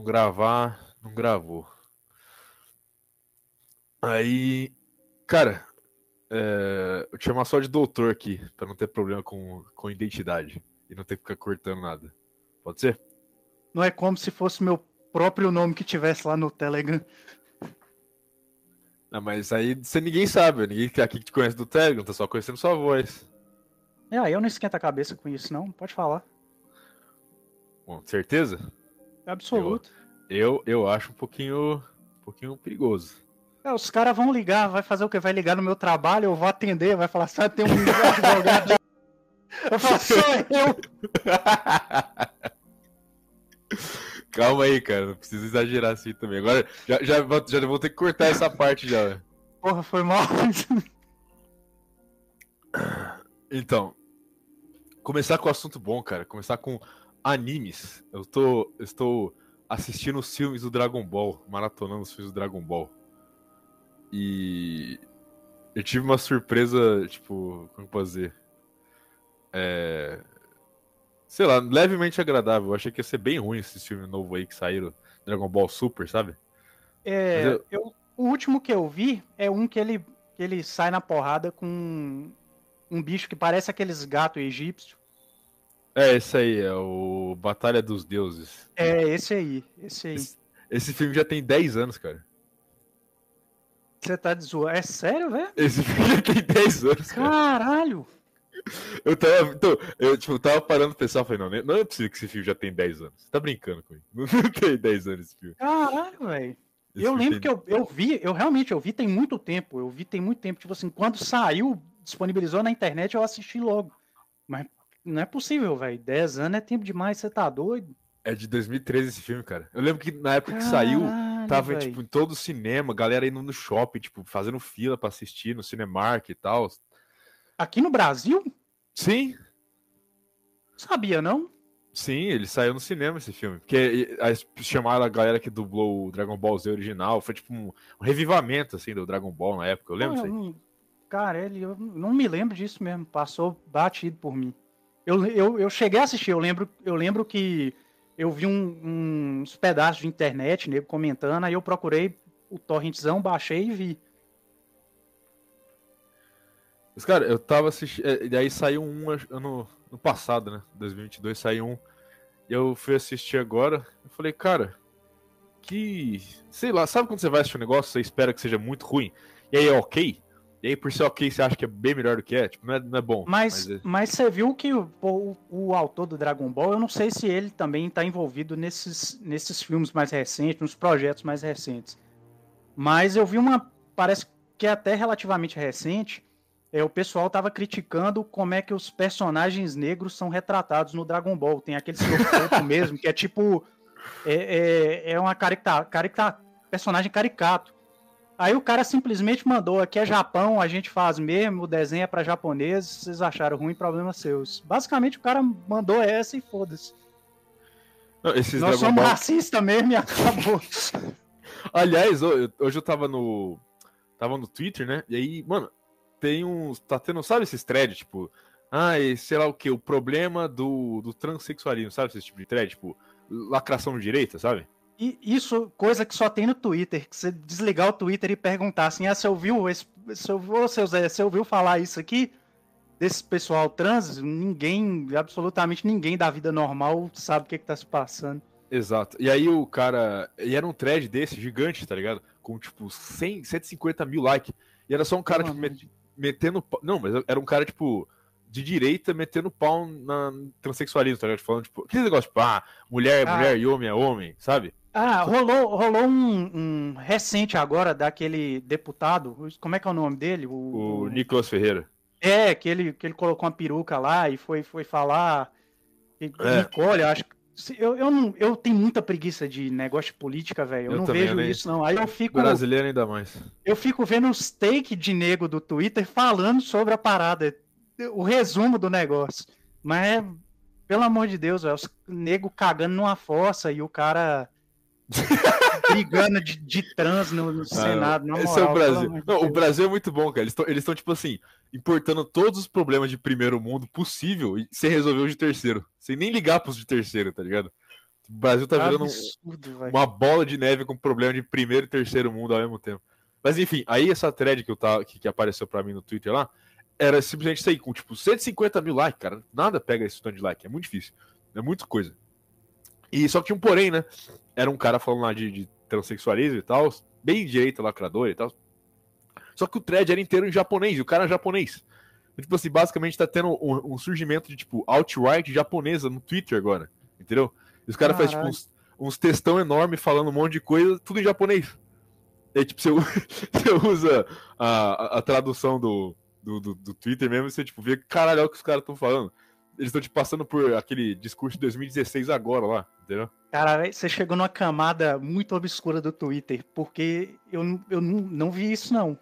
Não gravar, não gravou. Aí, cara, é, eu te chamar só de doutor aqui, pra não ter problema com, com identidade e não ter que ficar cortando nada. Pode ser? Não é como se fosse meu próprio nome que tivesse lá no Telegram. Não, mas aí você ninguém sabe, ninguém aqui que te conhece do Telegram, tá só conhecendo sua voz. É, eu não esquento a cabeça com isso, não. Pode falar. Bom, certeza? Absoluto. Eu, eu, eu acho um pouquinho, um pouquinho perigoso. É, os caras vão ligar, vai fazer o quê? Vai ligar no meu trabalho, eu vou atender, vai falar, sabe, tem um advogado. eu falo, sou eu. Calma aí, cara, não precisa exagerar assim também. Agora já, já, já vou ter que cortar essa parte já. Porra, foi mal. então, começar com o assunto bom, cara. Começar com animes. Eu tô, estou assistindo os filmes do Dragon Ball, maratonando os filmes do Dragon Ball. E eu tive uma surpresa, tipo, como dizer? É... Sei lá, levemente agradável. Eu achei que ia ser bem ruim esse filme novo aí que saíram, Dragon Ball Super, sabe? É, eu... Eu, o último que eu vi é um que ele, que ele sai na porrada com um bicho que parece aqueles gatos egípcios. É, esse aí, é o Batalha dos Deuses. É, esse aí, esse aí. Esse, esse filme já tem 10 anos, cara. Você tá de zoar. É sério, velho? Esse filme já tem 10 anos, cara. Caralho! Eu tava, então, eu, tipo, tava parando pra pensar, falei, não, não é possível que esse filme já tem 10 anos. Você tá brincando comigo. Não tem 10 anos esse filme. Caralho, velho. Eu lembro tem... que eu, eu vi, eu realmente, eu vi tem muito tempo. Eu vi tem muito tempo. Tipo assim, quando saiu, disponibilizou na internet, eu assisti logo. Mas não é possível, velho. 10 anos é tempo demais, você tá doido? É de 2013 esse filme, cara. Eu lembro que na época que saiu, tava, véio. tipo, em todo o cinema, galera indo no shopping, tipo, fazendo fila para assistir no Cinemark e tal. Aqui no Brasil? Sim. Sabia, não? Sim, ele saiu no cinema esse filme. Porque chamaram a galera que dublou o Dragon Ball Z original. Foi tipo um, revivamento, assim, do Dragon Ball na época. Eu lembro disso aí. Cara, ele, eu não me lembro disso mesmo. Passou batido por mim. Eu, eu, eu cheguei a assistir, eu lembro, eu lembro que eu vi um, uns pedaços de internet, nego comentando, aí eu procurei o torrentzão, baixei e vi. Mas, cara, eu tava assistindo. É, e aí saiu um ano, no passado, né? 2022 saiu um. E eu fui assistir agora. Eu falei, cara, que. Sei lá, sabe quando você vai assistir um negócio, você espera que seja muito ruim? E aí é ok? E aí, por ser ok, você acha que é bem melhor do que é? Tipo, não é, não é bom. Mas, mas, é... mas, você viu que o, o, o, autor do Dragon Ball, eu não sei se ele também está envolvido nesses, nesses filmes mais recentes, nos projetos mais recentes. Mas eu vi uma. Parece que é até relativamente recente. É, o pessoal estava criticando como é que os personagens negros são retratados no Dragon Ball. Tem aquele corpo mesmo, que é tipo. É, é, é uma carica, carica, personagem caricato. Aí o cara simplesmente mandou, aqui é Japão, a gente faz mesmo, o desenho é para japoneses, vocês acharam ruim, problema seus. Basicamente o cara mandou essa e foda-se. Nós Dragon somos Ball... racistas mesmo e acabou. Aliás, hoje eu tava no. Tava no Twitter, né? E aí, mano, tem uns. Tá tendo, sabe esses threads, tipo. Ah, sei lá o que, o problema do, do transexualismo, sabe esse tipo de thread? Tipo, lacração de direita, sabe? E isso, coisa que só tem no Twitter, que você desligar o Twitter e perguntar assim, ah, você ouviu, esse, você ouviu, seu Zé, você ouviu falar isso aqui? Desse pessoal trans, ninguém, absolutamente ninguém da vida normal sabe o que, que tá se passando. Exato. E aí o cara. E era um thread desse, gigante, tá ligado? Com tipo 100, 150 mil likes. E era só um cara, tipo, met, metendo. Não, mas era um cara, tipo, de direita metendo pau na transexualismo, tá ligado? Falando, tipo, aquele negócio, tipo, ah, mulher é ah. mulher e homem é homem, sabe? Ah, rolou, rolou um, um, recente agora daquele deputado, como é que é o nome dele? O, o Nicolas Ferreira. É, que ele, que ele colocou uma peruca lá e foi, foi falar. E, é. Nicole, acho que. Eu, eu, não, eu tenho muita preguiça de negócio de política, velho. Eu, eu, não vejo nem... isso, não. Aí eu fico. Brasileiro ainda mais. Eu fico vendo os take de nego do Twitter falando sobre a parada. O resumo do negócio. Mas, pelo amor de Deus, velho, os nego cagando numa fossa e o cara brigando de, de trans no, no ah, Senado. Na esse moral, é o Brasil. Não, o Brasil é muito bom, cara. Eles estão, eles tipo assim, importando todos os problemas de primeiro mundo possível e sem resolver os de terceiro. Sem nem ligar pros de terceiro, tá ligado? O Brasil tá virando absurdo, um, uma bola de neve com problema de primeiro e terceiro mundo ao mesmo tempo. Mas enfim, aí essa thread que, eu tava, que, que apareceu para mim no Twitter lá, era simplesmente isso aí, com tipo 150 mil likes, cara. Nada pega esse tanto de like, é muito difícil. É muita coisa. E só que tinha um porém, né? Era um cara falando lá de, de transexualismo e tal, bem direita, lacrador e tal. Só que o thread era inteiro em japonês, e o cara é japonês. Então, tipo assim, basicamente tá tendo um, um surgimento de, tipo, alt-right japonesa no Twitter agora, entendeu? E os caras fazem, tipo, uns, uns textão enorme falando um monte de coisa, tudo em japonês. E, tipo, você, você usa a, a tradução do, do, do, do, Twitter mesmo você, tipo, vê caralho é o que os caras estão falando. Eles estão, tipo, passando por aquele discurso de 2016 agora lá, entendeu? Cara, você chegou numa camada muito obscura do Twitter, porque eu, eu não, não vi isso, não.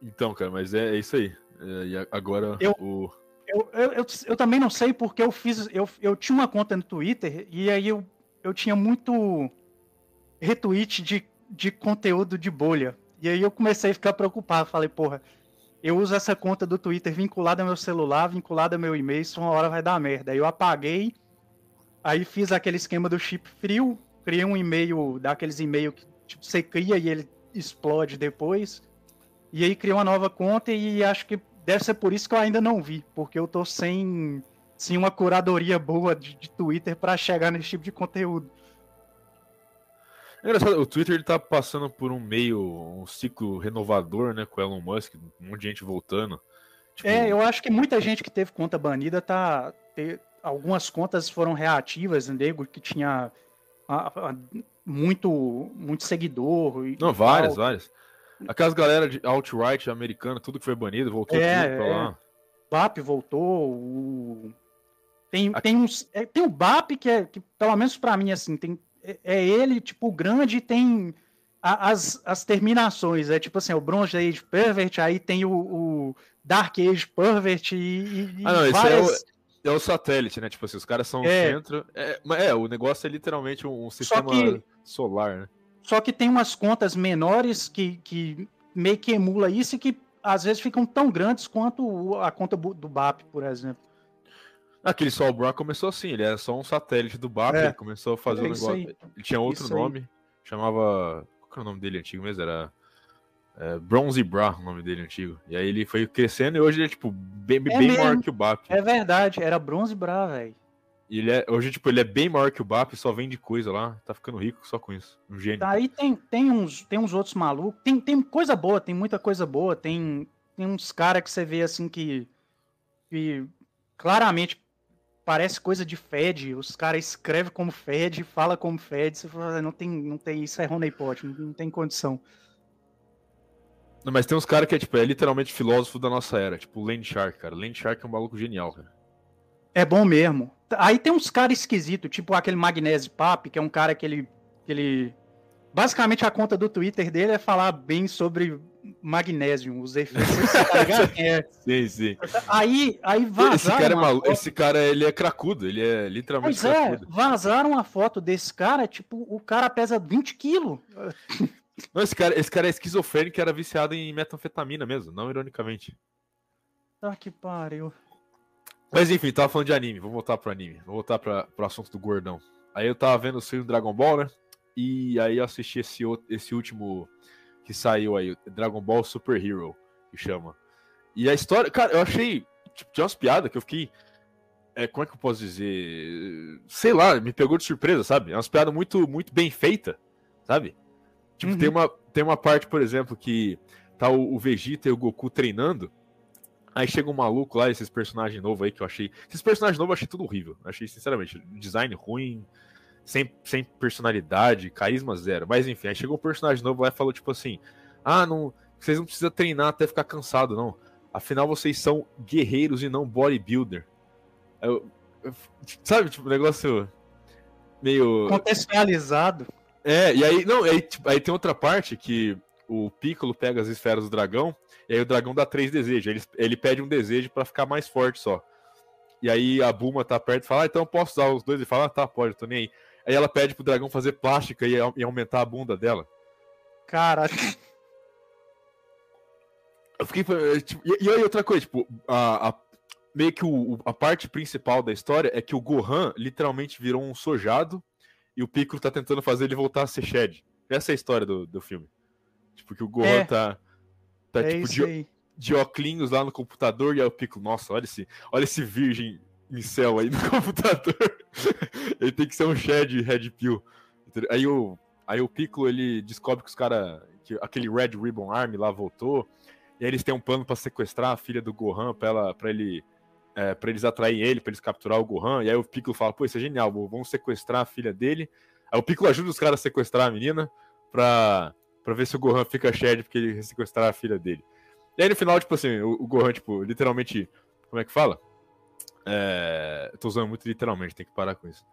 Então, cara, mas é, é isso aí. É, e agora eu, o. Eu, eu, eu, eu, também não sei porque eu fiz. Eu, eu tinha uma conta no Twitter e aí eu, eu tinha muito retweet de, de conteúdo de bolha. E aí eu comecei a ficar preocupado. Falei, porra, eu uso essa conta do Twitter vinculada ao meu celular, vinculada ao meu e-mail, isso uma hora vai dar merda. Aí eu apaguei, aí fiz aquele esquema do chip frio, criei um e-mail, daqueles e-mail que tipo, você cria e ele explode depois. E aí criei uma nova conta e acho que deve ser por isso que eu ainda não vi, porque eu tô sem, sem uma curadoria boa de, de Twitter para chegar nesse tipo de conteúdo. É engraçado, o Twitter ele tá passando por um meio, um ciclo renovador, né, com o Elon Musk, um monte de gente voltando. Tipo... É, eu acho que muita gente que teve conta banida tá. Te, algumas contas foram reativas, nego que tinha a, a, muito, muito seguidor. E, Não, várias, tal. várias. Aquelas galera de alt-right americana, tudo que foi banido, voltou é, tudo pra é. lá. BAP voltou, o... Tem, tem, uns, é, tem o BAP que é, que, pelo menos para mim, assim, tem é, é ele, tipo, grande tem a, as, as terminações. É tipo assim, o Bronze Age Pervert, aí tem o, o Dark Age Pervert e, e ah, não, várias... esse é o, é o satélite, né? Tipo assim, os caras são é. o centro. É, é, o negócio é literalmente um, um sistema que, solar, né? Só que tem umas contas menores que, que meio que emula isso e que às vezes ficam tão grandes quanto a conta do BAP, por exemplo. Aquele Sol Brown começou assim, ele era só um satélite do BAP, é. começou a fazer é um negócio. Aí. Ele tinha outro isso nome, aí. chamava. Qual era o nome dele antigo mesmo? Era. É, Bronze Bra, o nome dele antigo. E aí ele foi crescendo e hoje ele é, tipo, bem, é bem maior que o BAP. É verdade, era Bronze Bra, velho. Ele é, hoje, tipo, ele é bem maior que o BAP, só vende coisa lá, tá ficando rico só com isso. Um gênio. Aí tem, tem, uns, tem uns outros malucos, tem, tem coisa boa, tem muita coisa boa, tem, tem uns caras que você vê assim que, que claramente parece coisa de Fed, os caras escrevem como Fed, fala como Fed, você fala, não tem, não tem, isso é honeypot, não, não tem condição. Mas tem uns caras que é, tipo, é literalmente filósofo da nossa era, tipo o Land Shark, cara. Land Shark é um maluco genial, cara. É bom mesmo. Aí tem uns caras esquisitos, tipo aquele Magnésio Pap, que é um cara que ele, que ele... Basicamente a conta do Twitter dele é falar bem sobre Magnésio, os efeitos, tá ligado? É. Sim, sim. Aí, aí vazaram. Esse cara, é malu... foto... esse cara, ele é cracudo, ele é literalmente pois é, cracudo. é, vazaram uma foto desse cara, tipo, o cara pesa 20 quilos. Não, esse cara, esse cara é esquizofrênico e era viciado em metanfetamina mesmo, não ironicamente. Tá que pariu. Mas enfim, tava falando de anime, vamos voltar pro anime, vamos voltar pra, pro assunto do gordão. Aí eu tava vendo o filme Dragon Ball, né? E aí eu assisti esse, esse último que saiu aí, Dragon Ball Super Hero, que chama. E a história, cara, eu achei. Tipo, tinha umas piadas que eu fiquei. É, como é que eu posso dizer? Sei lá, me pegou de surpresa, sabe? É umas piadas muito, muito bem feitas, sabe? Tipo, uhum. tem, uma, tem uma parte, por exemplo, que tá o, o, Vegeta e o Goku treinando. Aí chega um maluco lá, esses personagens novos aí que eu achei. Esses personagens novos eu achei tudo horrível. Achei, sinceramente, design ruim, sem, sem personalidade, carisma zero. Mas enfim, aí chegou um personagem novo lá e falou tipo assim: Ah, não, vocês não precisam treinar até ficar cansado, não. Afinal, vocês são guerreiros e não bodybuilder. Eu, eu, sabe, tipo, negócio meio. Contextualizado. É, e aí, não, aí, tipo, aí tem outra parte que o Piccolo pega as esferas do dragão, e aí o dragão dá três desejos. Ele, ele pede um desejo para ficar mais forte só. E aí a Buma tá perto e fala, ah, então eu posso usar os dois? Ele fala, ah, tá, pode, tô nem aí. Aí ela pede pro dragão fazer plástica e, e aumentar a bunda dela. Cara. Eu fiquei. Tipo, e, e, aí outra coisa, tipo, a, a, meio que o, a parte principal da história é que o Gohan literalmente virou um sojado e o Piccolo tá tentando fazer ele voltar a ser Shed. Essa é a história do, do filme. Tipo, que o Gohan é. tá, tá é tipo, de, de óculos lá no computador e aí o Piccolo, nossa, olha esse, olha esse virgem céu aí no computador. ele tem que ser um Shed Red Pill. Aí o, aí o Piccolo, ele descobre que os caras, que aquele Red Ribbon Army lá voltou, e aí eles têm um plano para sequestrar a filha do Gohan pra, ela, pra ele é, para eles atraírem ele, para eles capturar o Gohan. E aí o Piccolo fala: pô, isso é genial, vamos sequestrar a filha dele. Aí o Piccolo ajuda os caras a sequestrar a menina pra, pra ver se o Gohan fica shed porque ele sequestrar a filha dele. E aí no final, tipo assim, o, o Gohan, tipo, literalmente. Como é que fala? É, tô usando muito literalmente, tem que parar com isso.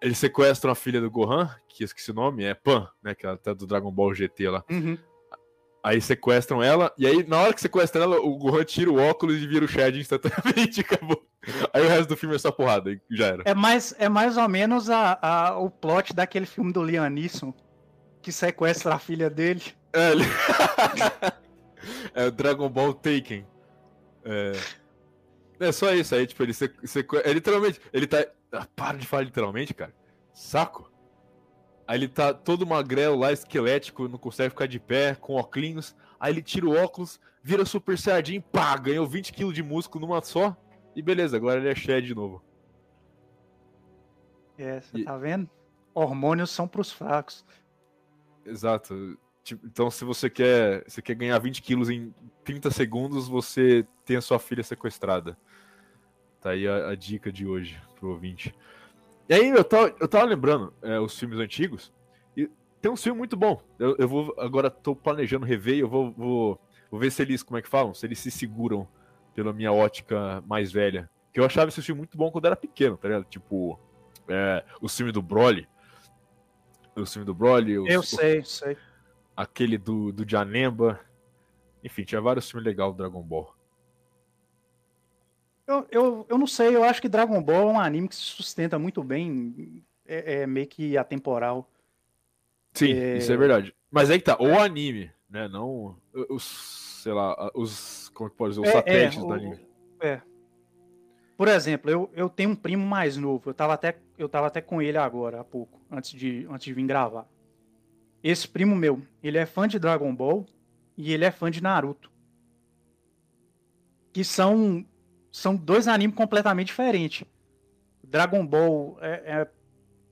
Eles sequestram a filha do Gohan, que eu esqueci o nome, é Pan, né? Que ela tá do Dragon Ball GT lá. Uhum. Aí sequestram ela, e aí na hora que sequestram ela, o Gohan tira o óculos e vira o Shed instantaneamente, acabou. Aí o resto do filme é só porrada, e já era. É mais, é mais ou menos a, a, o plot daquele filme do Liam Neeson, que sequestra a filha dele. É, ele... é o Dragon Ball Taken. É... é só isso aí, tipo, ele. É, literalmente, ele tá... Ah, para de falar literalmente, cara. Saco. Aí ele tá todo magrelo lá, esquelético, não consegue ficar de pé, com óculos. Aí ele tira o óculos, vira Super Saiyajin, pá, ganhou 20kg de músculo numa só. E beleza, agora ele é Shed de novo. É, você e... tá vendo? Hormônios são pros fracos. Exato. Tipo, então, se você quer, você quer ganhar 20 quilos em 30 segundos, você tem a sua filha sequestrada. Tá aí a, a dica de hoje pro ouvinte. E aí eu tava, eu tava lembrando é, os filmes antigos, e tem um filme muito bom. Eu, eu vou agora tô planejando rever e eu vou, vou, vou ver se eles, como é que falam? Se eles se seguram pela minha ótica mais velha. Que eu achava esse filme muito bom quando era pequeno, tá ligado? Tipo, é, o filme do Broly. O filme do Broly. Os, eu sei, o, sei. Aquele do, do Janemba. Enfim, tinha vários filmes legais do Dragon Ball. Eu, eu, eu não sei, eu acho que Dragon Ball é um anime que se sustenta muito bem, é, é meio que atemporal. Sim, é... isso é verdade. Mas aí que tá, o anime, né? Não os, sei lá, os, como pode dizer, os é, satélites é, do anime. É. Por exemplo, eu, eu tenho um primo mais novo, eu tava, até, eu tava até com ele agora, há pouco, antes de, antes de vir gravar. Esse primo meu, ele é fã de Dragon Ball e ele é fã de Naruto. Que são são dois animes completamente diferentes. Dragon Ball é, é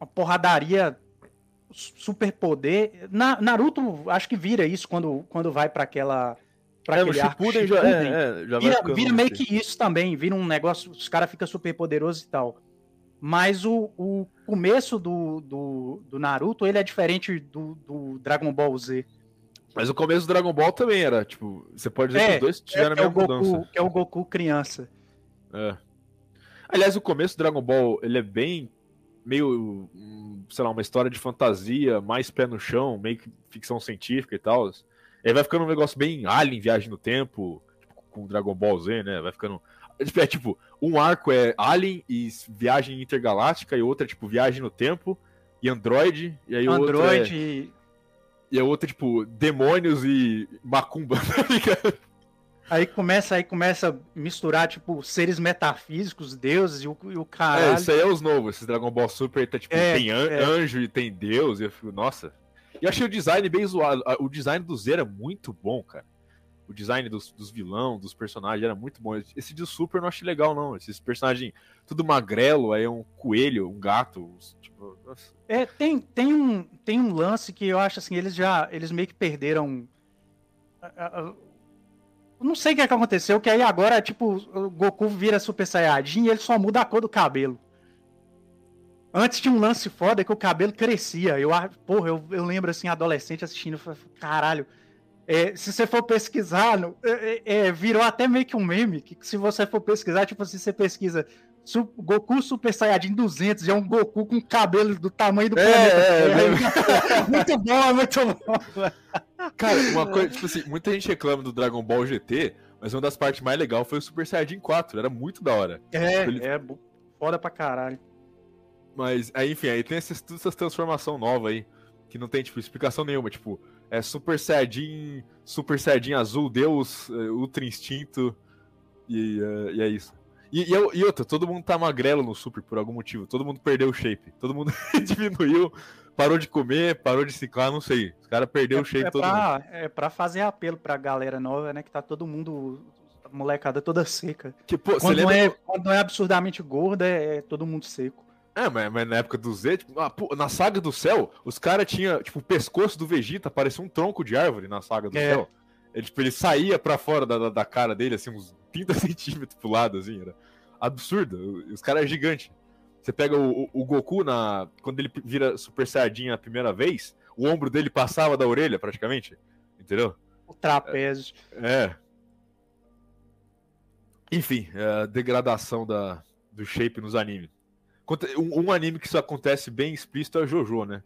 uma porradaria super poder. Na, Naruto acho que vira isso quando, quando vai para aquela para é, aquele Shippuden já, é, é, já vira, vira meio que isso também, vira um negócio, os caras ficam super poderosos e tal. Mas o, o começo do, do, do Naruto, ele é diferente do, do Dragon Ball Z. Mas o começo do Dragon Ball também era, tipo, você pode dizer é, que os dois tiveram é, a mesma é mudança. Que é o Goku criança. É. Aliás, o começo do Dragon Ball, ele é bem meio, sei lá, uma história de fantasia, mais pé no chão, meio que ficção científica e tal. Aí vai ficando um negócio bem Alien, Viagem no Tempo, tipo, com Dragon Ball Z, né? Vai ficando. É tipo, um arco é Alien e Viagem Intergaláctica, e outro é tipo Viagem no Tempo e Android, e aí o outro é... E a outra, tipo, demônios e macumba, tá ligado? Aí começa, aí começa a misturar, tipo, seres metafísicos, deuses e o, e o caralho. É, isso aí é os novos. Esse Dragon Ball Super tá, tipo, é, tem an é. anjo e tem deus. E eu fico, nossa. E eu achei o design bem zoado. O design do Zero é muito bom, cara. O design dos, dos vilão, dos personagens era muito bom. Esse de Super eu não achei legal, não. Esses personagens tudo magrelo, aí é um coelho, um gato. Tipo, é, tem, tem, um, tem um lance que eu acho assim, eles já. Eles meio que perderam não sei o que, é que aconteceu, que aí agora, tipo, o Goku vira Super Saiyajin e ele só muda a cor do cabelo. Antes tinha um lance foda que o cabelo crescia. Eu, porra, eu, eu lembro assim, adolescente assistindo, caralho. É, se você for pesquisar, é, é, virou até meio que um meme. Que se você for pesquisar, tipo assim, você pesquisa Goku Super Saiyajin 200 e é um Goku com cabelo do tamanho do é, planeta. É, é, muito bom, é muito bom. Cara, uma coisa, tipo assim, muita gente reclama do Dragon Ball GT, mas uma das partes mais legais foi o Super Saiyajin 4, era muito da hora. É, Ele... é, foda pra caralho. Mas, aí, enfim, aí tem essas, essas transformação nova aí, que não tem, tipo, explicação nenhuma, tipo, é Super Saiyajin, Super Saiyajin azul, Deus, uh, Ultra Instinto, e, uh, e é isso. E, e, e, outra, todo mundo tá magrelo no Super por algum motivo. Todo mundo perdeu o shape. Todo mundo diminuiu, parou de comer, parou de ciclar, não sei. Os caras perderam é, o shape é todo pra, mundo. É pra fazer apelo pra galera nova, né? Que tá todo mundo. A molecada toda seca. Que, pô, quando, lembra... não é, quando não é absurdamente gorda, é, é todo mundo seco. É, mas, mas, na época do Z, tipo, ah, pô, na saga do céu, os caras tinham, tipo, o pescoço do Vegeta parecia um tronco de árvore na saga do é. céu. Ele, tipo, ele saía pra fora da, da, da, cara dele, assim, uns 30 centímetros pro lado, assim, era absurdo. Os caras é gigante. Você pega o, o, o, Goku na. Quando ele vira Super Saiyajin a primeira vez, o ombro dele passava da orelha, praticamente. Entendeu? O trapézio. É. é. Enfim, é a degradação da, do shape nos animes. Um, um, anime que isso acontece bem explícito é o Jojo, né?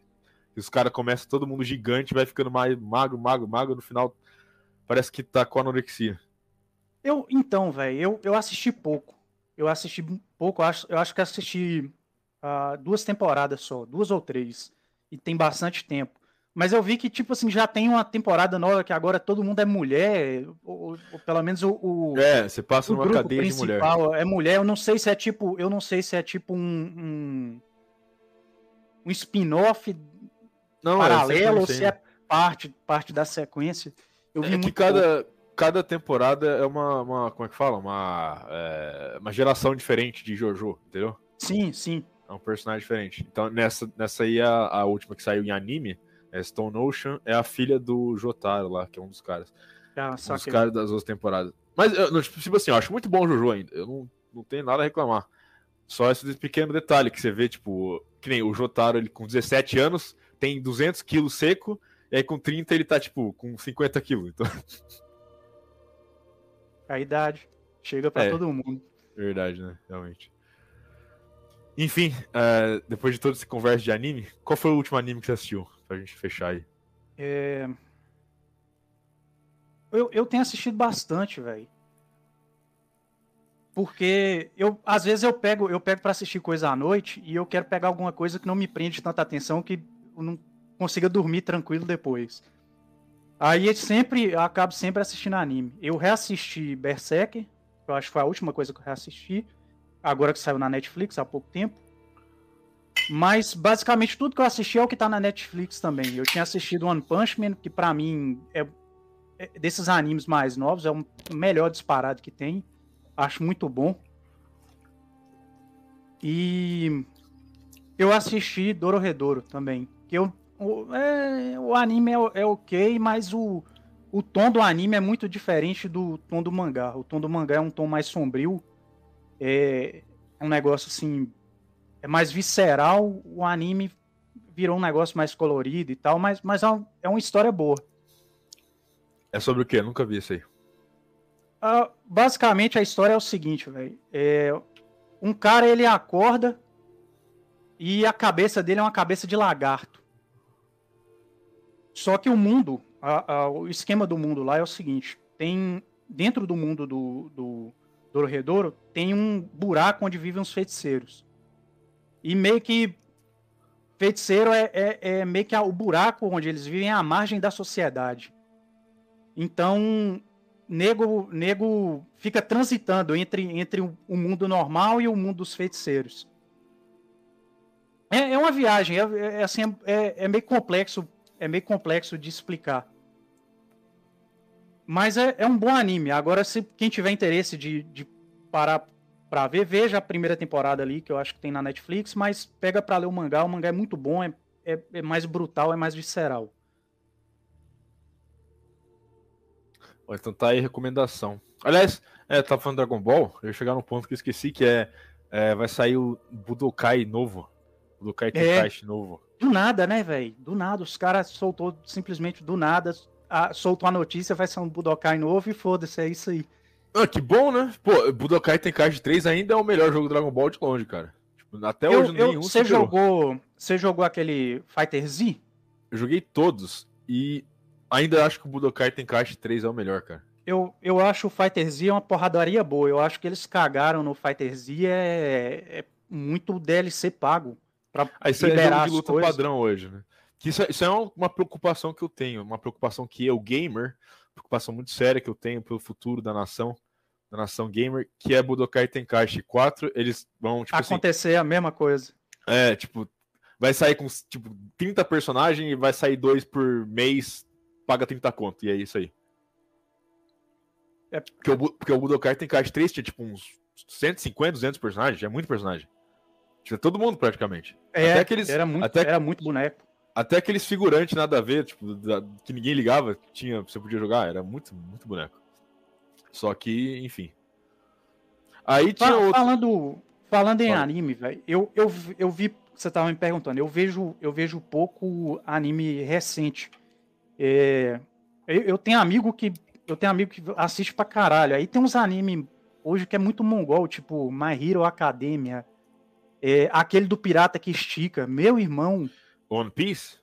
os caras começam todo mundo gigante, vai ficando mais magro, magro, magro, no final parece que tá com anorexia. Eu, então, velho, eu, eu assisti pouco. Eu assisti pouco, eu acho, eu acho que assisti uh, duas temporadas só, duas ou três. E tem bastante tempo. Mas eu vi que, tipo assim, já tem uma temporada nova que agora todo mundo é mulher, ou, ou pelo menos o, o, É, você passa numa cadeia de mulher. É mulher, eu não sei se é tipo. Eu não sei se é tipo um. Um, um spin-off paralelo é ou se é parte, parte da sequência. Eu vi é que cada, cada temporada é uma, uma. Como é que fala? Uma, é, uma geração diferente de Jojo, entendeu? Sim, sim. É um personagem diferente. Então, nessa, nessa aí, a, a última que saiu em anime é Stone Ocean, é a filha do Jotaro lá, que é um dos caras. Ah, um dos caras das duas temporadas. Mas, eu, tipo assim, eu acho muito bom o Jojo ainda. Eu não, não tenho nada a reclamar. Só esse pequeno detalhe que você vê, tipo, que nem o Jotaro, ele com 17 anos, tem 200 quilos seco, e aí com 30 ele tá, tipo, com 50 quilos. Então... A idade chega para é, todo mundo. Verdade, né? Realmente. Enfim, uh, depois de toda essa conversa de anime, qual foi o último anime que você assistiu? Pra gente fechar aí. É... Eu, eu tenho assistido bastante, velho. Porque eu, às vezes eu pego, eu pego para assistir coisa à noite e eu quero pegar alguma coisa que não me prende tanta atenção que eu não consiga dormir tranquilo depois. Aí sempre, eu acabo sempre assistindo anime. Eu reassisti Berserk, eu acho que foi a última coisa que eu reassisti, agora que saiu na Netflix há pouco tempo. Mas basicamente tudo que eu assisti é o que tá na Netflix também. Eu tinha assistido One Punch Man, que para mim é, é, desses animes mais novos, é o melhor disparado que tem. Acho muito bom. E eu assisti Dororedoro também. Que eu, o, é, o anime é, é ok, mas o, o tom do anime é muito diferente do tom do mangá. O tom do mangá é um tom mais sombrio. É, é um negócio assim é mais visceral, o anime virou um negócio mais colorido e tal, mas, mas é, é uma história boa. É sobre o quê? nunca vi isso aí. Uh, basicamente a história é o seguinte, velho. É, um cara ele acorda e a cabeça dele é uma cabeça de lagarto. Só que o mundo, a, a, o esquema do mundo lá é o seguinte: tem dentro do mundo do, do, do tem um buraco onde vivem os feiticeiros. E meio que feiticeiro é, é, é meio que o buraco onde eles vivem é a margem da sociedade. Então, nego, nego fica transitando entre, entre o mundo normal e o mundo dos feiticeiros. É, é uma viagem, é, é assim, é, é, meio complexo, é meio complexo de explicar. Mas é, é um bom anime. Agora, se quem tiver interesse de, de parar para ver. Veja a primeira temporada ali, que eu acho que tem na Netflix, mas pega para ler o mangá. O mangá é muito bom, é, é, é mais brutal, é mais visceral. Então tá aí recomendação. Aliás, é, tá falando Dragon Ball, eu ia chegar num ponto que eu esqueci, que é, é vai sair o Budokai novo. Budokai é. Tenkaichi é, novo. Do nada, né, velho? Do nada, os caras soltou simplesmente do nada, a, soltou a notícia, vai ser um Budokai novo e foda-se, é isso aí. Ah, que bom, né? Pô, Budokai Tenkaichi 3 ainda é o melhor jogo do Dragon Ball de longe, cara. Tipo, até eu, hoje eu, nenhum Você jogou, você jogou aquele Fighter Z? Eu joguei todos e ainda acho que o Budokai Tenkaichi 3 é o melhor, cara. Eu, eu acho o Fighter Z uma porradaria boa. Eu acho que eles cagaram no Fighter Z é, é muito DLC pago ah, isso liberar é jogo de luta padrão hoje, né? Que isso, é, isso é uma preocupação que eu tenho, uma preocupação que eu, gamer, preocupação muito séria que eu tenho pelo futuro da nação, da Nação Gamer, que é Budokai Tenkaichi 4. Eles vão, tipo assim, Acontecer assim, a mesma coisa. É, tipo, vai sair com, tipo, 30 personagens e vai sair dois por mês, paga 30 conto, e é isso aí. É... Porque, o, porque o Budokai Tenkaichi 3 tinha, tipo, uns 150, 200 personagens, é muito personagem. Tinha todo mundo, praticamente. É, até aqueles, era, muito, até, era muito boneco. Até aqueles figurantes nada a ver, tipo, da, que ninguém ligava, tinha, você podia jogar, era muito, muito boneco. Só que, enfim. Aí tinha outro... Falando, falando em Fala. anime, velho, eu, eu, eu vi, você tava me perguntando, eu vejo, eu vejo pouco anime recente. É, eu, eu tenho amigo que eu tenho amigo que assiste pra caralho. Aí tem uns anime hoje que é muito mongol, tipo My Hero Academia, é, aquele do pirata que estica. Meu irmão, One Piece?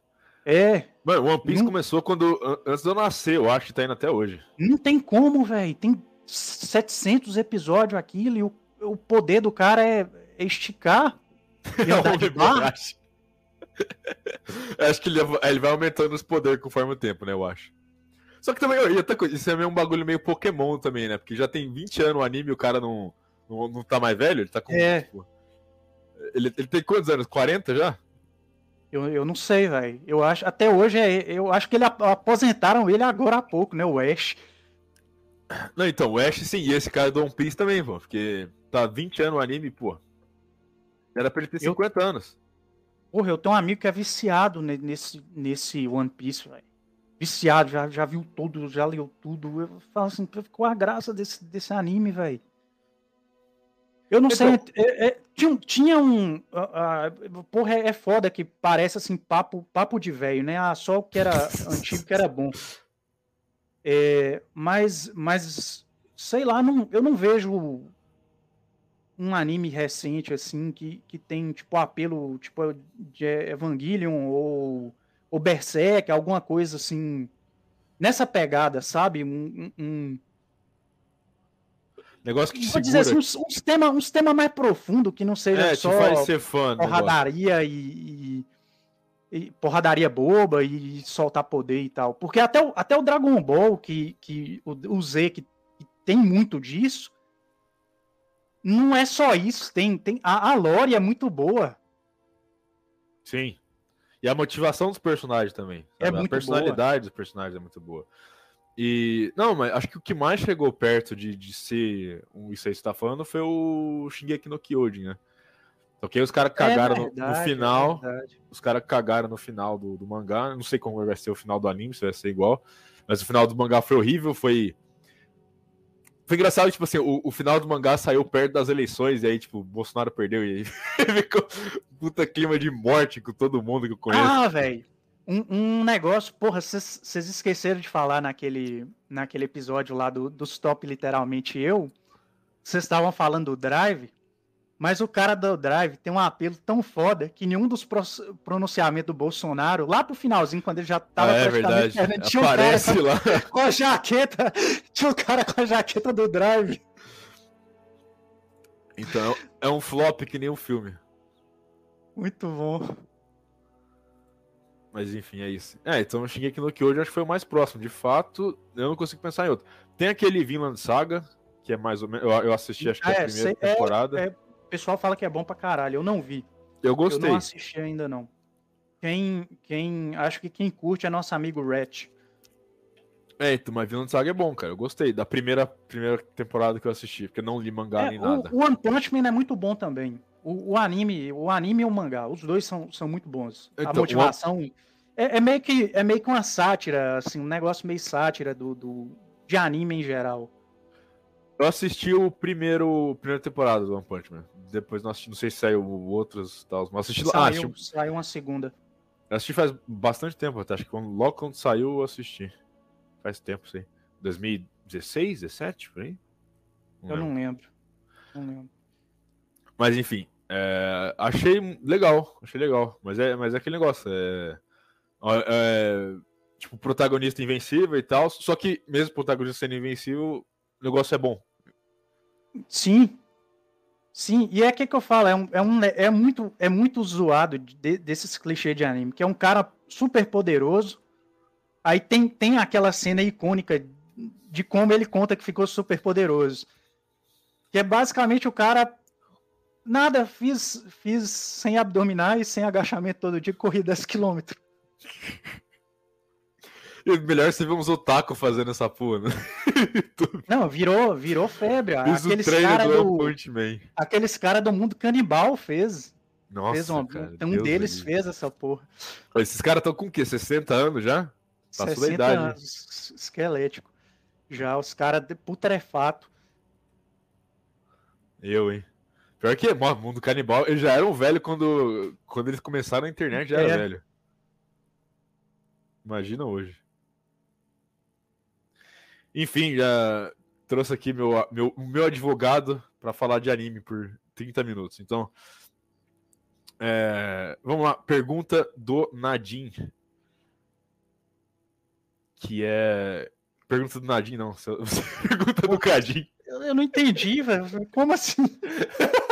É. Mano, One Piece não... começou quando antes de eu nascer, eu acho que tá indo até hoje. Não tem como, velho. Tem 700 episódios aquilo e o, o poder do cara é, é esticar. E andar de barra. acho que ele, ele vai aumentando os poderes conforme o tempo, né? Eu acho. Só que também, outra coisa, isso é meio um bagulho meio Pokémon também, né? Porque já tem 20 anos o anime e o cara não, não, não tá mais velho, ele tá com. É. Tipo, ele, ele tem quantos anos? 40 já? Eu, eu não sei, velho. Eu acho, até hoje, é, eu acho que ele aposentaram ele agora há pouco, né? O Ash. Não, então, o Ash sim, e esse cara do One Piece também, pô. Porque tá 20 anos o anime, pô. Era pra ele ter 50 eu... anos. Porra, eu tenho um amigo que é viciado nesse, nesse One Piece, velho. Viciado, já, já viu tudo, já leu tudo. Eu falo assim, qual a graça desse, desse anime, velho? Eu não então, sei. É, é, tinha, tinha um. Uh, uh, porra, é, é foda que parece assim, papo, papo de velho, né? Ah, só o que era antigo que era bom. É, mas, mas, sei lá, não, eu não vejo um anime recente assim que, que tem tipo apelo tipo de Evangelion ou, ou Berserk, alguma coisa assim nessa pegada, sabe? Um, um, Negócio que te Vou dizer assim, uns, uns temas uns tema mais profundo que não seja é, só faz ser fã, porradaria e, e, e, porradaria boba e soltar poder e tal. Porque até o, até o Dragon Ball, que, que o, o Z, que, que tem muito disso, não é só isso. Tem, tem a, a lore é muito boa. Sim. E a motivação dos personagens também. É muito a personalidade boa. dos personagens é muito boa. E. Não, mas acho que o que mais chegou perto de, de ser um, isso aí que você tá falando foi o Shingeki no Kyojin, né? Aí os caras cagaram é verdade, no, no, final. É os caras cagaram no final do, do, mangá. Não sei como vai ser o final do anime, se vai ser igual. Mas o final do mangá foi horrível, foi. Foi engraçado, tipo assim, o, o final do mangá saiu perto das eleições, e aí, tipo, Bolsonaro perdeu, e aí ficou puta clima de morte com todo mundo que eu conheço. Ah, velho. Um, um negócio, porra, vocês esqueceram de falar naquele, naquele episódio lá do, do Stop Literalmente Eu. Vocês estavam falando do Drive, mas o cara do Drive tem um apelo tão foda que nenhum dos pronunciamentos do Bolsonaro, lá pro finalzinho, quando ele já tava ah, é praticamente verdade. tinha Aparece um cara lá. com a jaqueta. Tinha um cara com a jaqueta do Drive. Então, é um flop que nem um filme. Muito bom. Mas enfim, é isso. É, então eu xinguei aqui no que hoje acho que foi o mais próximo. De fato, eu não consigo pensar em outro. Tem aquele Vinland Saga, que é mais ou menos. Eu, eu assisti, acho que é, a primeira é, temporada. É, o pessoal fala que é bom pra caralho. Eu não vi. Eu gostei. Eu não assisti ainda, não. Quem. quem acho que quem curte é nosso amigo Ratch. É, então, mas Vinland Saga é bom, cara. Eu gostei da primeira, primeira temporada que eu assisti, porque não li mangá é, nem o, nada. O One Punch Man é muito bom também. O, o, anime, o anime e o mangá, os dois são, são muito bons. Então, a motivação é, é, meio que é meio que uma sátira, assim, um negócio meio sátira do, do de anime em geral. Eu assisti o primeiro primeira temporada do One Punch Man. Depois não assisti, não sei se saiu outros tal, mas assisti saiu, ah, assisti... saiu uma segunda. Eu assisti faz bastante tempo, até acho que logo quando saiu eu assisti. Faz tempo, sei. 2016, 17, por aí? Não eu lembro. não lembro. Não lembro. Mas enfim, é, achei legal, achei legal. Mas é, mas é aquele negócio. É, é, tipo, protagonista invencível e tal. Só que, mesmo protagonista sendo invencível, o negócio é bom. Sim. Sim, e é que, que eu falo, é, um, é, um, é, muito, é muito zoado de, desses clichês de anime, que é um cara super poderoso, aí tem, tem aquela cena icônica de como ele conta que ficou super poderoso. Que é basicamente o cara. Nada, fiz, fiz sem abdominais, sem agachamento todo dia, corri 10 km. melhor você ver uns otaku fazendo essa porra, né? Não, virou, virou febre. Fiz aqueles caras do, aqueles cara do mundo canibal fez. Nossa, fez uma, cara, um Deus deles Deus. fez essa porra. Esses caras estão com o quê? 60 anos já? Passou da idade. Anos, esquelético. Já, os caras putrefato. Eu, hein? Pior que, mano, mundo canibal, eles já eram velho quando, quando eles começaram a internet, já era é. velho. Imagina hoje. Enfim, já trouxe aqui meu, meu, meu advogado para falar de anime por 30 minutos. Então, é, vamos lá. Pergunta do Nadim. Que é. Pergunta do Nadim, não. Pergunta do Cadim. Eu não entendi, velho. Como assim?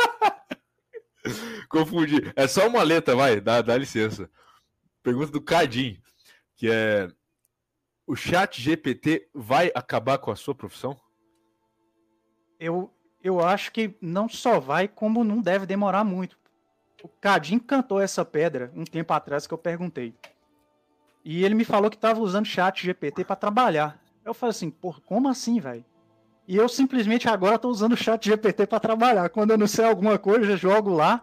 Confundi. É só uma letra, vai, dá, dá licença. Pergunta do Cadim, que é o chat GPT vai acabar com a sua profissão? Eu, eu acho que não só vai, como não deve demorar muito. O Cadim cantou essa pedra um tempo atrás que eu perguntei. E ele me falou que estava usando chat GPT para trabalhar. Eu falei assim, pô, como assim, velho? E eu simplesmente agora estou usando o chat GPT para trabalhar. Quando eu não sei alguma coisa, eu jogo lá.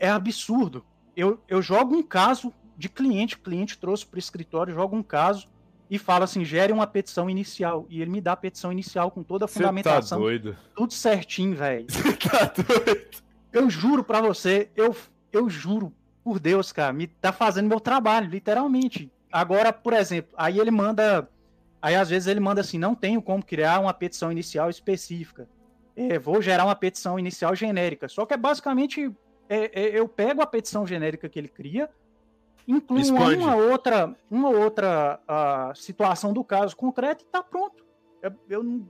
É absurdo. Eu, eu jogo um caso de cliente, o cliente trouxe para o escritório, jogo um caso e fala assim: gere uma petição inicial. E ele me dá a petição inicial com toda a fundamentação. Tá doido. Tudo certinho, velho. Você tá doido. Eu juro para você, eu, eu juro por Deus, cara, me tá fazendo meu trabalho, literalmente. Agora, por exemplo, aí ele manda. Aí às vezes ele manda assim: não tenho como criar uma petição inicial específica. É, vou gerar uma petição inicial genérica. Só que é basicamente. É, é, eu pego a petição genérica que ele cria, inclui uma outra, uma outra uh, situação do caso concreto e está pronto. Eu, eu,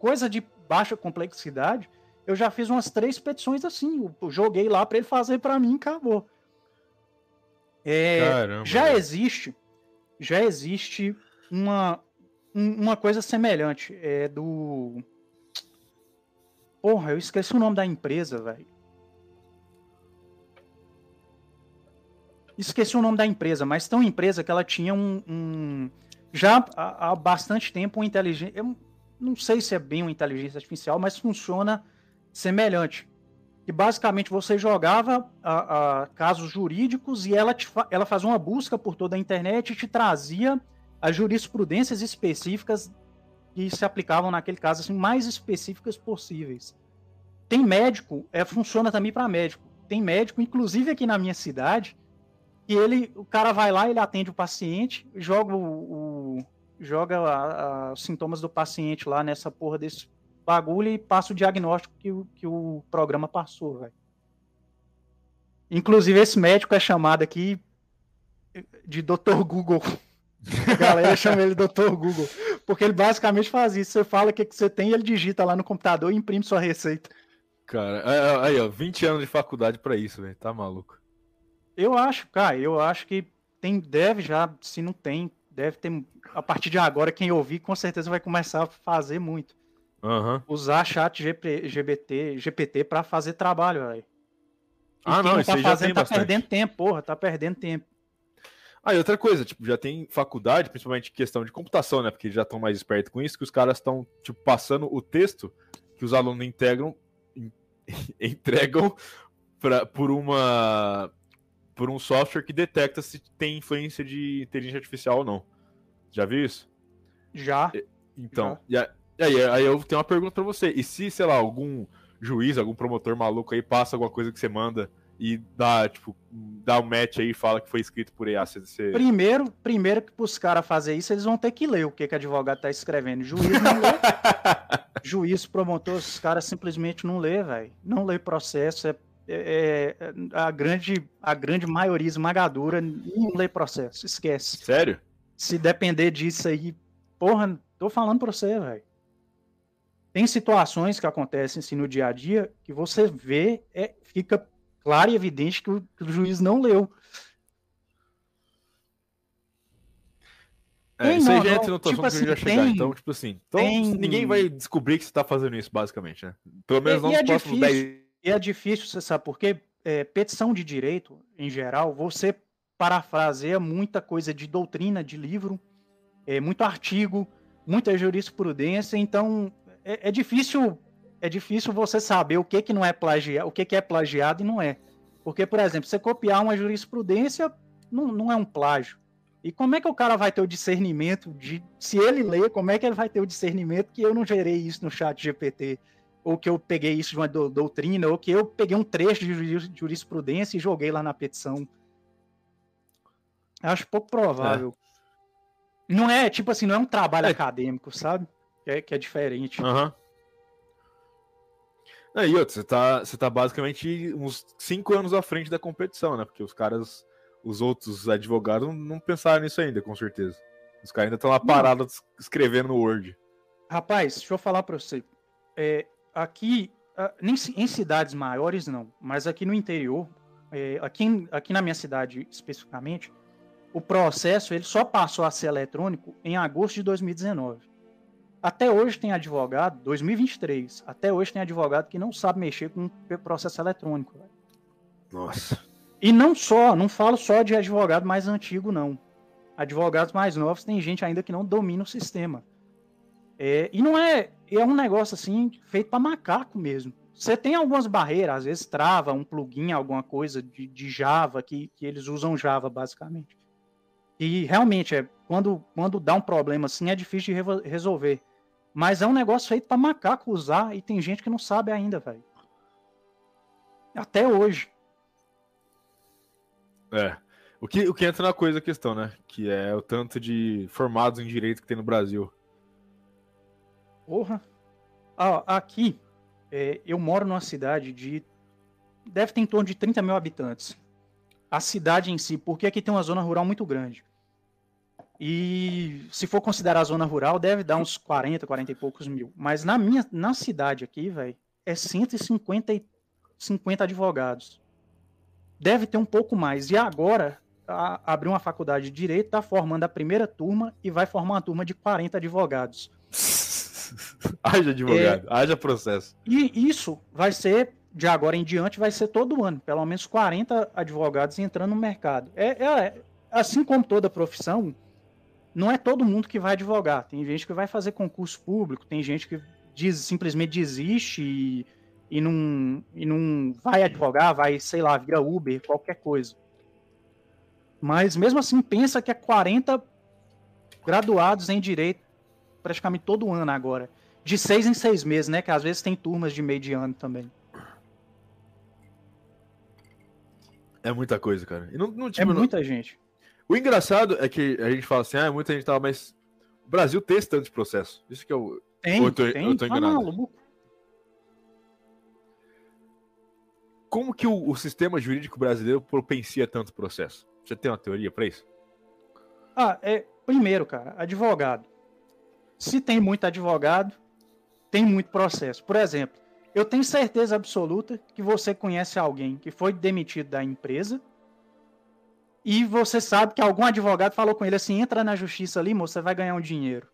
coisa de baixa complexidade, eu já fiz umas três petições assim. Eu joguei lá para ele fazer para mim, acabou. É, já existe, já existe uma, uma coisa semelhante. É do. Porra, eu esqueci o nome da empresa, velho. Esqueci o nome da empresa, mas tem uma empresa que ela tinha um. um já há, há, bastante tempo, uma inteligência. Eu não sei se é bem uma inteligência artificial, mas funciona semelhante. Que basicamente você jogava a, a casos jurídicos e ela, te, ela fazia uma busca por toda a internet e te trazia as jurisprudências específicas que se aplicavam naquele caso, assim, mais específicas possíveis. Tem médico, é, funciona também para médico. Tem médico, inclusive aqui na minha cidade, e ele, o cara vai lá, ele atende o paciente, joga o, o joga a, a, os sintomas do paciente lá nessa porra desse bagulho e passa o diagnóstico que, o, que o programa passou, velho. Inclusive, esse médico é chamado aqui de Dr. Google. A galera chama ele Dr. Google. Porque ele basicamente faz isso. Você fala o que, que você tem, ele digita lá no computador e imprime sua receita. Cara, é, é, aí, ó, 20 anos de faculdade para isso, velho. Tá maluco. Eu acho, cara, eu acho que tem, deve já, se não tem, deve ter. A partir de agora, quem ouvir, com certeza vai começar a fazer muito. Uhum. Usar chat GP, GBT, GPT para fazer trabalho, velho. Ah, não, não isso tá fazendo, tá bastante. perdendo tempo, porra, tá perdendo tempo. Ah, e outra coisa, tipo, já tem faculdade, principalmente questão de computação, né? Porque já estão mais espertos com isso, que os caras estão, tipo, passando o texto que os alunos integram, entregam pra, por uma por um software que detecta se tem influência de inteligência artificial ou não. Já viu isso? Já. Então, Já. E, aí, aí eu tenho uma pergunta para você. E se, sei lá, algum juiz, algum promotor maluco aí passa alguma coisa que você manda e dá, tipo, dá um match aí e fala que foi escrito por IA. Você... Primeiro, primeiro que os caras fazer isso, eles vão ter que ler o que, que o advogado tá escrevendo. Juiz não lê. Juiz, promotor, os caras simplesmente não lê, velho. Não lê processo, é é, é, a, grande, a grande maioria esmagadora não lê processo, esquece. Sério? Se depender disso aí, porra, tô falando pra você, velho. Tem situações que acontecem assim no dia a dia que você vê, é, fica claro e evidente que o, que o juiz não leu. É, isso aí já entra no tipo assim, que eu já chegar. então, tipo assim, então tem... ninguém vai descobrir que você tá fazendo isso, basicamente, né? Pelo menos não nos é próximos 10. E é difícil, você sabe por quê? É, petição de direito, em geral, você parafraseia muita coisa de doutrina, de livro, é, muito artigo, muita jurisprudência, então é, é, difícil é difícil você saber o que, que não é plagiado, o que, que é plagiado e não é. Porque, por exemplo, você copiar uma jurisprudência não, não é um plágio. E como é que o cara vai ter o discernimento de. Se ele ler, como é que ele vai ter o discernimento que eu não gerei isso no chat GPT? Ou que eu peguei isso de uma do, doutrina, ou que eu peguei um trecho de jurisprudência e joguei lá na petição. Acho pouco provável. É. Não é, tipo assim, não é um trabalho é. acadêmico, sabe? Que é, que é diferente. Aham. Uhum. E outro, você tá, você tá basicamente uns cinco anos à frente da competição, né? Porque os caras os outros advogados não pensaram nisso ainda, com certeza. Os caras ainda estão lá parados escrevendo no Word. Rapaz, deixa eu falar para você. É, aqui, nem em cidades maiores não, mas aqui no interior, é, aqui, aqui na minha cidade especificamente, o processo ele só passou a ser eletrônico em agosto de 2019. Até hoje tem advogado, 2023, até hoje tem advogado que não sabe mexer com processo eletrônico. Nossa. E não só, não falo só de advogado mais antigo, não. Advogados mais novos, tem gente ainda que não domina o sistema. É, e não é, é um negócio assim, feito para macaco mesmo. Você tem algumas barreiras, às vezes trava um plugin, alguma coisa de, de Java, que, que eles usam Java basicamente. E realmente, é, quando, quando dá um problema assim, é difícil de resolver. Mas é um negócio feito para macaco usar e tem gente que não sabe ainda, velho. Até hoje. É. O que, o que entra na coisa a questão, né? Que é o tanto de formados em direito que tem no Brasil. Porra. Ah, aqui, é, eu moro numa cidade de. Deve ter em torno de 30 mil habitantes. A cidade em si, porque aqui tem uma zona rural muito grande. E se for considerar a zona rural, deve dar uns 40, 40 e poucos mil. Mas na minha na cidade aqui, velho, é 150 50 advogados deve ter um pouco mais. E agora, a, abriu uma faculdade de Direito, está formando a primeira turma e vai formar uma turma de 40 advogados. haja advogado, é, haja processo. E isso vai ser, de agora em diante, vai ser todo ano. Pelo menos 40 advogados entrando no mercado. É, é assim como toda profissão, não é todo mundo que vai advogar. Tem gente que vai fazer concurso público, tem gente que diz, simplesmente desiste e e não, e não vai advogar, vai, sei lá, vira Uber, qualquer coisa. Mas mesmo assim, pensa que é 40 graduados em direito praticamente todo ano agora. De seis em seis meses, né? Que às vezes tem turmas de meio de ano também. É muita coisa, cara. Não, não, tipo, é muita não... gente. O engraçado é que a gente fala assim, ah, muita gente tava, mas o Brasil tem esse tanto de processo. Isso que eu. Tem, eu tô, tem. Eu tô enganado. Ah, como que o, o, sistema jurídico brasileiro propencia tanto processo? Você tem uma teoria para isso? Ah, é, primeiro, cara, advogado. Se tem muito advogado, tem muito processo. Por exemplo, eu tenho certeza absoluta que você conhece alguém que foi demitido da empresa e você sabe que algum advogado falou com ele assim: entra na justiça ali, moço, você vai ganhar um dinheiro.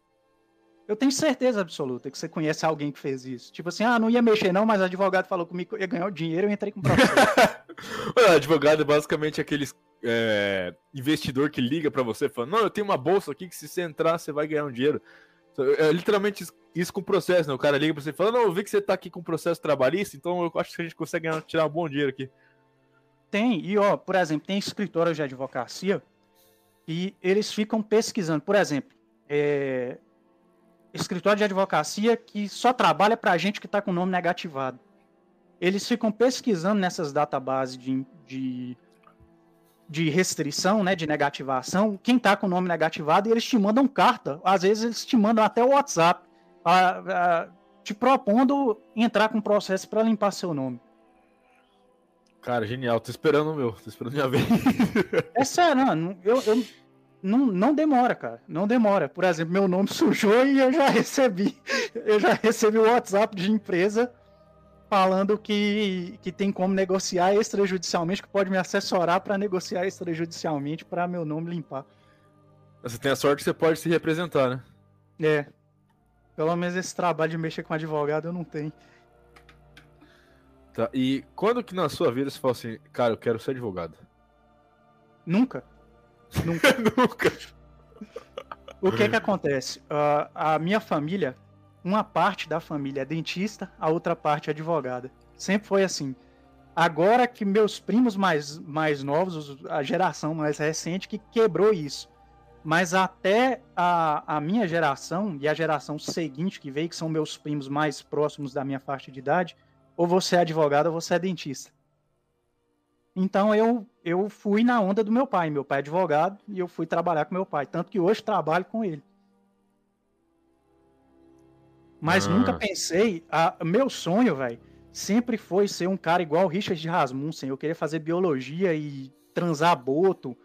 Eu tenho certeza absoluta que você conhece alguém que fez isso. Tipo assim, ah, não ia mexer não, mas o advogado falou comigo que ia ganhar o dinheiro, eu entrei com processo. o advogado é basicamente aquele é, investidor que liga para você falando, não, eu tenho uma bolsa aqui que se você entrar, você vai ganhar um dinheiro. É literalmente isso com processo, né? O cara liga pra você e fala, não, eu vi que você tá aqui com processo trabalhista, então eu acho que a gente consegue tirar um bom dinheiro aqui. Tem, e ó, por exemplo, tem escritórios de advocacia e eles ficam pesquisando. Por exemplo, é, escritório de advocacia que só trabalha para gente que está com o nome negativado. Eles ficam pesquisando nessas databases de, de, de restrição, né, de negativação, quem está com o nome negativado e eles te mandam carta. Às vezes eles te mandam até o WhatsApp a, a, te propondo entrar com processo para limpar seu nome. Cara, genial. Tô esperando meu. Tô esperando minha vez. É sério, não, eu, eu não, não demora, cara. Não demora. Por exemplo, meu nome sujou e eu já recebi. Eu já recebi o WhatsApp de empresa falando que, que tem como negociar extrajudicialmente, que pode me assessorar para negociar extrajudicialmente para meu nome limpar. Você tem a sorte que você pode se representar, né? É. Pelo menos esse trabalho de mexer com advogado eu não tenho. Tá, e quando que na sua vida você fala assim, cara, eu quero ser advogado? Nunca. Nunca. Nunca. O que que acontece? Uh, a minha família, uma parte da família é dentista, a outra parte é advogada. Sempre foi assim. Agora que meus primos mais, mais novos, a geração mais recente, que quebrou isso. Mas até a, a minha geração e a geração seguinte que veio, que são meus primos mais próximos da minha faixa de idade, ou você é advogado ou você é dentista. Então eu, eu fui na onda do meu pai. Meu pai é advogado e eu fui trabalhar com meu pai. Tanto que hoje trabalho com ele. Mas ah. nunca pensei. A, meu sonho, velho, sempre foi ser um cara igual o Richard de Rasmussen. Eu queria fazer biologia e transar boto,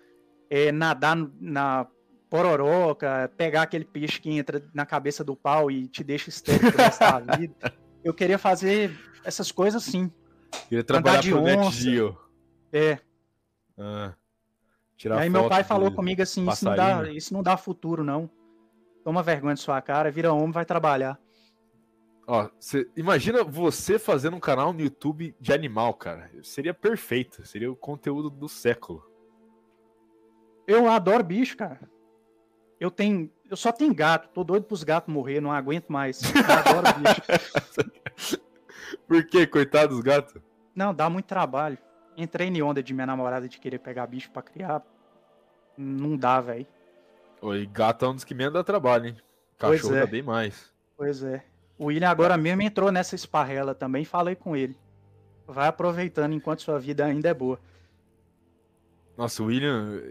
é, nadar na pororoca, pegar aquele peixe que entra na cabeça do pau e te deixa estéril da vida. Eu queria fazer essas coisas sim. Queria trabalhar de pro onça. É. Ah, tirar e aí meu pai falou comigo assim, isso não, dá, isso não dá futuro, não. Toma vergonha de sua cara, vira homem, vai trabalhar. Ó, cê, imagina você fazendo um canal no YouTube de animal, cara. Seria perfeito. Seria o conteúdo do século. Eu adoro bicho, cara. Eu tenho. Eu só tenho gato. Tô doido pros gatos morrer, não aguento mais. Eu adoro bicho. Por que, coitado dos gatos? Não, dá muito trabalho. Entrei em onda de minha namorada de querer pegar bicho pra criar. Não dá, velho. Oi, gato é um dos que menos dá trabalho, hein? Cachorro é. dá bem mais. Pois é. O William agora mesmo entrou nessa esparrela também, falei com ele. Vai aproveitando enquanto sua vida ainda é boa. Nossa, o William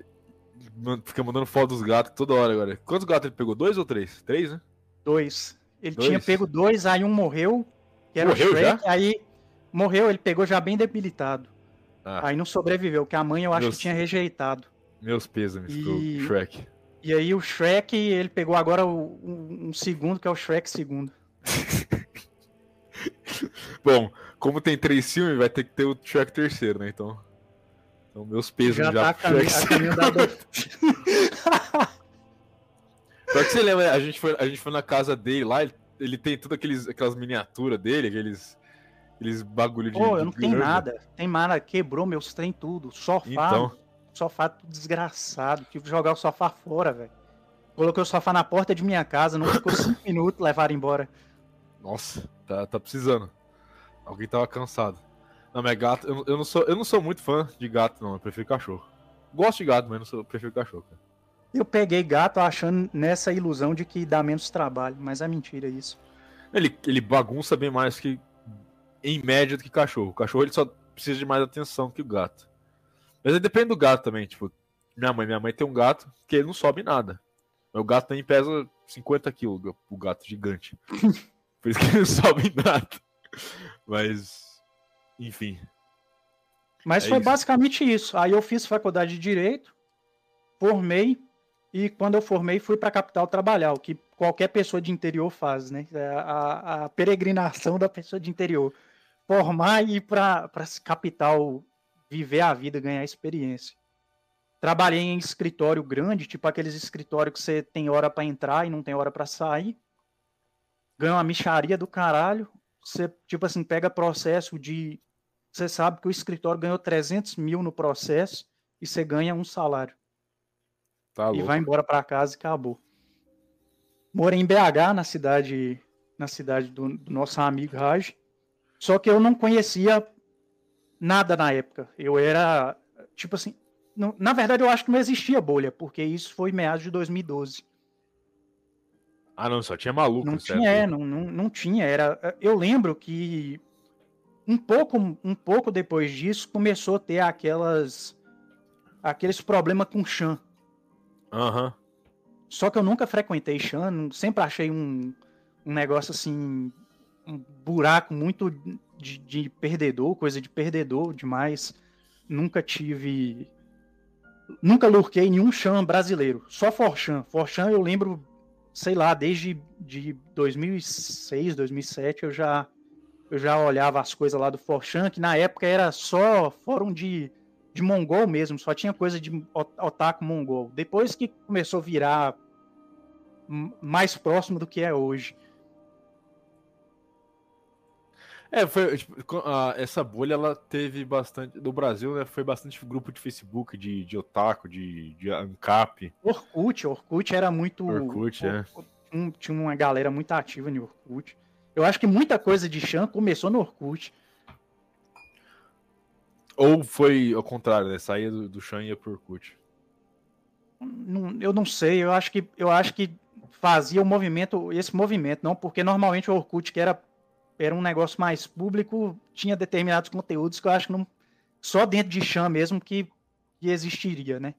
fica mandando foto dos gatos toda hora agora. Quantos gatos ele pegou? Dois ou três? Três, né? Dois. Ele dois? tinha pego dois, aí um morreu, que era morreu o Shrek, já? aí morreu, ele pegou já bem debilitado. Ah. Aí não sobreviveu, que a mãe eu acho Meus... que tinha rejeitado. Meus pêsames e... pro Shrek. E aí o Shrek, ele pegou agora o, um, um segundo, que é o Shrek segundo. Bom, como tem três filmes, vai ter que ter o Shrek terceiro, né? Então. Então, meus pesos já. já tá Shrek a caminho da Só que você lembra, a gente foi, a gente foi na casa dele lá, ele, ele tem tudo aqueles, aquelas miniaturas dele, aqueles, aqueles bagulho de. Pô, eu não tenho nada. Tem nada, quebrou meus trem tudo. Sofá. Então... Sofá tudo desgraçado. Tive que jogar o sofá fora, velho. Coloquei o sofá na porta de minha casa, não ficou cinco minutos, levaram embora. Nossa, tá, tá precisando. Alguém tava cansado. Não, mas gato, eu, eu, não sou, eu não sou muito fã de gato, não. Eu prefiro cachorro. Gosto de gato, mas não sou, eu prefiro cachorro. Cara. Eu peguei gato achando nessa ilusão de que dá menos trabalho, mas é mentira isso. Ele, ele bagunça bem mais que, em média, do que cachorro. O cachorro ele só precisa de mais atenção que o gato. Mas aí depende do gato também. Tipo, minha mãe, minha mãe tem um gato que ele não sobe nada. O gato também pesa 50 quilos, o gato gigante. Por isso que ele não sobe nada. Mas, enfim. Mas é foi isso. basicamente isso. Aí eu fiz faculdade de Direito, formei, e quando eu formei fui para a capital trabalhar, o que qualquer pessoa de interior faz, né? É a, a peregrinação da pessoa de interior. Formar e ir para capital viver a vida, ganhar experiência. Trabalhei em escritório grande, tipo aqueles escritórios que você tem hora para entrar e não tem hora para sair ganha uma micharia do caralho. Você, tipo assim, pega processo de. Você sabe que o escritório ganhou 300 mil no processo e você ganha um salário. Tá e vai embora para casa e acabou. Morei em BH, na cidade, na cidade do, do nosso amigo Raj. Só que eu não conhecia nada na época. Eu era, tipo assim, não, na verdade eu acho que não existia bolha, porque isso foi meados de 2012. Ah, não, só tinha maluco. Não certo? tinha, é, não, não, não tinha. Era, eu lembro que um pouco, um pouco depois disso começou a ter aquelas aqueles problemas com Chan. Aham. Uhum. Só que eu nunca frequentei Chan, sempre achei um, um negócio assim, um buraco muito de, de perdedor, coisa de perdedor demais. Nunca tive. Nunca lurquei nenhum Chan brasileiro, só Forchan. Forchan eu lembro sei lá, desde de 2006, 2007 eu já eu já olhava as coisas lá do Forchan, que na época era só fórum de de mongol mesmo, só tinha coisa de otaku mongol. Depois que começou a virar mais próximo do que é hoje. É, foi, tipo, a, essa bolha ela teve bastante. No Brasil, né? Foi bastante grupo de Facebook, de, de otaku, de, de ANCAP. Orkut, Orkut era muito. Orkut, é. Um, tinha uma galera muito ativa no Orkut. Eu acho que muita coisa de Chan começou no Orkut. Ou foi ao contrário, né? Saía do, do Chan e ia pro Orkut. Não, eu não sei, eu acho que eu acho que fazia o movimento, esse movimento, não, porque normalmente o Orkut, que era era um negócio mais público, tinha determinados conteúdos que eu acho que não, só dentro de chão mesmo que, que existiria, né?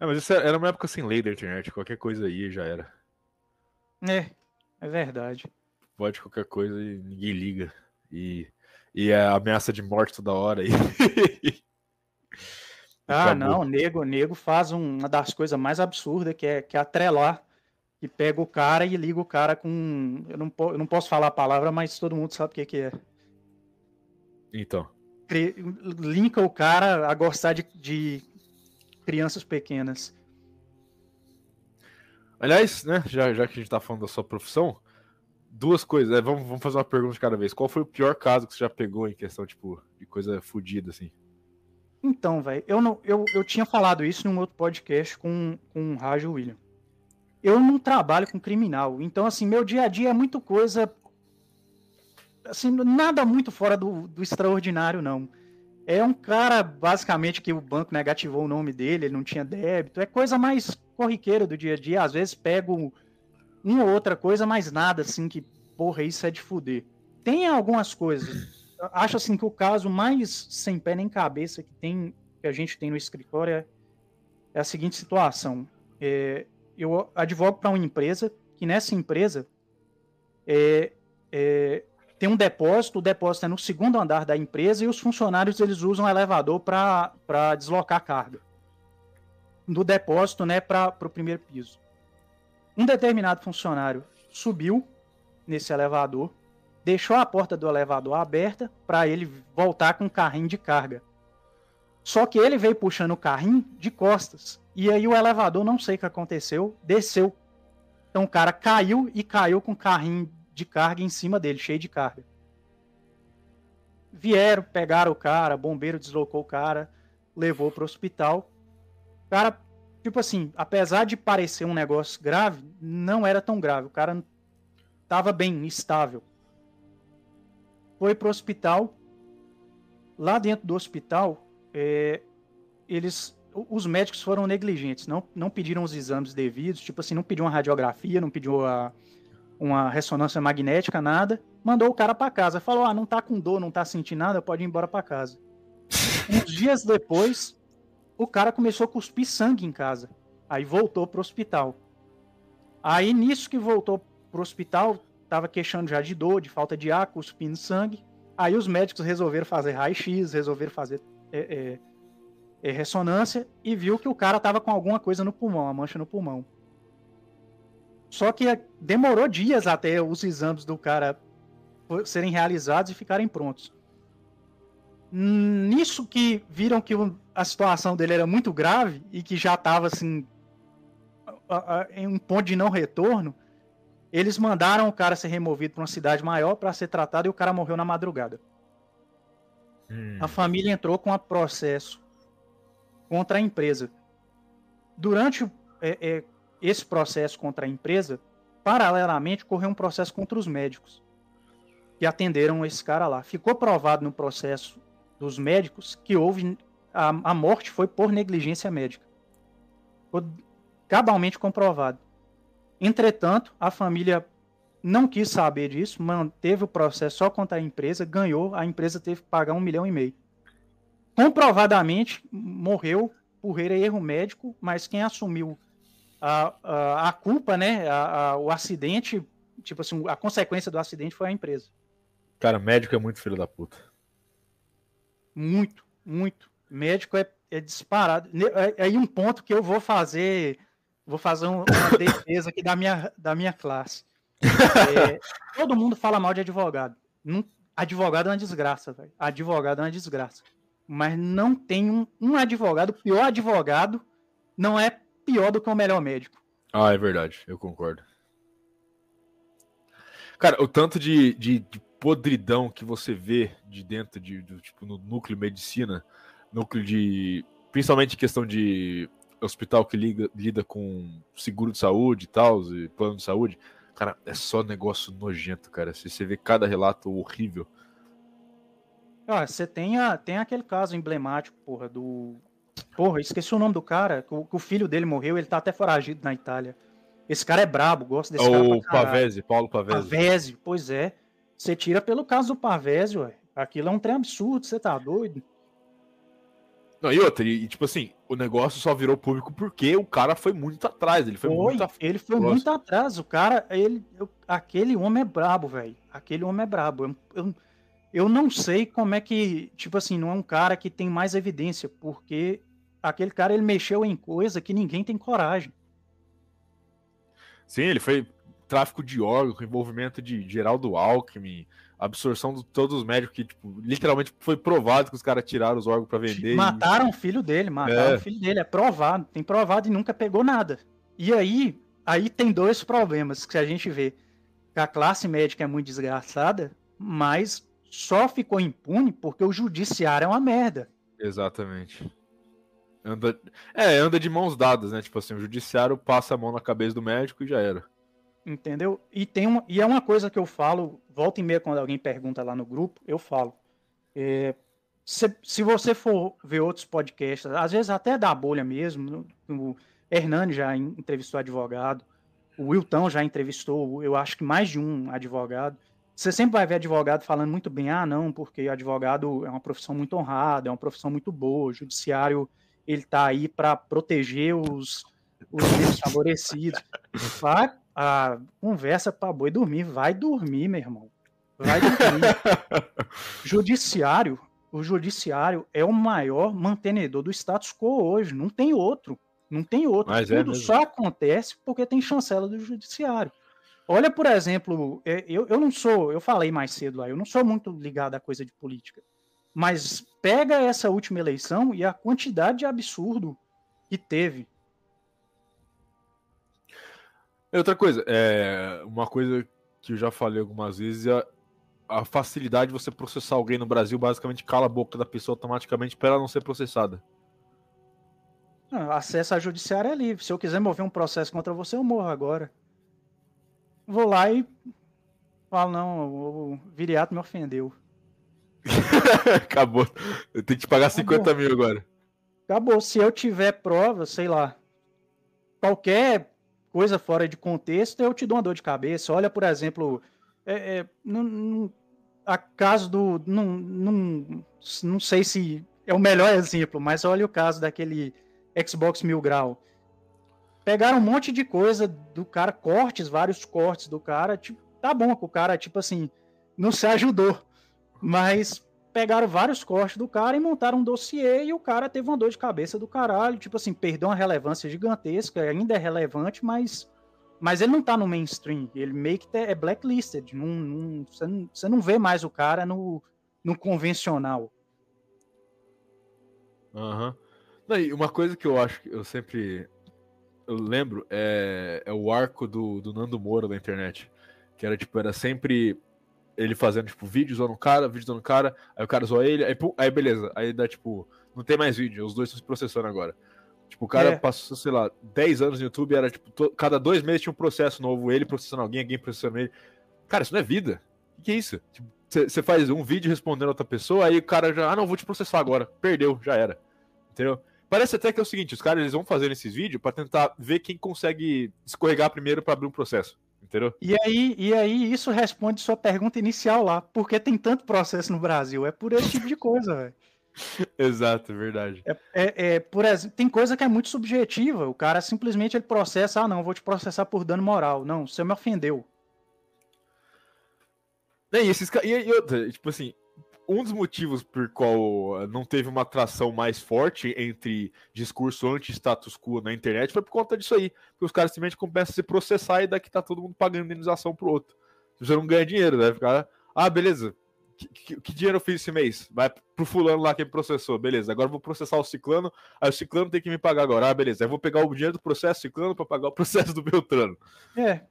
É, mas isso era uma época sem lei da internet, qualquer coisa aí já era. É, é verdade. Pode qualquer coisa e ninguém liga. E, e é ameaça de morte toda hora aí. ah, não, nego, nego faz uma das coisas mais absurdas que é, que é atrelar que pega o cara e liga o cara com. Eu não, eu não posso falar a palavra, mas todo mundo sabe o que, que é. Então. Linka o cara a gostar de, de crianças pequenas. Aliás, né, já, já que a gente tá falando da sua profissão, duas coisas. É, vamos, vamos fazer uma pergunta de cada vez. Qual foi o pior caso que você já pegou em questão, tipo, de coisa fodida, assim? Então, velho, eu, não, eu, eu tinha falado isso num outro podcast com, com o Rádio William eu não trabalho com criminal. Então, assim, meu dia a dia é muito coisa. Assim, nada muito fora do, do extraordinário, não. É um cara, basicamente, que o banco negativou o nome dele, ele não tinha débito. É coisa mais corriqueira do dia a dia. Às vezes pego uma ou outra coisa, mas nada assim que, porra, isso é de fuder. Tem algumas coisas. Acho assim que o caso mais sem pé nem cabeça que tem que a gente tem no escritório é, é a seguinte situação. É, eu advogo para uma empresa que nessa empresa é, é, tem um depósito, o depósito é no segundo andar da empresa e os funcionários eles usam elevador para deslocar carga do depósito né, para o primeiro piso. Um determinado funcionário subiu nesse elevador, deixou a porta do elevador aberta para ele voltar com o carrinho de carga. Só que ele veio puxando o carrinho de costas. E aí o elevador, não sei o que aconteceu, desceu. Então o cara caiu e caiu com o carrinho de carga em cima dele, cheio de carga. Vieram, pegaram o cara, bombeiro deslocou o cara, levou para o hospital. O cara, tipo assim, apesar de parecer um negócio grave, não era tão grave. O cara estava bem, estável. Foi para o hospital. Lá dentro do hospital, é, eles os médicos foram negligentes, não, não pediram os exames devidos, tipo assim, não pediu uma radiografia, não pediu a, uma ressonância magnética, nada. Mandou o cara para casa, falou: "Ah, não tá com dor, não tá sentindo nada, pode ir embora para casa". Uns dias depois, o cara começou a cuspir sangue em casa. Aí voltou pro hospital. Aí nisso que voltou pro hospital, tava queixando já de dor, de falta de ar, cuspindo sangue. Aí os médicos resolveram fazer raio-x, resolveram fazer é, é, é, ressonância e viu que o cara tava com alguma coisa no pulmão, a mancha no pulmão. Só que demorou dias até os exames do cara serem realizados e ficarem prontos. Nisso que viram que a situação dele era muito grave e que já estava assim em um ponto de não retorno, eles mandaram o cara ser removido para uma cidade maior para ser tratado e o cara morreu na madrugada. Hum. A família entrou com um processo contra a empresa. Durante é, é, esse processo contra a empresa, paralelamente, correu um processo contra os médicos que atenderam esse cara lá. Ficou provado no processo dos médicos que houve a, a morte foi por negligência médica. Foi cabalmente comprovado. Entretanto, a família não quis saber disso, manteve o processo só contra a empresa, ganhou, a empresa teve que pagar um milhão e meio comprovadamente morreu por erro médico, mas quem assumiu a, a, a culpa, né, a, a, o acidente, tipo assim, a consequência do acidente foi a empresa. Cara, médico é muito filho da puta. Muito, muito. Médico é, é disparado. É, é aí um ponto que eu vou fazer, vou fazer uma defesa aqui da minha, da minha classe. É, todo mundo fala mal de advogado. Não, advogado é uma desgraça, velho. Advogado é uma desgraça. mas não tem um, um advogado, o pior advogado não é pior do que o melhor médico. Ah, é verdade, eu concordo. Cara, o tanto de, de, de podridão que você vê de dentro de, de, tipo, no núcleo de medicina, núcleo de. Principalmente questão de hospital que liga, lida com seguro de saúde e tal, e plano de saúde. Cara, é só negócio nojento, cara. Se você vê cada relato horrível. Ah, você tem, a, tem aquele caso emblemático, porra, do. Porra, esqueci o nome do cara, que o, que o filho dele morreu, ele tá até foragido na Itália. Esse cara é brabo, gosto desse o cara. O Pavese, Paulo Pavese. Pavese, pois é. Você tira pelo caso do Pavese, ué. Aquilo é um trem absurdo, você tá doido. Não, e outra, e, tipo assim, o negócio só virou público porque o cara foi muito atrás. Ele foi, foi muito Ele foi muito atrás. O cara, ele. Eu, aquele homem é brabo, velho. Aquele homem é brabo. Eu, eu, eu não sei como é que. Tipo assim, não é um cara que tem mais evidência, porque aquele cara ele mexeu em coisa que ninguém tem coragem. Sim, ele foi tráfico de órgãos, envolvimento de Geraldo Alckmin, absorção de todos os médicos que, tipo, literalmente foi provado que os caras tiraram os órgãos para vender. Mataram e... o filho dele, mataram é. o filho dele, é provado, tem provado e nunca pegou nada. E aí, aí tem dois problemas que a gente vê. Que a classe médica é muito desgraçada, mas só ficou impune porque o judiciário é uma merda. Exatamente. Anda, é, anda de mãos dadas, né? Tipo assim, o judiciário passa a mão na cabeça do médico e já era. Entendeu? E, tem uma, e é uma coisa que eu falo, volta e meia, quando alguém pergunta lá no grupo, eu falo. É, se, se você for ver outros podcasts, às vezes até da bolha mesmo, o Hernani já entrevistou advogado, o Wilton já entrevistou, eu acho que mais de um advogado. Você sempre vai ver advogado falando muito bem, ah, não, porque advogado é uma profissão muito honrada, é uma profissão muito boa, o judiciário ele tá aí para proteger os, os favorecidos. Vai, a conversa para boi dormir. Vai dormir, meu irmão. Vai dormir. judiciário, o judiciário é o maior mantenedor do status quo hoje. Não tem outro. Não tem outro. Mas é Tudo é só acontece porque tem chancela do judiciário. Olha, por exemplo, é, eu, eu não sou, eu falei mais cedo lá, eu não sou muito ligado à coisa de política. Mas pega essa última eleição e a quantidade de absurdo que teve Outra coisa, é uma coisa que eu já falei algumas vezes é a facilidade de você processar alguém no Brasil basicamente cala a boca da pessoa automaticamente para ela não ser processada. Não, acesso à judiciária é livre. Se eu quiser mover um processo contra você, eu morro agora. Vou lá e falo, não, o viriato me ofendeu. Acabou. Eu tenho que te pagar 50 Acabou. mil agora. Acabou. Se eu tiver prova, sei lá, qualquer coisa fora de contexto, eu te dou uma dor de cabeça. Olha, por exemplo, é, é, a caso do. Não sei se é o melhor exemplo, mas olha o caso daquele Xbox Mil Grau. Pegaram um monte de coisa do cara, cortes, vários cortes do cara. Tipo, tá bom que o cara, tipo assim, não se ajudou. Mas pegaram vários cortes do cara e montaram um dossiê e o cara teve uma dor de cabeça do caralho, tipo assim, perdeu uma relevância gigantesca, ainda é relevante, mas mas ele não tá no mainstream, ele meio que é blacklisted, não, não, você, não, não vê mais o cara no, no convencional. Aham. Uhum. Uma coisa que eu acho que eu sempre eu lembro é, é o arco do, do Nando Moura da internet. Que era tipo, era sempre ele fazendo, tipo, vídeo zoando o cara, vídeo zoando o cara, aí o cara zoa ele, aí, pum, aí beleza, aí dá, tipo, não tem mais vídeo, os dois estão se processando agora. Tipo, o cara é. passou, sei lá, 10 anos no YouTube, era, tipo, to... cada dois meses tinha um processo novo, ele processando alguém, alguém processando ele. Cara, isso não é vida. O que é isso? Você tipo, faz um vídeo respondendo a outra pessoa, aí o cara já, ah, não, vou te processar agora. Perdeu, já era. Entendeu? Parece até que é o seguinte, os caras eles vão fazendo esses vídeos para tentar ver quem consegue escorregar primeiro para abrir um processo. Entendeu? E aí, e aí isso responde sua pergunta inicial lá. Por que tem tanto processo no Brasil? É por esse tipo de coisa, velho. Exato, é verdade. É, é, é, por exemplo, tem coisa que é muito subjetiva. O cara simplesmente ele processa, ah, não, vou te processar por dano moral. Não, você me ofendeu. É, e, esses, e, e outra, tipo assim, um dos motivos por qual não teve uma atração mais forte entre discurso anti-status quo na internet foi por conta disso aí. Porque os caras simplesmente começam a se processar e daqui tá todo mundo pagando indenização pro outro. Você não ganha dinheiro, né? Ficar, ah, beleza. que, que, que, dinheiro eu fiz esse mês? Vai pro fulano lá que me processou, beleza. Agora vou processar o ciclano, aí o ciclano tem que me pagar agora, ah, beleza. Aí vou pegar o dinheiro do processo ciclano para pagar o processo do Beltrano. É.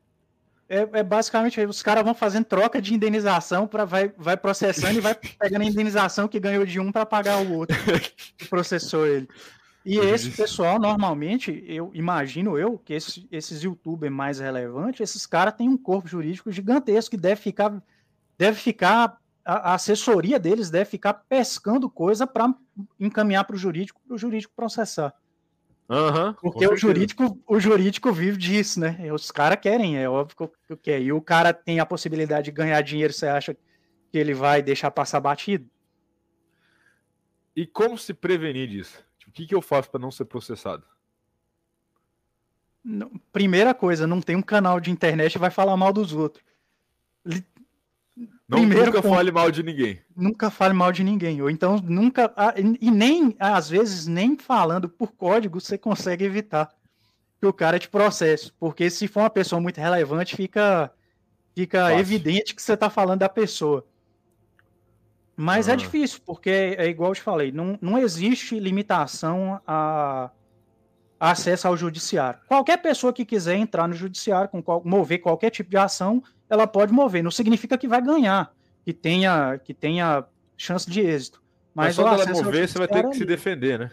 É, é basicamente os caras vão fazendo troca de indenização para vai, vai processando e vai pegando a indenização que ganhou de um para pagar o outro que processou ele. E esse pessoal, normalmente, eu imagino eu, que esses, esses youtubers mais relevantes, esses caras têm um corpo jurídico gigantesco que deve ficar, deve ficar a, assessoria deles deve ficar pescando coisa para encaminhar para o jurídico, para o jurídico processar. Uhum, Porque o jurídico, o jurídico vive disso, né? Os caras querem, é óbvio que quer. E o cara tem a possibilidade de ganhar dinheiro, você acha que ele vai deixar passar batido? E como se prevenir disso? Tipo, o que, que eu faço para não ser processado? primeira coisa, não tem um canal de internet e vai falar mal dos outros. Não, Primeiro nunca ponto, fale mal de ninguém. Nunca fale mal de ninguém. Ou então nunca. E nem, às vezes, nem falando por código você consegue evitar que o cara te processe. Porque se for uma pessoa muito relevante, fica, fica evidente que você está falando da pessoa. Mas é ah. é difícil, porque é igual eu te falei, não, não existe limitação a, a acesso ao judiciário. Qualquer pessoa que quiser entrar no judiciário, com qual, mover qualquer tipo de ação, ela pode mover. Não significa que vai ganhar, que tenha, que tenha chance de êxito. Mas, Mas só ela mover, você vai ter que se defender, né?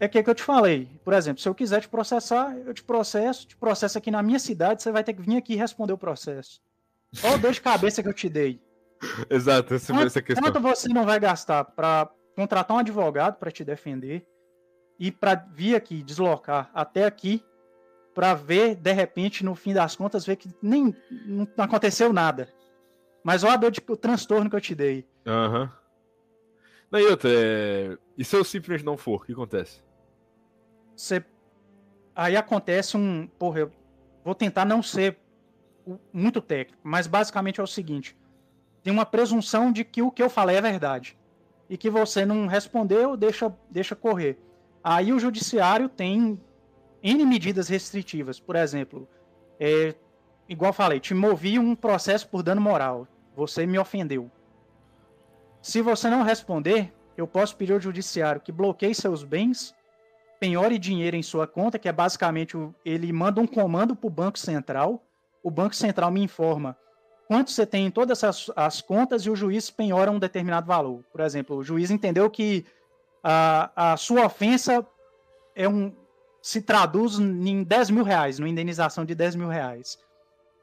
É que, é que eu te falei. Por exemplo, se eu quiser te processar, eu te processo, te processo aqui na minha cidade, você vai ter que vir aqui responder o processo. Olha o dor de cabeça que eu te dei. Exato, essa, quanto, essa questão. Quanto você não vai gastar para contratar um advogado para te defender e para vir aqui, deslocar até aqui para ver, de repente, no fim das contas, ver que nem não aconteceu nada. Mas olha a dor de, o transtorno que eu te dei. Aham. Uhum. E outra, é... e se eu simplesmente não for, o que acontece? Você... Aí acontece um. Porra, eu vou tentar não ser muito técnico, mas basicamente é o seguinte: tem uma presunção de que o que eu falei é verdade. E que você não respondeu, deixa, deixa correr. Aí o judiciário tem N medidas restritivas. Por exemplo, é, igual falei, te movi um processo por dano moral. Você me ofendeu. Se você não responder, eu posso pedir ao judiciário que bloqueie seus bens, penhore dinheiro em sua conta, que é basicamente ele manda um comando para o Banco Central. O Banco Central me informa quanto você tem em todas as, as contas e o juiz penhora um determinado valor. Por exemplo, o juiz entendeu que a, a sua ofensa é um, se traduz em 10 mil reais, numa indenização de 10 mil reais.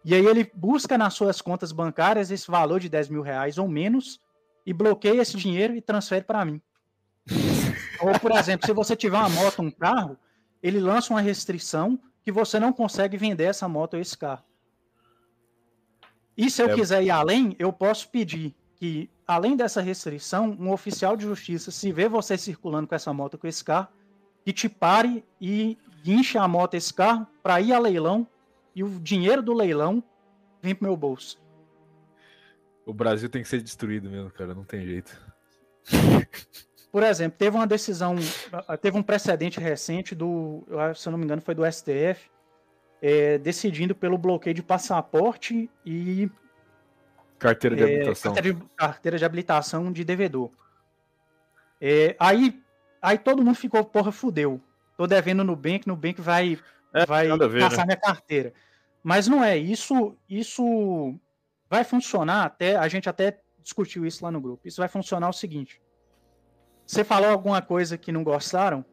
E aí ele busca nas suas contas bancárias esse valor de 10 mil reais ou menos e bloqueia esse dinheiro e transfere para mim. ou, por exemplo, se você tiver uma moto, um carro, ele lança uma restrição que você não consegue vender essa moto ou esse carro. E se eu é... quiser ir além, eu posso pedir que, além dessa restrição, um oficial de justiça, se vê você circulando com essa moto, com esse carro, que te pare e guinche a moto esse carro para ir a leilão e o dinheiro do leilão vem pro meu bolso. O Brasil tem que ser destruído mesmo, cara, não tem jeito. Por exemplo, teve uma decisão, teve um precedente recente do, se eu não me engano, foi do STF, é, decidindo pelo bloqueio de passaporte e carteira de é, habilitação. Carteira de, carteira de habilitação de devedor. É, aí Aí todo mundo ficou, porra, fudeu. Tô devendo no Nubank, Nubank vai, é, vai ver, passar né? minha carteira. Mas não é, isso, isso vai funcionar até, a gente até discutiu isso lá no grupo. Isso vai funcionar o seguinte. Você falou alguma coisa que não gostaram?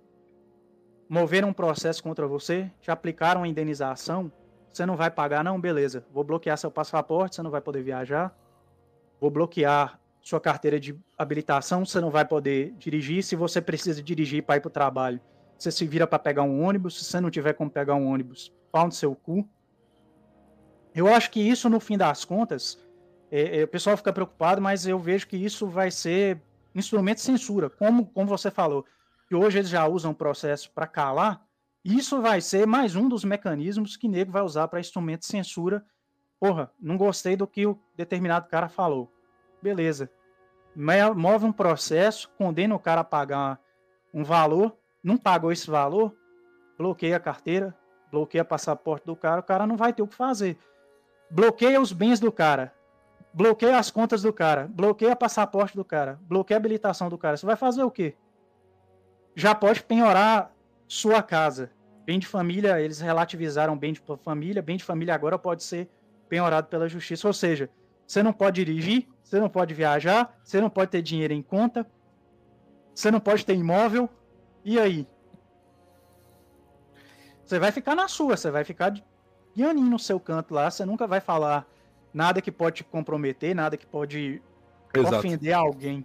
Moveram um processo contra você? Te aplicaram a indenização? Você não vai pagar, não? Beleza. Vou bloquear seu passaporte, você não vai poder viajar. Vou bloquear sua carteira de habilitação, você não vai poder dirigir. Se você precisa dirigir para ir para o trabalho, você se vira para pegar um ônibus. Se você não tiver como pegar um ônibus, pau no seu cu. Eu acho que isso, no fim das contas, é, é, o pessoal fica preocupado, mas eu vejo que isso vai ser instrumento de censura, como, como você falou, que hoje eles já usam o processo para calar. Isso vai ser mais um dos mecanismos que nego vai usar para instrumento de censura. Porra, não gostei do que o determinado cara falou. Beleza move um processo, condena o cara a pagar um valor, não pagou esse valor, bloqueia a carteira, bloqueia o passaporte do cara, o cara não vai ter o que fazer. Bloqueia os bens do cara. bloqueia as contas do cara, bloqueia passaporte do cara, bloqueia a habilitação do cara. Você vai fazer o quê? Já pode penhorar sua casa. Bem de família, eles relativizaram bem de família, bem de família agora pode ser penhorado pela justiça. Ou seja, você não pode dirigir, você não pode viajar, você não pode ter dinheiro em conta, você não pode ter imóvel. E aí? Você vai ficar na sua, você vai ficar pianinho no seu canto lá, você nunca vai falar nada que pode te comprometer, nada que pode Exato. ofender alguém.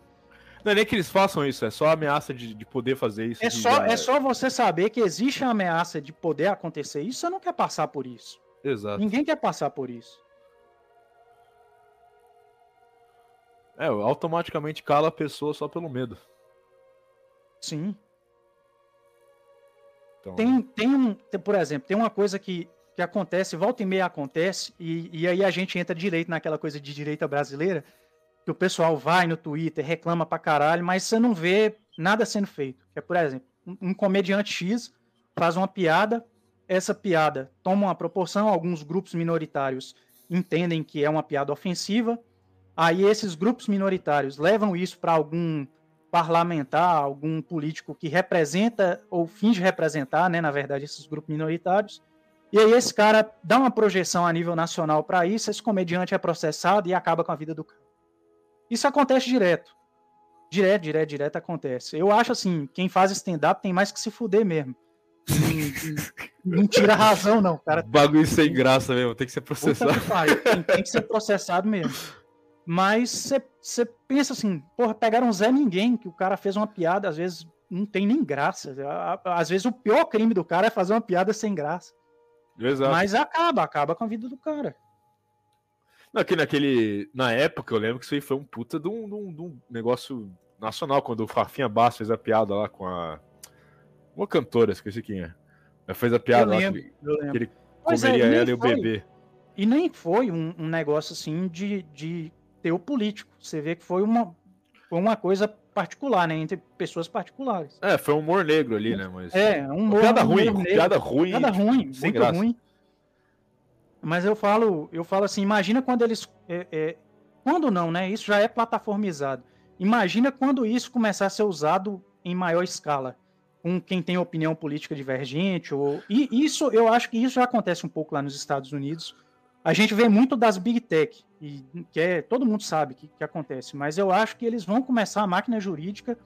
Não é nem que eles façam isso, é só a ameaça de, de poder fazer isso. É só, é só você saber que existe a ameaça de poder acontecer isso, você não quer passar por isso. Exato. Ninguém quer passar por isso. É, automaticamente cala a pessoa só pelo medo. Sim. Então... Tem, tem um, tem, por exemplo, tem uma coisa que que acontece, volta e meia acontece, e, e aí a gente entra direito naquela coisa de direita brasileira, que o pessoal vai no Twitter, reclama pra caralho, mas você não vê nada sendo feito. Que é, por exemplo, um, um comediante X faz uma piada, essa piada toma uma proporção, alguns grupos minoritários entendem que é uma piada ofensiva, aí esses grupos minoritários levam isso para algum parlamentar, algum político que representa ou finge representar, né, na verdade, esses grupos minoritários, e aí esse cara dá uma projeção a nível nacional para isso, esse comediante é processado e acaba com a vida do cara. Isso acontece direto. Direto, direto, direto acontece. Eu acho assim, quem faz stand-up tem mais que se fuder mesmo. Não, tira razão, não, cara. Bagulho sem graça mesmo, tem que ser processado. Tem, tem, que ser processado mesmo. Mas você pensa assim, porra, pegaram Zé Ninguém, que o cara fez uma piada, às vezes não tem nem graça. Às vezes o pior crime do cara é fazer uma piada sem graça. Exato. Mas acaba, acaba com a vida do cara. Não, que naquele. Na época, eu lembro que isso aí foi um puta de um, de um, de um negócio nacional, quando o Rafinha Basso fez a piada lá com a. Uma cantora, esqueci quem é. Ela fez a piada eu lembro, lá que, eu que ele é, comeria é, ela e o bebê. E nem foi um, um, negócio assim de, de ter o político. Você vê que foi uma, foi uma coisa particular, né? Entre pessoas particulares. É, foi um humor negro ali, né? Mas... É, um humor. Piada ruim, piada ruim. Piada ruim, sem muito graça. ruim. Mas eu falo, eu falo assim, imagina quando eles. É, é, quando não, né? Isso já é plataformizado. Imagina quando isso começar a ser usado em maior escala. Com quem tem opinião política divergente. Ou... E isso, eu acho que isso já acontece um pouco lá nos Estados Unidos. A gente vê muito das Big Tech, e, que é, todo mundo sabe que, que acontece, mas eu acho que eles vão começar, a máquina jurídica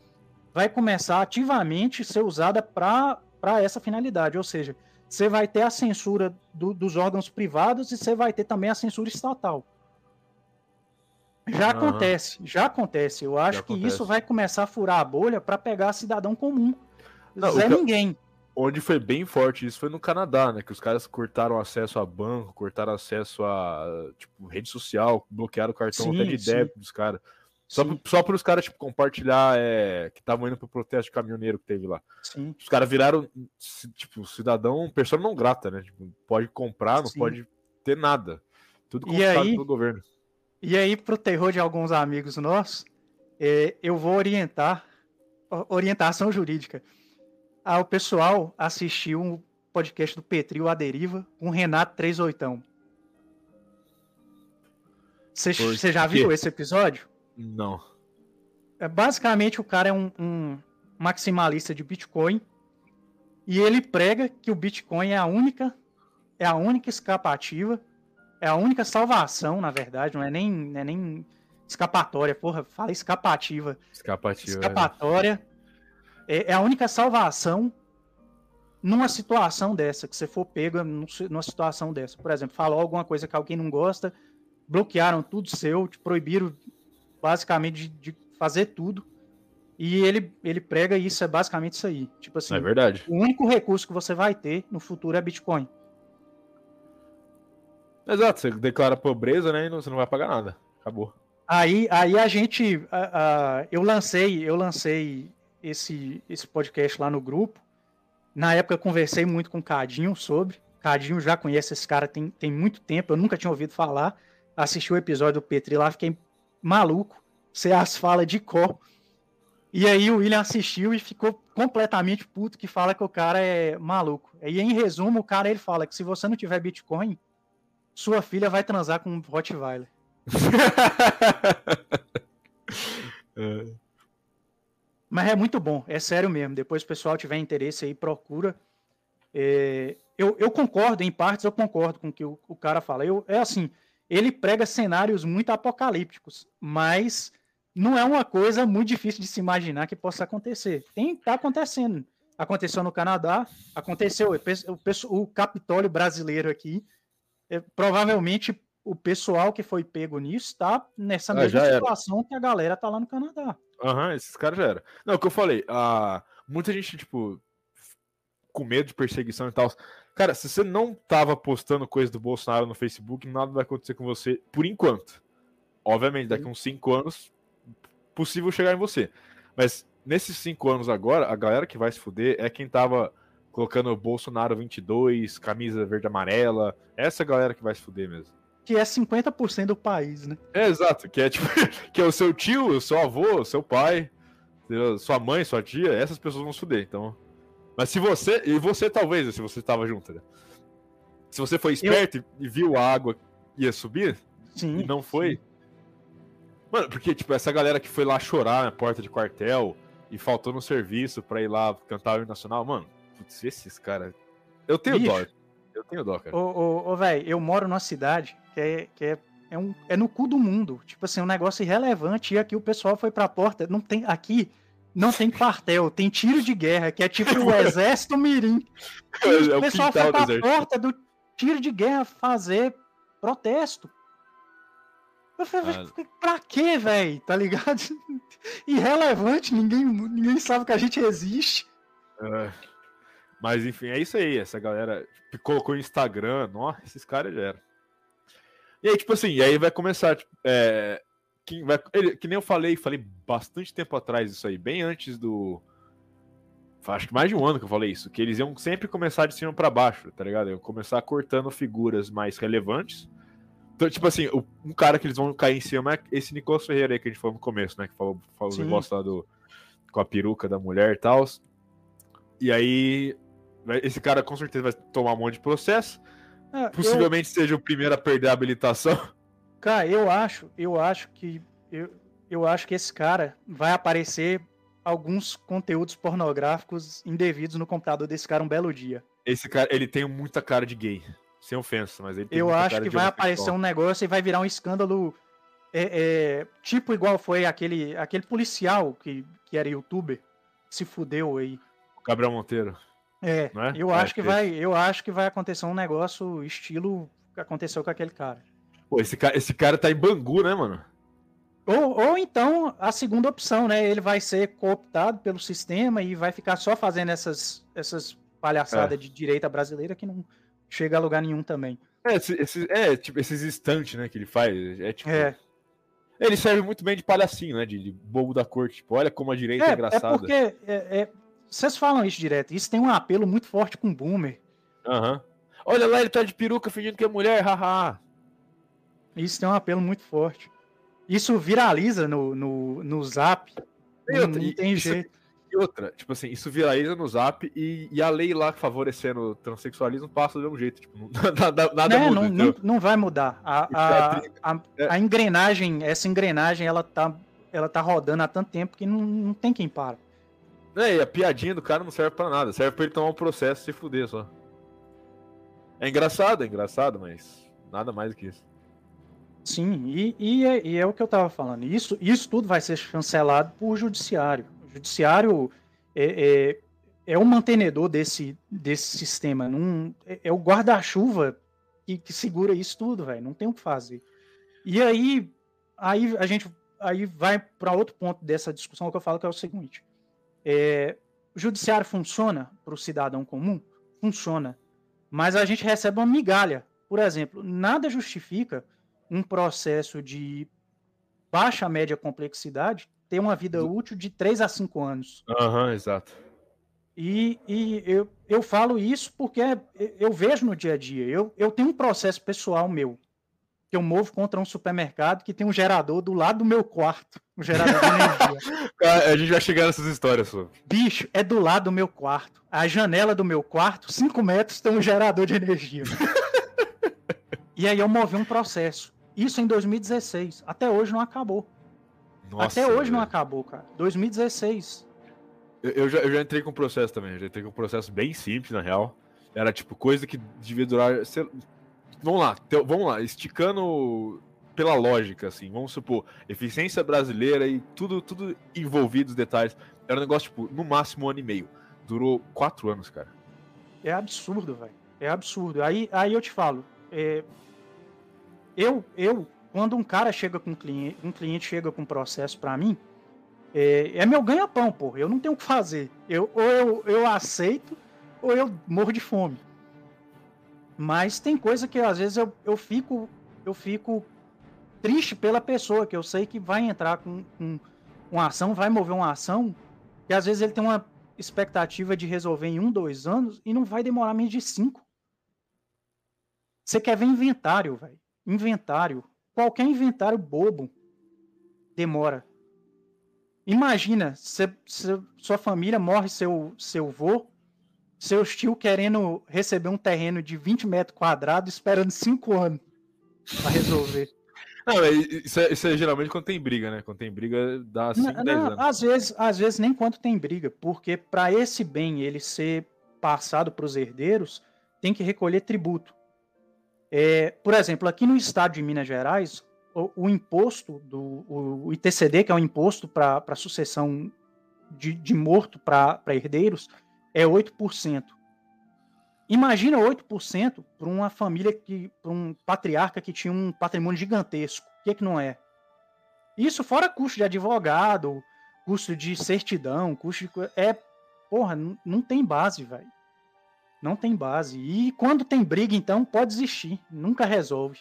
vai começar ativamente a ser usada para essa finalidade, ou seja, você vai ter a censura do, dos órgãos privados e você vai ter também a censura estatal. Já uhum. acontece, já acontece. Eu acho já que acontece. isso vai começar a furar a bolha para pegar cidadão comum. Não, Zé ninguém. Onde foi bem forte isso foi no Canadá, né? Que os caras cortaram acesso a banco, cortaram acesso a tipo, rede social, bloquearam o cartão sim, até de sim. débito dos caras. Só, só para os caras tipo, compartilhar é, que estavam indo pro protesto de caminhoneiro que teve lá. Sim. Os caras viraram, tipo, cidadão, pessoa não grata, né? Tipo, pode comprar, não pode ter nada. Tudo confiscado pelo governo. E aí, pro terror de alguns amigos nossos, é, eu vou orientar, orientação jurídica ao pessoal assistir um podcast do Petri, o A Deriva, com o Renato 38. Você já viu esse episódio? Não. É, basicamente, o cara é um, um maximalista de Bitcoin e ele prega que o Bitcoin é a única é a única escapativa, é a única salvação, na verdade, não é nem, não é nem escapatória, porra, fala escapativa. Escapativa. É. Escapatória. É é, é a única salvação numa situação dessa, que você for pego numa situação dessa. Por exemplo, falou alguma coisa que alguém não gosta, bloquearam tudo seu, te proibiram basicamente de, de fazer tudo. E ele, ele prega isso, é basicamente isso aí. Tipo assim, é verdade. O único recurso que você vai ter no futuro é Bitcoin. Exato, você declara pobreza, né? E você não vai pagar nada. Acabou. Aí, aí a gente. Uh, uh, eu lancei, eu lancei esse, esse podcast lá no grupo. Na época conversei muito com o Cadinho sobre. Cadinho já conhece esse cara tem, tem muito tempo, eu nunca tinha ouvido falar. Assisti o episódio do Petri lá, fiquei maluco. Você as fala de cor. E aí o William assistiu e ficou completamente puto que fala que o cara é maluco. E em resumo, o cara ele fala que se você não tiver Bitcoin, sua filha vai transar com um Rottweiler. é. Mas é muito bom, é sério mesmo. Depois, o pessoal tiver interesse aí, procura. É, eu, eu, concordo, em partes eu concordo com o que o, o cara fala. Eu, é assim, ele prega cenários muito apocalípticos, mas não é uma coisa muito difícil de se imaginar que possa acontecer. Tem, tá acontecendo. Aconteceu no Canadá, aconteceu o, o Capitólio brasileiro aqui. É, provavelmente o pessoal que foi pego nisso está nessa ah, mesma situação era. que a galera tá lá no Canadá. Aham, uhum, esses caras já eram. Não, o que eu falei, uh, muita gente, tipo, com medo de perseguição e tal. Cara, se você não tava postando coisa do Bolsonaro no Facebook, nada vai acontecer com você por enquanto. Obviamente, daqui uns 5 anos, possível chegar em você. Mas nesses 5 anos agora, a galera que vai se fuder é quem tava colocando Bolsonaro 22, camisa verde amarela. Essa galera que vai se fuder mesmo. Que é 50% do país, né? É, exato. Que é tipo, que é o seu tio, o seu avô, o seu pai, sua mãe, sua tia, essas pessoas vão se fuder. Então, mas se você. E você talvez, se você estava junto, né? Se você foi esperto eu... e viu a água ia subir sim, e não foi. Sim. Mano, porque, tipo, essa galera que foi lá chorar na porta de quartel e faltou no serviço pra ir lá cantar o hino nacional, mano, putz, esses caras. Eu tenho Bicho, dó. Eu tenho dó, cara. Ô, ô, ô velho, eu moro numa cidade que é, que é, é, um, é no cu do mundo. Tipo assim, um negócio irrelevante. E aqui o pessoal foi pra porta. Não tem. Aqui não tem quartel, tem tiro de guerra, que é tipo o exército mirim. E é o pessoal foi pra porta do tiro de guerra fazer protesto. Eu falei, ah. pra quê, velho? Tá ligado? Irrelevante, ninguém, ninguém sabe que a gente existe. É. Mas enfim, é isso aí. Essa galera colocou no Instagram, nossa, esses caras já eram. E aí, tipo assim, e aí vai começar. Tipo, é, que, vai, ele, que nem eu falei, falei bastante tempo atrás isso aí, bem antes do. Acho que mais de um ano que eu falei isso, que eles iam sempre começar de cima para baixo, tá ligado? Iam começar cortando figuras mais relevantes. Então, tipo assim, um cara que eles vão cair em cima é esse Nicolas Ferreira aí que a gente falou no começo, né? Que falou, falou o negócio lá do, com a peruca da mulher e tal. E aí, esse cara com certeza vai tomar um monte de processo. Ah, Possivelmente eu... seja o primeiro a perder a habilitação. Cara, eu acho, eu acho que eu, eu acho que esse cara vai aparecer alguns conteúdos pornográficos indevidos no computador desse cara um belo dia. Esse cara, ele tem muita cara de gay, sem ofensa, mas ele tem Eu acho que vai aparecer um negócio e vai virar um escândalo é, é, tipo igual foi aquele aquele policial que, que era youtuber, se fudeu aí. Gabriel Monteiro. É, é? eu acho que vai, eu acho que vai acontecer um negócio estilo que aconteceu com aquele cara. Pô, esse cara, esse cara tá em Bangu, né, mano? Ou, ou então a segunda opção, né? Ele vai ser cooptado pelo sistema e vai ficar só fazendo essas, essas palhaçadas é. de direita brasileira que não chega a lugar nenhum também. É, esse, é tipo, esses instantes, né, que ele faz. É tipo. É. Ele serve muito bem de palhacinho, né? De, de bobo da corte. Tipo, olha como a direita é, é, é engraçada. É porque. É, é, vocês falam isso direto. Isso tem um apelo muito forte com o boomer. Aham. Uhum. Olha lá, ele tá de peruca fingindo que é mulher, haha. Isso tem um apelo muito forte. Isso viraliza no, no, no zap. E outra, não, tem isso, jeito. E outra, tipo assim, isso viraliza no zap e, e a lei lá favorecendo o transexualismo passa de um jeito. Tipo, nada, nada é, muda, não, não, não, vai mudar. A, a, é a, é. a, engrenagem, essa engrenagem, ela tá, ela tá rodando há tanto tempo que não, não tem quem para. É, e a piadinha do cara não serve para nada. Serve para ele tomar um processo e se fuder só. É engraçado, é engraçado, mas nada mais do que isso. Sim, e, e, é, e é o que eu estava falando. Isso, isso tudo vai ser chancelado por judiciário. O judiciário é, é, é o mantenedor desse, desse sistema. Não, é, é o guarda-chuva que, que, segura isso tudo, velho. Não tem o que fazer. E aí, aí a gente aí vai para outro ponto dessa discussão que eu falo que é o seguinte: é, o judiciário funciona para o cidadão comum? Funciona. Mas a gente recebe uma migalha. Por exemplo, nada justifica um processo de baixa média complexidade ter uma vida útil de 3 a 5 anos. Aham, uhum, exato. E, e eu, eu falo isso porque eu vejo no dia a dia. Eu, eu tenho um processo pessoal meu que eu movo contra um supermercado que tem um gerador do lado do meu quarto. Um gerador de energia. a gente vai chegar nessas histórias, pô. Bicho, é do lado do meu quarto. A janela do meu quarto, 5 metros, tem um gerador de energia. e aí eu movi um processo. Isso em 2016. Até hoje não acabou. Nossa, Até hoje não acabou, cara. 2016. Eu, eu, já, eu já entrei com o processo também. Eu já entrei com um processo bem simples, na real. Era tipo coisa que devia durar. Sei, vamos lá, te, vamos lá, esticando pela lógica, assim, vamos supor, eficiência brasileira e tudo, tudo envolvido os detalhes. Era um negócio, tipo, no máximo um ano e meio. Durou quatro anos, cara. É absurdo, velho. É absurdo. Aí, aí eu te falo, é... eu, eu, quando um cara chega com um cliente, um cliente chega com um processo para mim, é, é meu ganha-pão, pô. Eu não tenho o que fazer. Eu, ou eu, eu aceito, ou eu morro de fome. Mas tem coisa que às vezes eu, eu fico eu fico triste pela pessoa, que eu sei que vai entrar com, com uma ação, vai mover uma ação, e às vezes ele tem uma expectativa de resolver em um, dois anos e não vai demorar menos de cinco. Você quer ver inventário, velho. Inventário. Qualquer inventário bobo demora. Imagina, se, sua família morre seu, seu vô, seu tio querendo receber um terreno de 20 metros quadrados, esperando 5 anos para resolver. Não, isso é, isso é, geralmente quando tem briga, né? Quando tem briga, dá 5, 10 anos. Às vezes, às vezes nem quando tem briga, porque para esse bem ele ser passado para os herdeiros, tem que recolher tributo. É, por exemplo, aqui no estado de Minas Gerais, o, o imposto do o, o, ITCD, que é o imposto para sucessão de, de morto para herdeiros, é 8%. Imagina 8% para uma família que, para um patriarca que tinha um patrimônio gigantesco. O que, é que não é? Isso fora custo de advogado, custo de certidão, custo de. É. Porra, não, não tem base, velho. Não tem base. E quando tem briga, então, pode existir. Nunca resolve.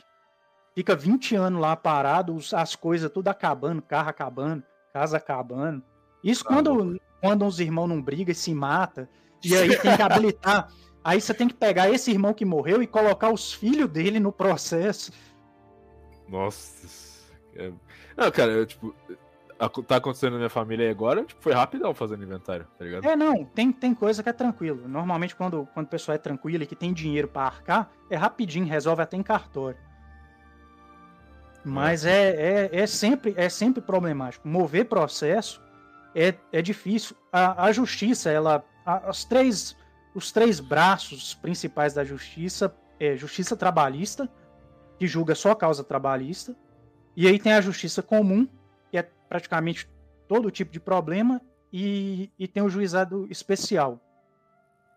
Fica 20 anos lá parado, as coisas tudo acabando, carro acabando, casa acabando. Isso tá quando, quando os irmãos não brigam e se matam. E aí tem que habilitar. Aí você tem que pegar esse irmão que morreu e colocar os filhos dele no processo. Nossa. É... Não, cara, eu, tipo, tá acontecendo na minha família agora, tipo, foi rapidão fazendo inventário, tá ligado? É, não, tem, tem coisa que é tranquilo. Normalmente, quando, quando o pessoal é tranquilo e que tem dinheiro para arcar, é rapidinho, resolve até em cartório. Mas é, é, é, sempre, é sempre problemático. Mover processo é, é difícil. A, a justiça, ela. As três os três braços principais da justiça é justiça trabalhista, que julga só causa trabalhista, e aí tem a justiça comum, que é praticamente todo tipo de problema, e, e tem o juizado especial.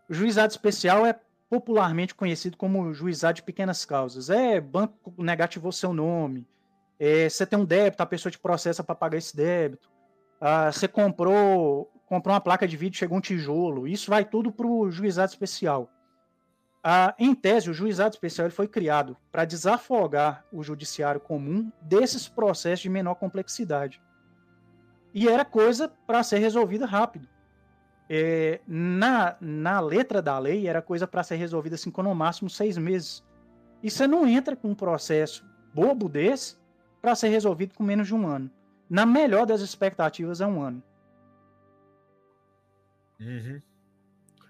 O juizado especial é popularmente conhecido como juizado de pequenas causas. É banco negativou seu nome, é, você tem um débito, a pessoa te processa para pagar esse débito, ah, você comprou comprou uma placa de vídeo, chegou um tijolo. Isso vai tudo para o juizado especial. Ah, em tese, o juizado especial ele foi criado para desafogar o judiciário comum desses processos de menor complexidade. E era coisa para ser resolvida rápido. É, na, na letra da lei, era coisa para ser resolvida assim, no máximo seis meses. E você não entra com um processo bobo desse para ser resolvido com menos de um ano. Na melhor das expectativas, é um ano. Uhum.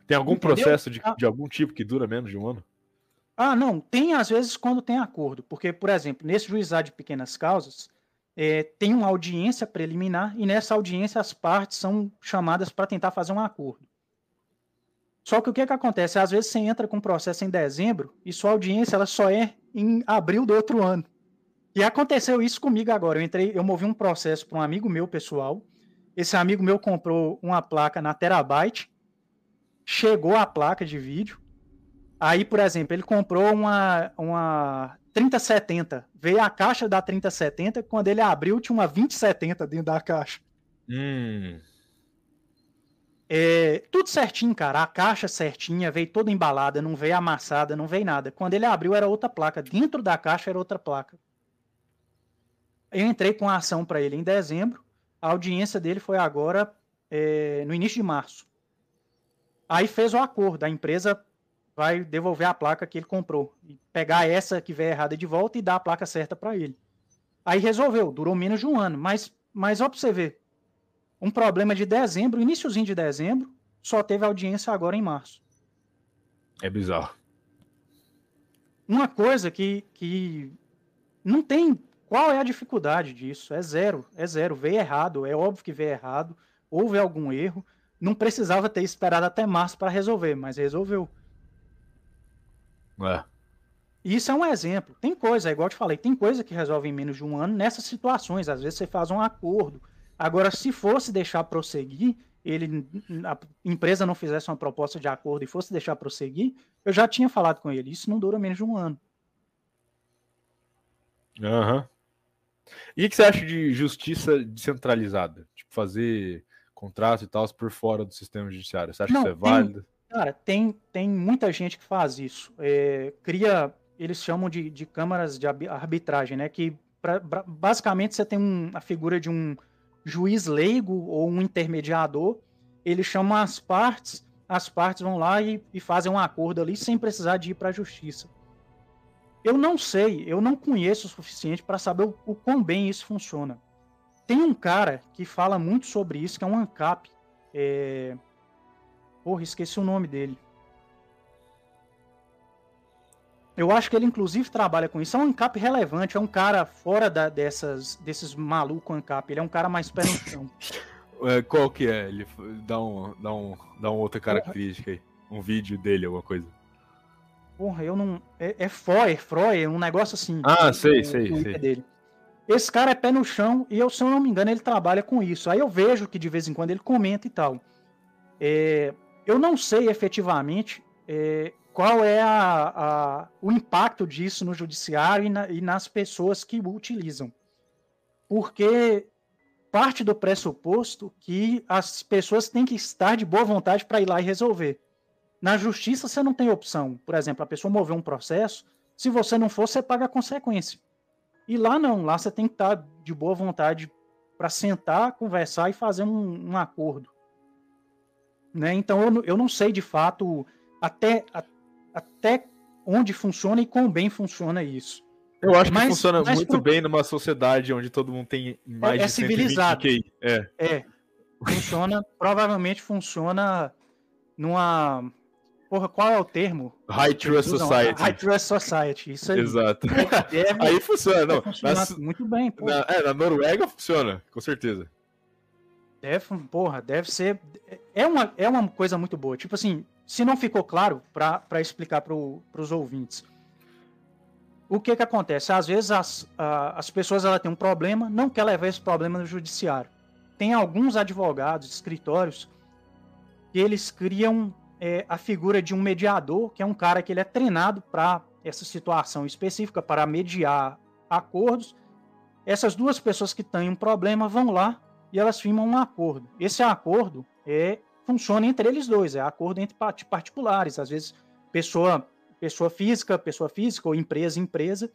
Tem algum Entendeu? processo de, ah. de algum tipo que dura menos de um ano? Ah, não. Tem às vezes quando tem acordo. Porque, por exemplo, nesse juizado de pequenas causas, é, tem uma audiência preliminar e nessa audiência as partes são chamadas para tentar fazer um acordo. Só que o que, que acontece? Às vezes você entra com um processo em dezembro e sua audiência ela só é em abril do outro ano. E aconteceu isso comigo agora. Eu entrei, eu movi um processo para um amigo meu pessoal esse amigo meu comprou uma placa na Terabyte, chegou a placa de vídeo. Aí, por exemplo, ele comprou uma, uma 3070. Veio a caixa da 3070, quando ele abriu, tinha uma 2070 dentro da caixa. Hum. É, tudo certinho, cara. A caixa certinha, veio toda embalada, não veio amassada, não veio nada. Quando ele abriu, era outra placa. Dentro da caixa era outra placa. Eu entrei com a ação para ele em dezembro. A audiência dele foi agora é, no início de março. Aí fez o acordo, a empresa vai devolver a placa que ele comprou e pegar essa que veio errada de volta e dar a placa certa para ele. Aí resolveu, durou menos de um ano, mas mas ó para você ver, um problema de dezembro, iníciozinho de dezembro, só teve audiência agora em março. É bizarro. Uma coisa que, que Não tem. Qual é a dificuldade disso? É zero, é zero. Veio errado, é óbvio que veio errado. Houve algum erro. Não precisava ter esperado até março para resolver, mas resolveu. É. Isso é um exemplo. Tem coisa, é igual eu te falei, tem coisa que resolve em menos de um ano nessas situações. Às vezes você faz um acordo. Agora, se fosse deixar prosseguir, ele, a empresa não fizesse uma proposta de acordo e fosse deixar prosseguir, eu já tinha falado com ele. Isso não dura menos de um ano. Aham. Uhum. E o que você acha de justiça descentralizada? Tipo, fazer contrato e tal por fora do sistema judiciário. Você acha não, que isso é tem, válido? Cara, tem, tem muita gente que faz isso. É, cria, eles chamam de, de câmaras de arbitragem, né? Que pra, pra, basicamente você tem um, a figura de um juiz leigo ou um intermediador. Ele chama as partes, as partes vão lá e, e fazem um acordo ali sem precisar de ir para a justiça. Eu não sei, eu não conheço o suficiente para saber o, o quão bem isso funciona. Tem um cara que fala muito sobre isso, que é um ANCAP. É... Porra, esqueci o nome dele. Eu acho que ele, inclusive, trabalha com isso. É um ANCAP relevante, é um cara fora da, dessas, desses malucos ANCAP. Ele é um cara mais pé no chão. É, qual que é? Ele dá, um, dá, um, dá uma outra característica aí. Um vídeo dele, alguma coisa. Porra, eu não. É, é Freud, Freud, um negócio assim. Ah, sei, sei, sei. Dele. Esse cara é pé no chão e eu, se eu não me engano, ele trabalha com isso. Aí eu vejo que de vez em quando ele comenta e tal. É, eu não sei efetivamente é, qual é a, a, o impacto disso no judiciário e, na, e nas pessoas que o utilizam. Porque parte do pressuposto que as pessoas têm que estar de boa vontade para ir lá e resolver. Na justiça, você não tem opção. Por exemplo, a pessoa mover um processo, se você não for, você paga a consequência. E lá não, lá você tem que estar de boa vontade para sentar, conversar e fazer um, um acordo. Né? Então eu, eu não sei de fato até, a, até onde funciona e quão bem funciona isso. Eu acho mas, que funciona muito por... bem numa sociedade onde todo mundo tem mais é, é de civilizado. É. é. Funciona, provavelmente funciona numa Porra, qual é o termo? High Trust Society. High Trust Society, isso aí. Exato. Deve, aí funciona, não. Na, muito bem, pô. Na, é, na Noruega funciona, com certeza. Deve, porra, deve ser. É uma, é uma coisa muito boa. Tipo assim, se não ficou claro, para explicar para os ouvintes. O que que acontece? Às vezes as, as pessoas ela têm um problema, não quer levar esse problema no judiciário. Tem alguns advogados, escritórios, que eles criam é, a figura de um mediador, que é um cara que ele é treinado para essa situação específica, para mediar acordos. Essas duas pessoas que têm um problema vão lá e elas firmam um acordo. Esse acordo é funciona entre eles dois, é acordo entre particulares, às vezes pessoa pessoa física, pessoa física ou empresa empresa,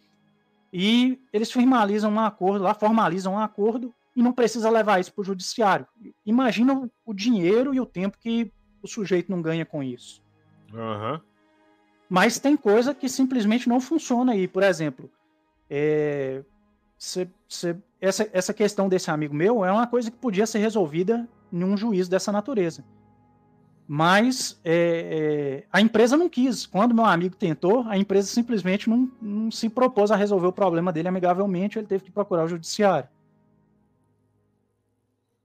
e eles formalizam um acordo lá, formalizam um acordo e não precisa levar isso para o judiciário. Imagina o dinheiro e o tempo que o sujeito não ganha com isso. Uhum. Mas tem coisa que simplesmente não funciona aí. Por exemplo, é, cê, cê, essa, essa questão desse amigo meu é uma coisa que podia ser resolvida em um juízo dessa natureza. Mas é, é, a empresa não quis. Quando meu amigo tentou, a empresa simplesmente não, não se propôs a resolver o problema dele amigavelmente, ele teve que procurar o judiciário.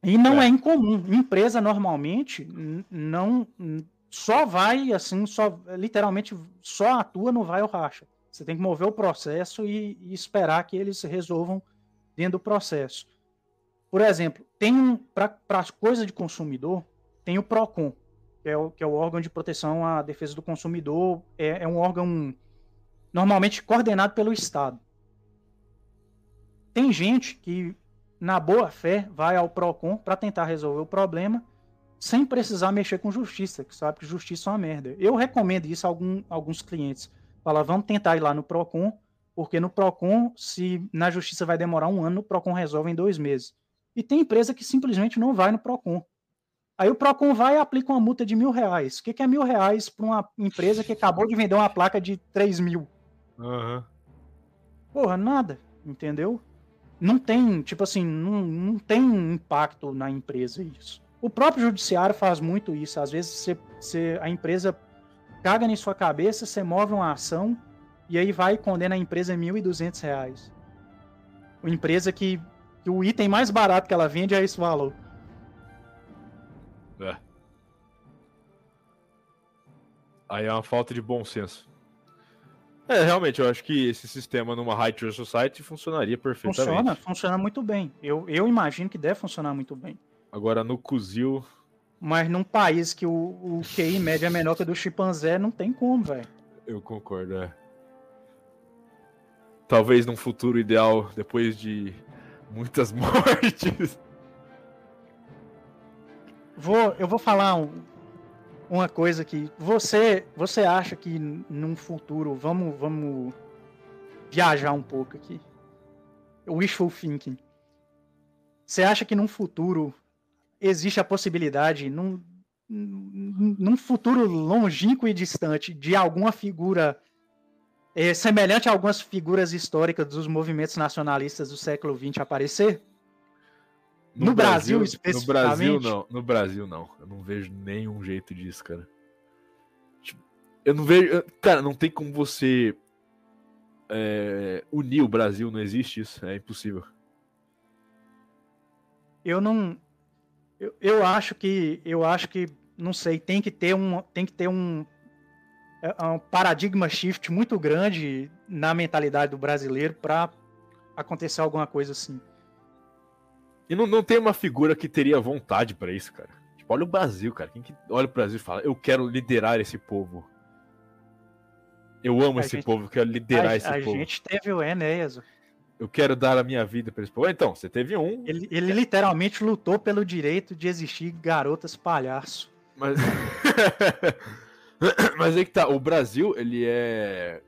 E não é, é incomum. Empresa normalmente não só vai assim, só literalmente só atua no vai ou racha. Você tem que mover o processo e, e esperar que eles resolvam dentro do processo. Por exemplo, tem para as coisas de consumidor, tem o PROCON, que é o, que é o órgão de proteção à defesa do consumidor, é, é um órgão normalmente coordenado pelo Estado. Tem gente que na boa fé, vai ao PROCON para tentar resolver o problema sem precisar mexer com justiça, que sabe que justiça é uma merda. Eu recomendo isso a algum, alguns clientes. Fala, vamos tentar ir lá no PROCON, porque no PROCON, se na justiça vai demorar um ano, o PROCON resolve em dois meses. E tem empresa que simplesmente não vai no PROCON. Aí o PROCON vai e aplica uma multa de mil reais. O que é mil reais para uma empresa que acabou de vender uma placa de três mil? Uhum. Porra, nada, entendeu? Não tem, tipo assim, não, não tem impacto na empresa isso. O próprio judiciário faz muito isso. Às vezes você, você, a empresa caga em sua cabeça, você move uma ação e aí vai e condena a empresa R$ 1.200. Uma empresa que, que o item mais barato que ela vende é esse valor. É. Aí é uma falta de bom senso. É, realmente, eu acho que esse sistema numa High Tier Society funcionaria perfeitamente. Funciona, funciona muito bem. Eu, eu imagino que deve funcionar muito bem. Agora, no Cuzil... Mas num país que o, o QI média é menor que o do chimpanzé, não tem como, velho. Eu concordo, é. Talvez num futuro ideal, depois de muitas mortes. Vou, eu vou falar um, uma coisa que você você acha que num futuro vamos vamos viajar um pouco aqui. Wishful thinking. Você acha que num futuro existe a possibilidade num, num futuro longínquo e distante de alguma figura é, semelhante a algumas figuras históricas dos movimentos nacionalistas do século XX aparecer? No, no Brasil, Brasil, especificamente? No Brasil, não. No Brasil, não. Eu não vejo nenhum jeito disso, cara. Tipo, eu não vejo. Cara, não tem como você é, unir o Brasil, não existe isso. É impossível. Eu não. Eu, eu acho que. Eu acho que. Não sei, tem que ter um. Tem que ter um. É, um paradigma shift muito grande na mentalidade do brasileiro para acontecer alguma coisa assim. E não, não tem uma figura que teria vontade para isso, cara. Tipo, olha o Brasil, cara. Quem que olha o Brasil e fala, eu quero liderar esse povo. Eu amo a esse gente, povo, quero liderar a, esse a povo. A gente teve o Enéas. Eu quero dar a minha vida para esse povo. Então, você teve um. Ele, ele literalmente lutou pelo direito de existir garotas palhaço. Mas. Mas aí que tá, o Brasil, ele é.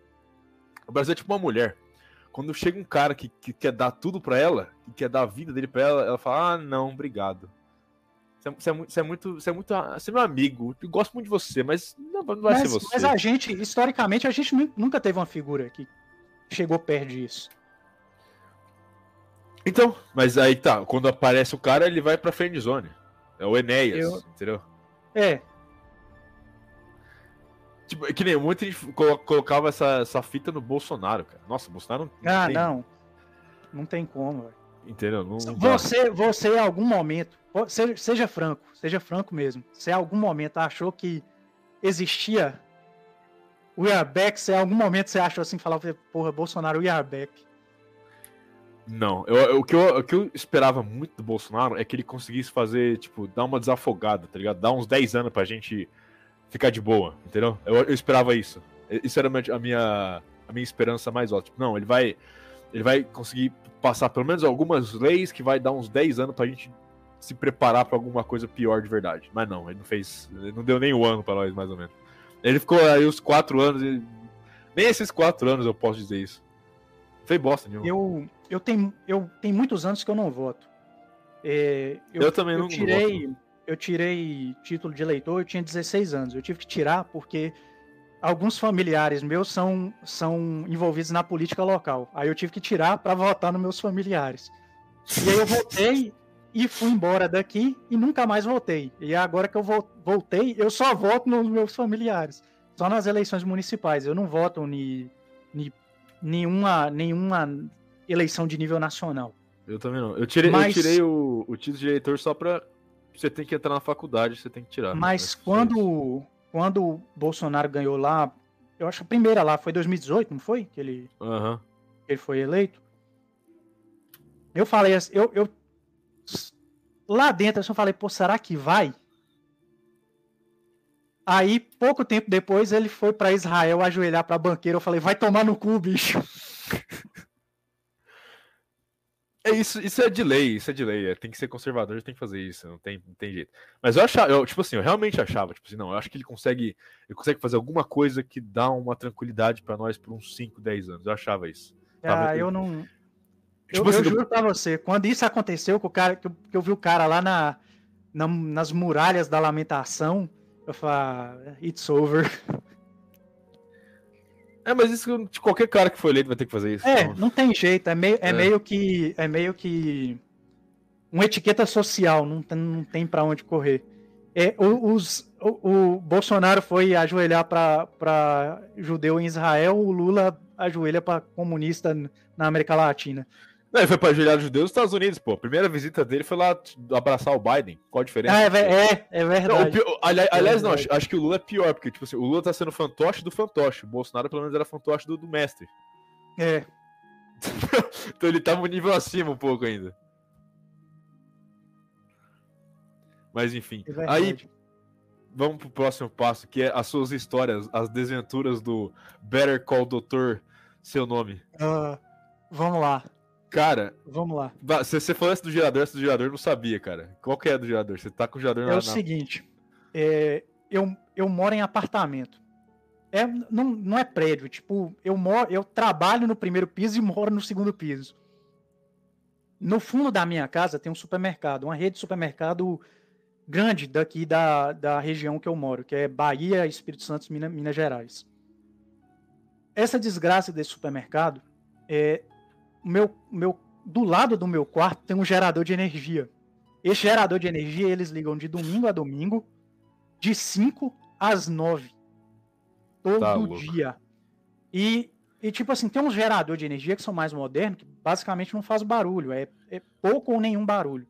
O Brasil é tipo uma mulher. Quando chega um cara que, que quer dar tudo para ela, que quer dar a vida dele para ela, ela fala: Ah, não, obrigado. Você é, você é, você é muito. Você é muito. Você é meu amigo. Eu gosto muito de você, mas não, não vai mas, ser você. Mas a gente, historicamente, a gente nunca teve uma figura que chegou perto disso. Então, mas aí tá, quando aparece o cara, ele vai pra friendzone. É o Enéas, Eu... entendeu? É, Tipo, é que nem muita gente colocava essa, essa fita no Bolsonaro, cara. Nossa, o Bolsonaro não. Ah, tem... não. Não tem como, velho. Entendeu? Não, você, você, em algum momento, seja, seja franco, seja franco mesmo. Se em algum momento achou que existia o se em algum momento você achou assim, falava, porra, Bolsonaro, o Yarback. Não, eu, eu, o, que eu, o que eu esperava muito do Bolsonaro é que ele conseguisse fazer, tipo, dar uma desafogada, tá ligado? Dar uns 10 anos pra gente ficar de boa, entendeu? Eu, eu esperava isso. Isso era a minha, a minha esperança mais ótima. Não, ele vai, ele vai conseguir passar pelo menos algumas leis que vai dar uns 10 anos pra gente se preparar para alguma coisa pior de verdade. Mas não, ele não fez. Ele não deu nem um ano para nós, mais ou menos. Ele ficou aí os quatro anos. Ele, nem esses quatro anos eu posso dizer isso. Fez bosta nenhuma. Eu, eu, tenho, eu tenho muitos anos que eu não voto. É, eu, eu, também eu não tirei, voto eu tirei título de eleitor, eu tinha 16 anos. Eu tive que tirar porque alguns familiares meus são, são envolvidos na política local. Aí eu tive que tirar para votar nos meus familiares. E aí eu votei e fui embora daqui e nunca mais voltei. E agora que eu voltei, eu só voto nos meus familiares. Só nas eleições municipais. Eu não voto em nenhuma, nenhuma eleição de nível nacional. Eu também não. Eu tirei, Mas... eu tirei o, o título de eleitor só para você tem que entrar na faculdade, você tem que tirar. Mas quando, quando o Bolsonaro ganhou lá, eu acho que a primeira lá foi 2018, não foi? Que ele, uhum. ele foi eleito. Eu falei assim, eu, eu lá dentro eu falei, pô, será que vai? Aí, pouco tempo depois, ele foi para Israel ajoelhar para banqueiro. Eu falei, vai tomar no cu, bicho. É isso, isso é de lei, isso é de lei. É, tem que ser conservador, tem que fazer isso, não tem, não tem jeito. Mas eu achava, eu, tipo assim, eu realmente achava, tipo assim, não, eu acho que ele consegue, ele consegue fazer alguma coisa que dá uma tranquilidade para nós por uns 5, 10 anos. Eu achava isso. Ah, eu não. Tipo eu, assim, eu juro pra você, quando isso aconteceu, que, o cara, que, eu, que eu vi o cara lá na, na, nas muralhas da lamentação, eu falei, ah, it's over. É, mas isso de qualquer cara que for eleito vai ter que fazer isso. É, então. não tem jeito. É meio, é, é. meio que. É meio que. Uma etiqueta social, não tem, não tem para onde correr. É, os, o, o Bolsonaro foi ajoelhar para judeu em Israel, o Lula ajoelha para comunista na América Latina. Não, ele foi pra ajoelhar os judeus nos Estados Unidos, pô. A primeira visita dele foi lá abraçar o Biden. Qual a diferença? Ah, é, é, é verdade. Não, pior, aliás, é aliás não, acho, acho, que o Lula é pior, porque, tipo assim, o Lula tá sendo fantoche do fantoche. O Bolsonaro, pelo menos, era fantoche do, do mestre. É. então ele tava um nível acima um pouco ainda. Mas enfim. É aí, vamos pro próximo passo, que é as suas histórias, as desventuras do Better Call Doutor, seu nome. Uh, vamos lá. Cara, vamos lá. Se você falasse do gerador, esse do gerador eu não sabia, cara. Qual que é do gerador? Você tá com o gerador é na. É o seguinte, é, eu, eu moro em apartamento. É, não, não é prédio, tipo, eu moro, eu trabalho no primeiro piso e moro no segundo piso. No fundo da minha casa tem um supermercado, uma rede de supermercado grande daqui da, da região que eu moro, que é Bahia, Espírito Santo, Minas, Minas Gerais. Essa desgraça desse supermercado é meu, meu, do lado do meu quarto tem um gerador de energia. Esse gerador de energia eles ligam de domingo a domingo, de 5 às 9. Todo tá dia. E, e, tipo assim, tem uns geradores de energia que são mais modernos, que basicamente não faz barulho. É, é pouco ou nenhum barulho.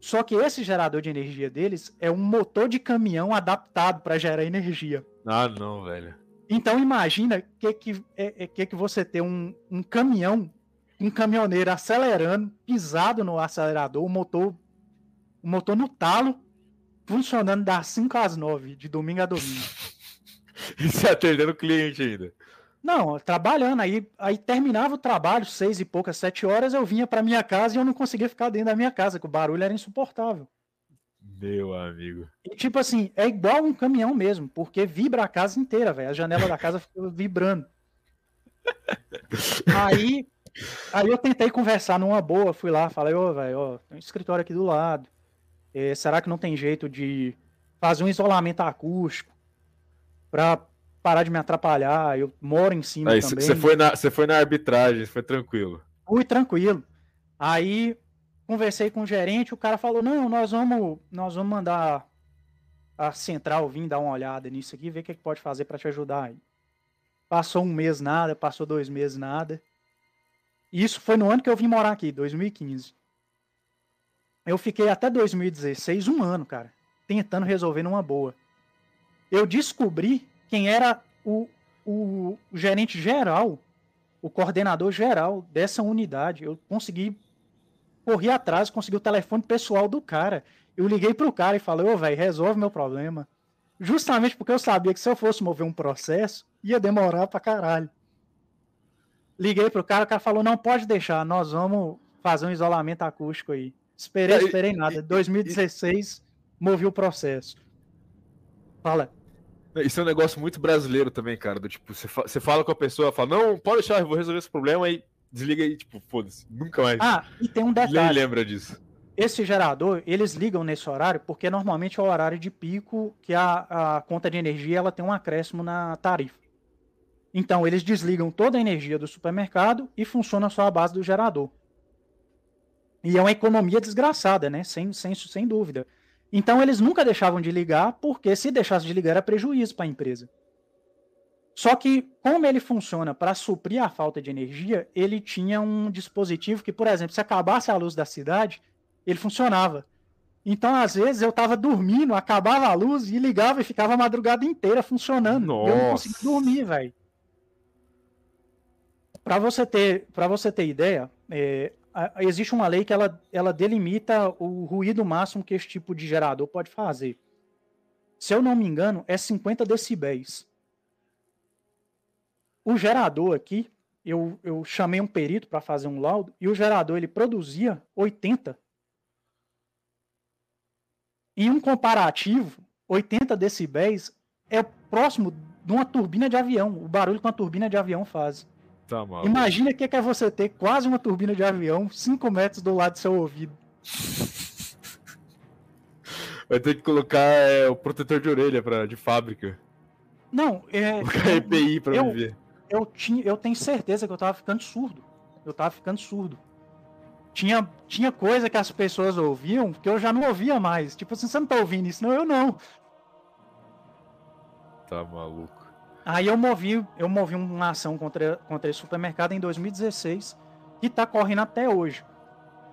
Só que esse gerador de energia deles é um motor de caminhão adaptado para gerar energia. Ah, não, velho. Então imagina que que é, é que, que você ter um, um caminhão um caminhoneiro acelerando, pisado no acelerador, o motor, o motor no talo, funcionando das 5 às 9, de domingo a domingo. e se atendendo o cliente ainda? Não, trabalhando. Aí, aí terminava o trabalho, seis e poucas, sete horas, eu vinha para minha casa e eu não conseguia ficar dentro da minha casa, que o barulho era insuportável. Meu amigo. E tipo assim, é igual um caminhão mesmo, porque vibra a casa inteira, velho. A janela da casa fica vibrando. Aí Aí eu tentei conversar numa boa, fui lá, falei, ô, velho, ó, tem um escritório aqui do lado. É, será que não tem jeito de fazer um isolamento acústico pra parar de me atrapalhar? Eu moro em cima Aí, também. Você foi, na, foi na arbitragem, foi tranquilo. Fui tranquilo. Aí conversei com o gerente, o cara falou, não, nós vamos, nós vamos mandar a central vir dar uma olhada nisso aqui, ver o que, que pode fazer para te ajudar aí. Passou um mês nada, passou dois meses nada. Isso foi no ano que eu vim morar aqui, 2015. Eu fiquei até 2016, um ano, cara, tentando resolver numa boa. Eu descobri quem era o, o, gerente geral, o coordenador geral dessa unidade. Eu consegui correr atrás, consegui o telefone pessoal do cara. Eu liguei pro cara e falei, ô, velho, resolve meu problema. Justamente porque eu sabia que se eu fosse mover um processo, ia demorar pra caralho. Liguei pro cara, o cara falou: não pode deixar, nós vamos fazer um isolamento acústico aí. Esperei, esperei nada. 2016, movi o processo. Fala. Isso é um negócio muito brasileiro também, cara. Do tipo, você fala com a pessoa, fala, não, pode deixar, eu vou resolver esse problema aí desliga aí, tipo, foda-se, nunca mais. Ah, e tem um detalhe. Nem lembra disso. Esse gerador, eles ligam nesse horário porque normalmente é o horário de pico que a, a conta de energia ela tem um acréscimo na tarifa. Então, eles desligam toda a energia do supermercado e funciona só a base do gerador. E é uma economia desgraçada, né? Sem, sem, sem dúvida. Então, eles nunca deixavam de ligar, porque se deixasse de ligar era prejuízo para a empresa. Só que, como ele funciona para suprir a falta de energia, ele tinha um dispositivo que, por exemplo, se acabasse a luz da cidade, ele funcionava. Então, às vezes, eu estava dormindo, acabava a luz e ligava e ficava a madrugada inteira funcionando. Nossa. Eu não conseguia dormir, velho. Para você ter, para você ter ideia, é, existe uma lei que ela, ela delimita o ruído máximo que esse tipo de gerador pode fazer. Se eu não me engano, é 50 decibéis. O gerador aqui, eu, eu chamei um perito para fazer um laudo e o gerador ele produzia 80. Em um comparativo, 80 decibéis é próximo de uma turbina de avião, o barulho que uma turbina de avião faz. Tá mal. Imagina o que é você ter quase uma turbina de avião 5 metros do lado do seu ouvido. Vai ter que colocar é, o protetor de orelha pra, de fábrica. Não, é. Colocar EPI pra eu, viver. Eu, tinha, eu tenho certeza que eu tava ficando surdo. Eu tava ficando surdo. Tinha, tinha coisa que as pessoas ouviam que eu já não ouvia mais. Tipo assim, você não tá ouvindo isso? Não, eu não. Tá maluco. Aí eu movi, eu movi uma ação contra, contra esse supermercado em 2016. que está correndo até hoje.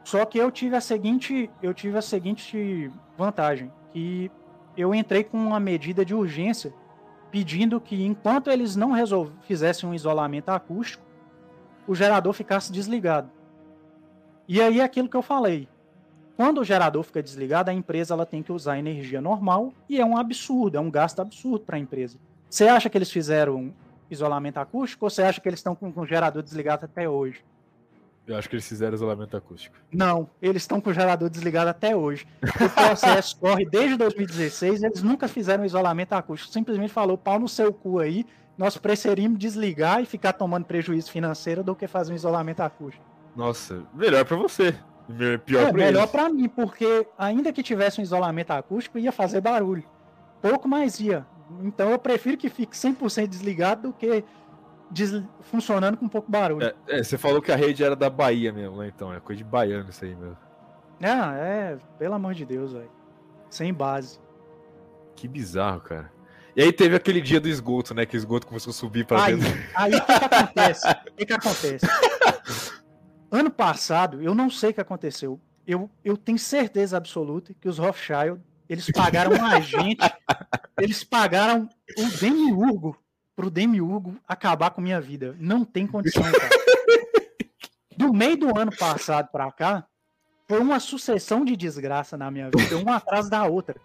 Só que eu tive a seguinte, eu tive a seguinte vantagem, que eu entrei com uma medida de urgência pedindo que enquanto eles não fizessem um isolamento acústico, o gerador ficasse desligado. E aí é aquilo que eu falei. Quando o gerador fica desligado, a empresa ela tem que usar energia normal e é um absurdo, é um gasto absurdo para a empresa. Você acha que eles fizeram isolamento acústico ou você acha que eles estão com o gerador desligado até hoje? Eu acho que eles fizeram isolamento acústico. Não, eles estão com o gerador desligado até hoje. O processo corre desde 2016, eles nunca fizeram isolamento acústico. Simplesmente falou, pau no seu cu aí, nós preferimos desligar e ficar tomando prejuízo financeiro do que fazer um isolamento acústico. Nossa, melhor para você. Pior é, melhor para mim, porque ainda que tivesse um isolamento acústico, ia fazer barulho. Pouco mais ia. Então eu prefiro que fique 100% desligado do que des... funcionando com um pouco barulho. É, é, você falou que a rede era da Bahia mesmo, né? Então, é coisa de baiano isso aí mesmo. Ah, é, pelo amor de Deus, velho. Sem base. Que bizarro, cara. E aí teve aquele dia do esgoto, né? Que o esgoto começou a subir para dentro. Aí o que, que acontece? O que, que acontece? ano passado, eu não sei o que aconteceu. Eu, eu tenho certeza absoluta que os Rothschild, eles pagaram um agente, eles pagaram o Demiurgo pro Demiurgo acabar com minha vida. Não tem condição, cara. Do meio do ano passado pra cá, foi uma sucessão de desgraça na minha vida, uma atrás da outra.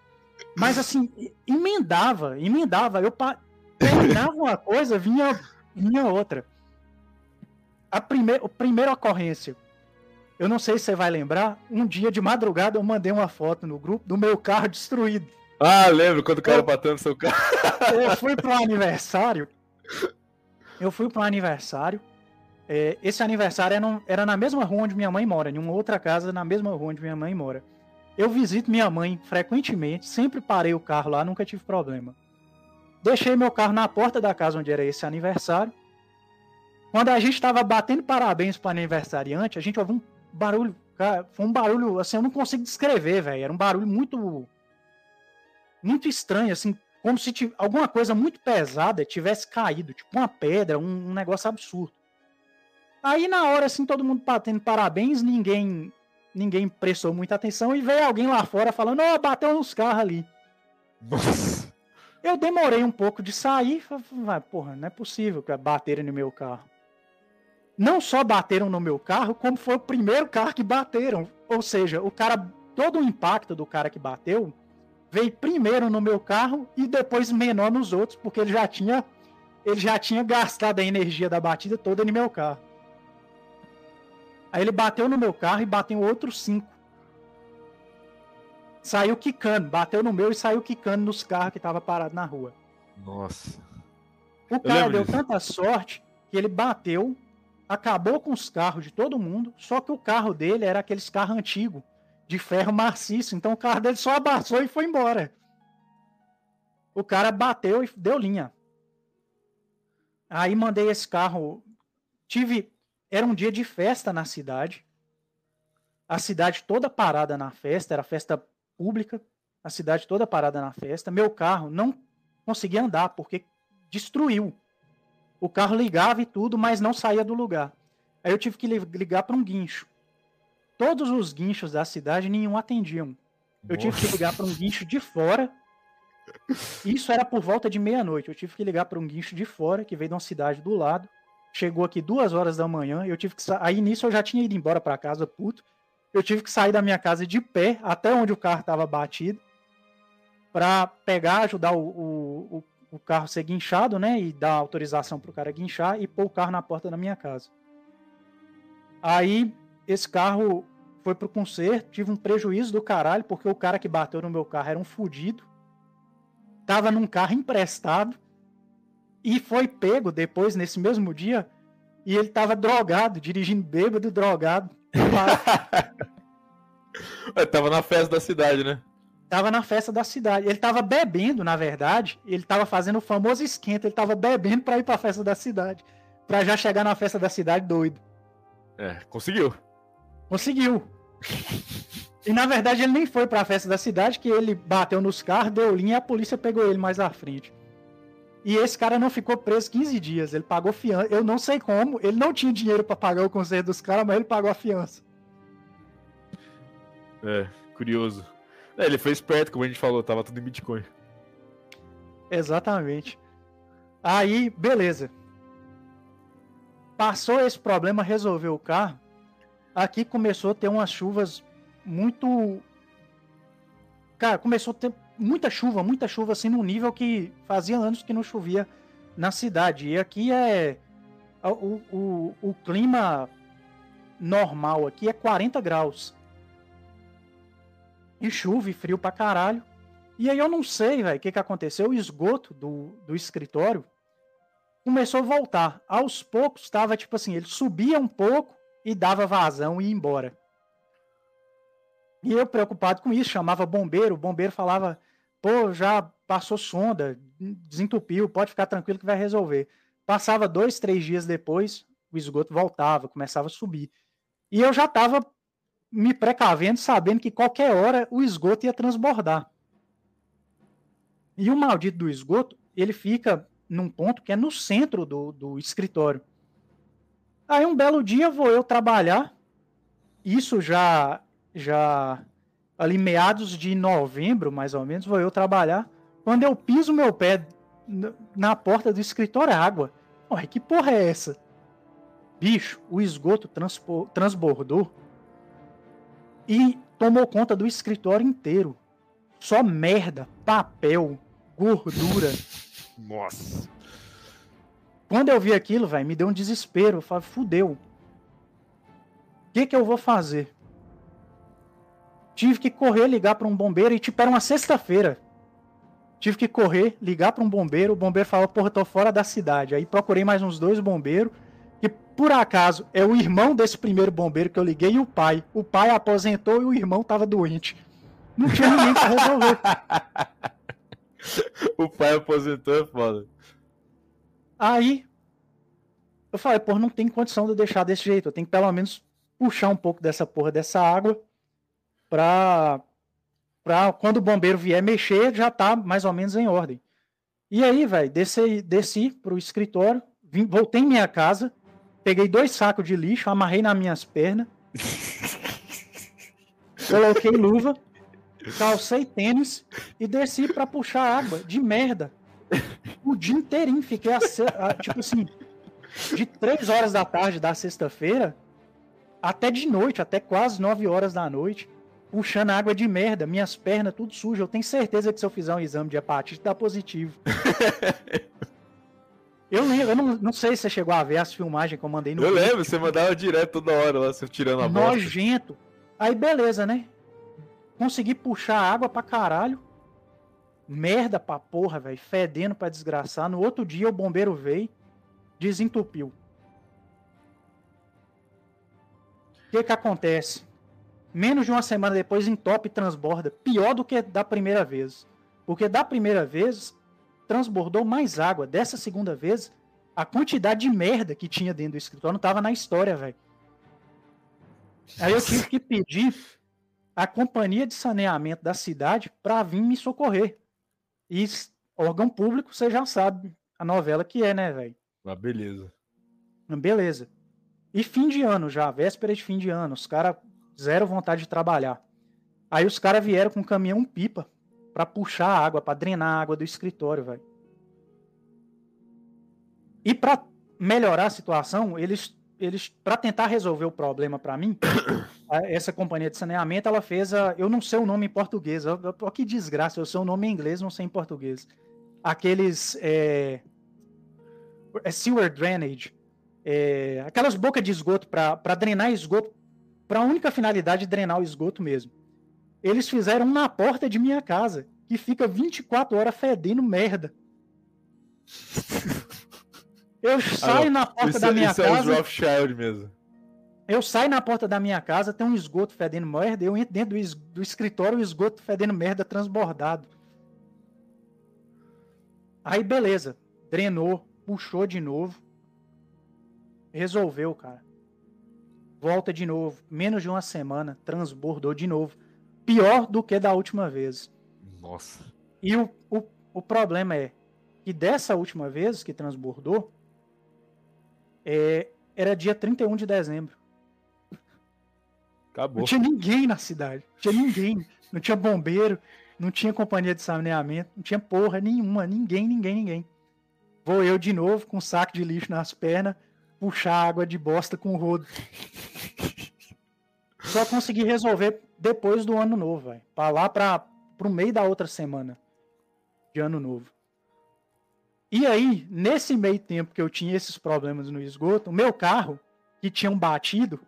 Mas assim, emendava, emendava. Eu pa... terminava uma coisa, vinha, vinha outra. A, prime... a primeira ocorrência, eu não sei se você vai lembrar, um dia de madrugada eu mandei uma foto no grupo do meu carro destruído. Ah, lembro quando o cara eu, no seu carro. Eu fui para um aniversário. Eu fui para um aniversário. É, esse aniversário era, era, na mesma rua onde minha mãe mora, em uma outra casa na mesma rua onde minha mãe mora. Eu visito minha mãe frequentemente, sempre parei o carro lá, nunca tive problema. Deixei meu carro na porta da casa onde era esse aniversário. Quando a gente estava batendo parabéns para o aniversariante, a gente ouviu um barulho, cara, foi um barulho, assim, eu não consigo descrever, velho. Era um barulho muito muito estranho, assim, como se alguma coisa muito pesada tivesse caído, tipo uma pedra, um, um, negócio absurdo. Aí na hora, assim, todo mundo batendo parabéns, ninguém ninguém prestou muita atenção e veio alguém lá fora falando, ó, oh, bateu uns carros ali. Nossa. Eu demorei um pouco de sair, falei, porra, não é possível que baterem no meu carro. Não só bateram no meu carro, como foi o primeiro carro que bateram. Ou seja, o cara, todo o impacto do cara que bateu veio primeiro no meu carro e depois menor nos outros, porque ele já tinha ele já tinha gastado a energia da batida toda no meu carro. Aí ele bateu no meu carro e bateu outros cinco. Saiu quicando, bateu no meu e saiu quicando nos carros que estavam parados na rua. Nossa. O cara deu disso. tanta sorte que ele bateu, acabou com os carros de todo mundo, só que o carro dele era aqueles carros antigos de ferro maciço. Então o carro dele só abaixou e foi embora. O cara bateu e deu linha. Aí mandei esse carro. Tive. Era um dia de festa na cidade. A cidade toda parada na festa, era festa pública. A cidade toda parada na festa. Meu carro não conseguia andar porque destruiu. O carro ligava e tudo, mas não saía do lugar. Aí eu tive que ligar para um guincho todos os guinchos da cidade, nenhum atendiam. Eu tive que ligar para um guincho de fora. Isso era por volta de meia-noite. Eu tive que ligar para um guincho de fora, que veio de uma cidade do lado. Chegou aqui duas horas da manhã. Eu tive que sa... Aí nisso eu já tinha ido embora para casa, puto. Eu tive que sair da minha casa de pé, até onde o carro estava batido, para pegar, ajudar o, o, o, carro a ser guinchado, né? E dar autorização para o cara guinchar e pôr o carro na porta da minha casa. Aí esse carro foi pro conserto, tive um prejuízo do caralho, porque o cara que bateu no meu carro era um fudido. Tava num carro emprestado e foi pego depois, nesse mesmo dia, e ele tava drogado, dirigindo bêbado, drogado. tava na festa da cidade, né? Tava na festa da cidade. Ele tava bebendo, na verdade. Ele tava fazendo o famoso esquenta. Ele tava bebendo pra ir pra festa da cidade. Pra já chegar na festa da cidade doido. É, conseguiu. Conseguiu. E na verdade ele nem foi pra festa da cidade, que ele bateu nos carros, deu linha e a polícia pegou ele mais à frente. E esse cara não ficou preso 15 dias. Ele pagou fiança. Eu não sei como. Ele não tinha dinheiro para pagar o conselho dos caras, mas ele pagou a fiança. É, curioso. É, ele foi esperto, como a gente falou, tava tudo em Bitcoin. Exatamente. Aí, beleza. Passou esse problema, resolveu o carro. Aqui começou a ter umas chuvas muito. Cara, começou a ter muita chuva, muita chuva, assim, num nível que fazia anos que não chovia na cidade. E aqui é. O, o, o clima normal aqui é 40 graus. E chuva e frio pra caralho. E aí eu não sei, velho, o que, que aconteceu. O esgoto do, do escritório começou a voltar. Aos poucos, tava tipo assim, ele subia um pouco e dava vazão e ia embora. E eu preocupado com isso, chamava bombeiro, o bombeiro falava, pô, já passou sonda, desentupiu, pode ficar tranquilo que vai resolver. Passava dois, três dias depois, o esgoto voltava, começava a subir. E eu já estava me precavendo, sabendo que qualquer hora o esgoto ia transbordar. E o maldito do esgoto, ele fica num ponto que é no centro do, do escritório. Aí um belo dia vou eu trabalhar, isso já já ali meados de novembro, mais ou menos, vou eu trabalhar. Quando eu piso meu pé na porta do escritório, é água. Ué, que porra é essa? Bicho, o esgoto transbordou e tomou conta do escritório inteiro. Só merda, papel, gordura. Nossa. Quando eu vi aquilo, velho, me deu um desespero. Eu falei, fudeu. O que que eu vou fazer? Tive que correr, ligar para um bombeiro e tipo, era uma sexta-feira. Tive que correr, ligar para um bombeiro. O bombeiro falou, porra, tô fora da cidade. Aí procurei mais uns dois bombeiros. E por acaso é o irmão desse primeiro bombeiro que eu liguei e o pai. O pai aposentou e o irmão tava doente. Não tinha ninguém pra resolver. o pai aposentou é foda. Aí eu falei, pô, não tem condição de eu deixar desse jeito. Eu tenho que pelo menos puxar um pouco dessa porra dessa água pra, pra quando o bombeiro vier mexer, já tá mais ou menos em ordem. E aí, velho, desci, desci pro escritório, vim, voltei em minha casa, peguei dois sacos de lixo, amarrei nas minhas pernas, coloquei luva, calcei tênis e desci para puxar água de merda. O dia inteirinho, fiquei a, a, tipo assim, de três horas da tarde da sexta-feira até de noite, até quase nove horas da noite puxando água de merda, minhas pernas tudo sujo. Eu tenho certeza que se eu fizer um exame de hepatite dá positivo. eu lembro, eu não, não sei se você chegou a ver as filmagens que eu mandei no Eu vídeo, lembro, você mandava direto toda hora lá, você tirando a bosta. Nojento. Aí beleza, né? Consegui puxar água pra caralho. Merda pra porra, velho. Fedendo pra desgraçar. No outro dia o bombeiro veio, desentupiu. O que que acontece? menos de uma semana depois entope e transborda, pior do que da primeira vez. Porque da primeira vez transbordou mais água. Dessa segunda vez, a quantidade de merda que tinha dentro do escritório não estava na história, velho. Aí eu tive que pedir a companhia de saneamento da cidade para vir me socorrer. E órgão público, você já sabe a novela que é, né, velho? Ah, beleza. Beleza. E fim de ano já, véspera de fim de ano. Os caras zero vontade de trabalhar. Aí os caras vieram com um caminhão pipa para puxar a água, para drenar a água do escritório, velho. E para melhorar a situação, eles eles para tentar resolver o problema para mim, essa companhia de saneamento, ela fez a, eu não sei o nome em português, eu, que desgraça, eu sei o nome em inglês, não sei em português. Aqueles é, é sewer drainage, é, aquelas bocas de esgoto para drenar esgoto para a única finalidade de drenar o esgoto mesmo. Eles fizeram na porta de minha casa, que fica 24 horas fedendo merda. Eu saio ah, na porta isso, da minha isso casa. É Rothschild mesmo. Eu saio na porta da minha casa, tem um esgoto fedendo merda, eu entro dentro do, do escritório, o esgoto fedendo merda transbordado. Aí beleza, drenou, puxou de novo. Resolveu, cara volta de novo, menos de uma semana, transbordou de novo. Pior do que da última vez. Nossa. E o, o, o problema é, que dessa última vez que transbordou, é, era dia 31 de dezembro. Acabou. Não tinha ninguém na cidade. Não tinha ninguém. Não tinha bombeiro, não tinha companhia de saneamento, não tinha porra nenhuma. Ninguém, ninguém, ninguém. Vou eu de novo com um saco de lixo nas pernas, puxar água de bosta com o rodo. Só consegui resolver depois do ano novo, velho. Pra lá pra, pro meio da outra semana de ano novo. E aí, nesse meio tempo que eu tinha esses problemas no esgoto, o meu carro, que tinham batido,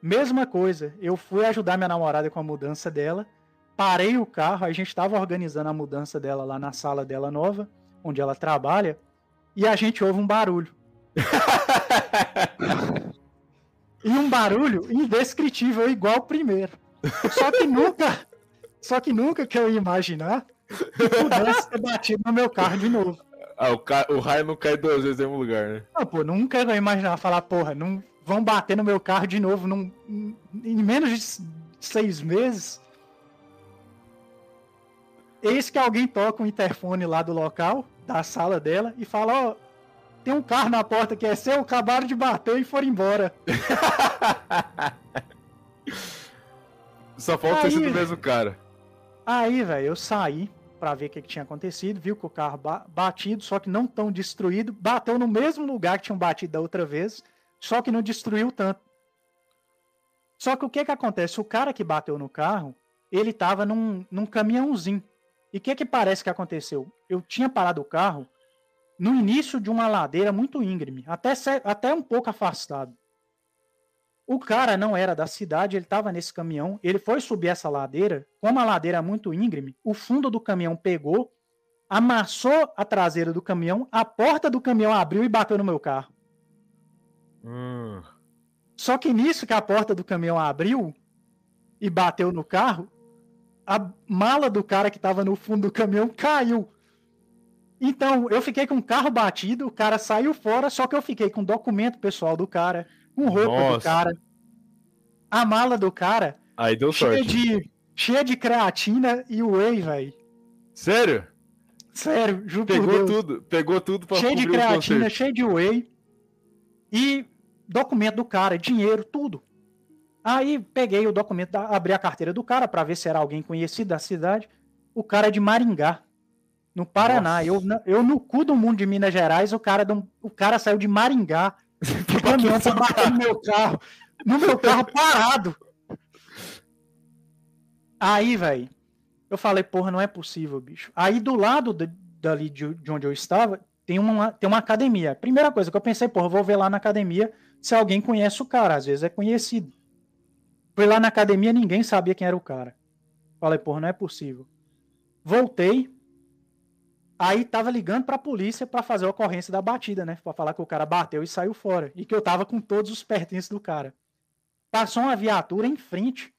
mesma coisa. Eu fui ajudar minha namorada com a mudança dela, parei o carro, a gente estava organizando a mudança dela lá na sala dela nova, onde ela trabalha, e a gente ouve um barulho. e um barulho indescritível, igual o primeiro. Só que nunca, só que nunca que eu ia imaginar que pudesse ter batido no meu carro de novo. Ah, o, ca... o raio não cai duas vezes no mesmo lugar, né? Não, pô, nunca eu ia imaginar falar, porra, não vão bater no meu carro de novo num... em menos de seis meses. Eis que alguém toca o um interfone lá do local, da sala dela, e fala, ó, oh, tem um carro na porta que é seu, acabaram de bater e foram embora. Só falta ter sido o mesmo cara. Aí, velho, eu saí, para ver o que, que, tinha acontecido, viu que o carro ba batido, só que não tão destruído, bateu no mesmo lugar que tinham batido da outra vez, só que não destruiu tanto. Só que o que que acontece? O cara que bateu no carro, ele tava num, num caminhãozinho. E o que que parece que aconteceu? Eu tinha parado o carro no início de uma ladeira muito íngreme, até, até um pouco afastado. O cara não era da cidade, ele estava nesse caminhão, ele foi subir essa ladeira, como a ladeira é muito íngreme, o fundo do caminhão pegou, amassou a traseira do caminhão, a porta do caminhão abriu e bateu no meu carro. Hum. Só que nisso que a porta do caminhão abriu e bateu no carro, a mala do cara que estava no fundo do caminhão caiu. Então, eu fiquei com o carro batido, o cara saiu fora, só que eu fiquei com o documento pessoal do cara, com roupa Nossa. do cara. A mala do cara. Aí deu cheia sorte. De, cheia de creatina e whey, velho. Sério? Sério, juro Pegou tudo, pegou tudo pra Cheio de creatina, cheio de whey. E documento do cara, dinheiro, tudo. Aí peguei o documento, abri a carteira do cara para ver se era alguém conhecido da cidade. O cara é de Maringá, no Paraná. Eu, eu no cu do mundo de Minas Gerais, o cara, o cara saiu de Maringá tá batendo no meu carro. No meu carro parado. Aí, velho, eu falei, porra, não é possível, bicho. Aí do lado de, dali de, de, onde eu estava, tem uma, tem uma academia. Primeira coisa que eu pensei, porra, eu vou ver lá na academia se alguém conhece o cara. Às vezes é conhecido. Fui lá na academia, ninguém sabia quem era o cara. Falei, porra, não é possível. Voltei, Aí tava ligando pra polícia para fazer a ocorrência da batida, né? Pra falar que o cara bateu e saiu fora. E que eu tava com todos os pertences do cara. Passou uma viatura em frente,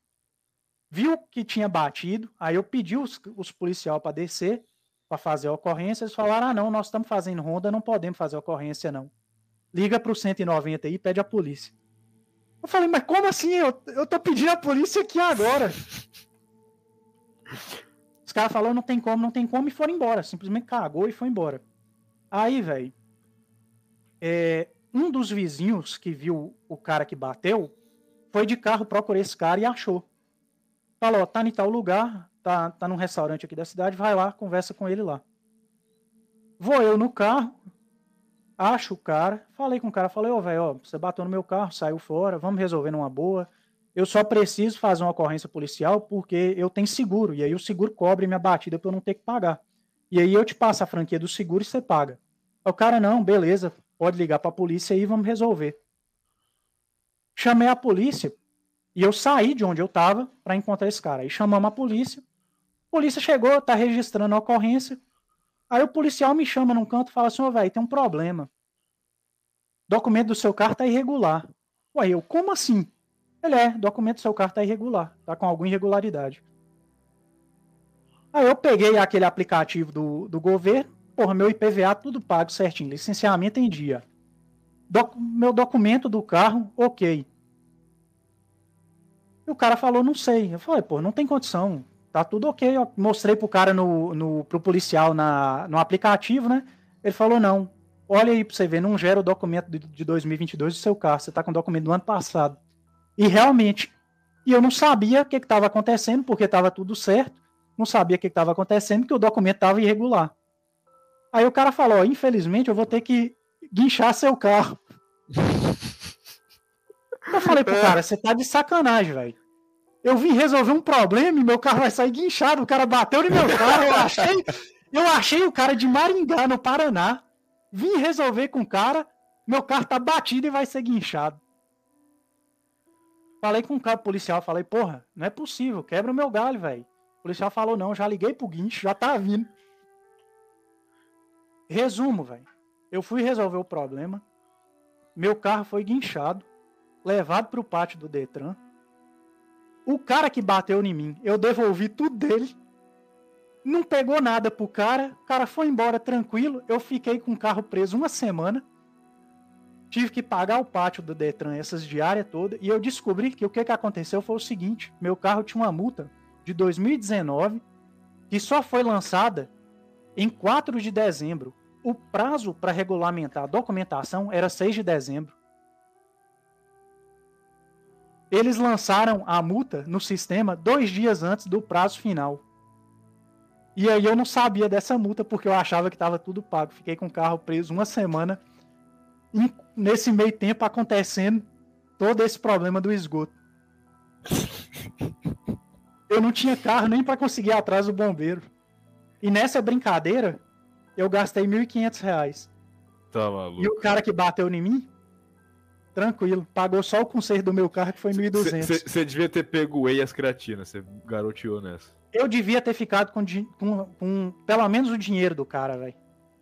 viu que tinha batido, aí eu pedi os, os policiais para descer, para fazer a ocorrência. Eles falaram: ah, não, nós estamos fazendo ronda, não podemos fazer a ocorrência, não. Liga pro 190 aí e pede a polícia. Eu falei, mas como assim? Eu, eu tô pedindo a polícia aqui agora. Caras falaram, não tem como, não tem como, e foram embora. Simplesmente cagou e foi embora. Aí, velho, é, um dos vizinhos que viu o cara que bateu foi de carro, procurou esse cara e achou. Falou, tá em tal lugar, tá, tá num restaurante aqui da cidade, vai lá, conversa com ele lá. Vou eu no carro, acho o cara, falei com o cara, falei, ô, oh, velho, você bateu no meu carro, saiu fora, vamos resolver numa boa. Eu só preciso fazer uma ocorrência policial porque eu tenho seguro. E aí o seguro cobre minha batida para eu não ter que pagar. E aí eu te passo a franquia do seguro e você paga. O cara, não, beleza, pode ligar para a polícia e vamos resolver. Chamei a polícia e eu saí de onde eu estava para encontrar esse cara. Aí chamamos a polícia. A polícia chegou, tá registrando a ocorrência. Aí o policial me chama num canto e fala assim: Ô, oh, velho, tem um problema. O documento do seu carro tá irregular. Ué, eu, como assim? É, documento do seu carro tá irregular, tá com alguma irregularidade. Aí eu peguei aquele aplicativo do, do governo, porra, meu IPVA tudo pago certinho, licenciamento em dia. Doc, meu documento do carro, ok. E o cara falou, não sei. Eu falei, pô, não tem condição. tá tudo ok. Eu mostrei pro cara no, no pro policial na, no aplicativo, né? Ele falou: não, olha aí pra você ver, não gera o documento de, de 2022 do seu carro, você tá com o documento do ano passado. E realmente, e eu não sabia o que estava acontecendo, porque estava tudo certo, não sabia o que estava acontecendo, porque o documento estava irregular. Aí o cara falou: infelizmente, eu vou ter que guinchar seu carro. eu falei pro cara: você tá de sacanagem, velho. Eu vim resolver um problema e meu carro vai sair guinchado. O cara bateu no meu carro. Eu achei, eu achei o cara de Maringá, no Paraná. Vim resolver com o cara. Meu carro tá batido e vai ser guinchado. Falei com o cara policial, falei, porra, não é possível, quebra o meu galho, velho. O policial falou, não, já liguei pro guincho, já tá vindo. Resumo, velho. Eu fui resolver o problema. Meu carro foi guinchado, levado pro pátio do Detran. O cara que bateu em mim, eu devolvi tudo dele. Não pegou nada pro cara, o cara foi embora tranquilo. Eu fiquei com o carro preso uma semana. Tive que pagar o pátio do Detran essas diárias todas. E eu descobri que o que, que aconteceu foi o seguinte: meu carro tinha uma multa de 2019 que só foi lançada em 4 de dezembro. O prazo para regulamentar a documentação era 6 de dezembro. Eles lançaram a multa no sistema dois dias antes do prazo final. E aí eu não sabia dessa multa porque eu achava que estava tudo pago. Fiquei com o carro preso uma semana nesse meio tempo acontecendo todo esse problema do esgoto. Eu não tinha carro nem para conseguir ir atrás do bombeiro. E nessa brincadeira, eu gastei R$ 1.500. Tá maluco. E o cara que bateu em mim, tranquilo, pagou só o conserto do meu carro, que foi 1.200. Você devia ter pego whey e as creatinas, você garoteou nessa. Eu devia ter ficado com, com, com pelo menos o dinheiro do cara, velho.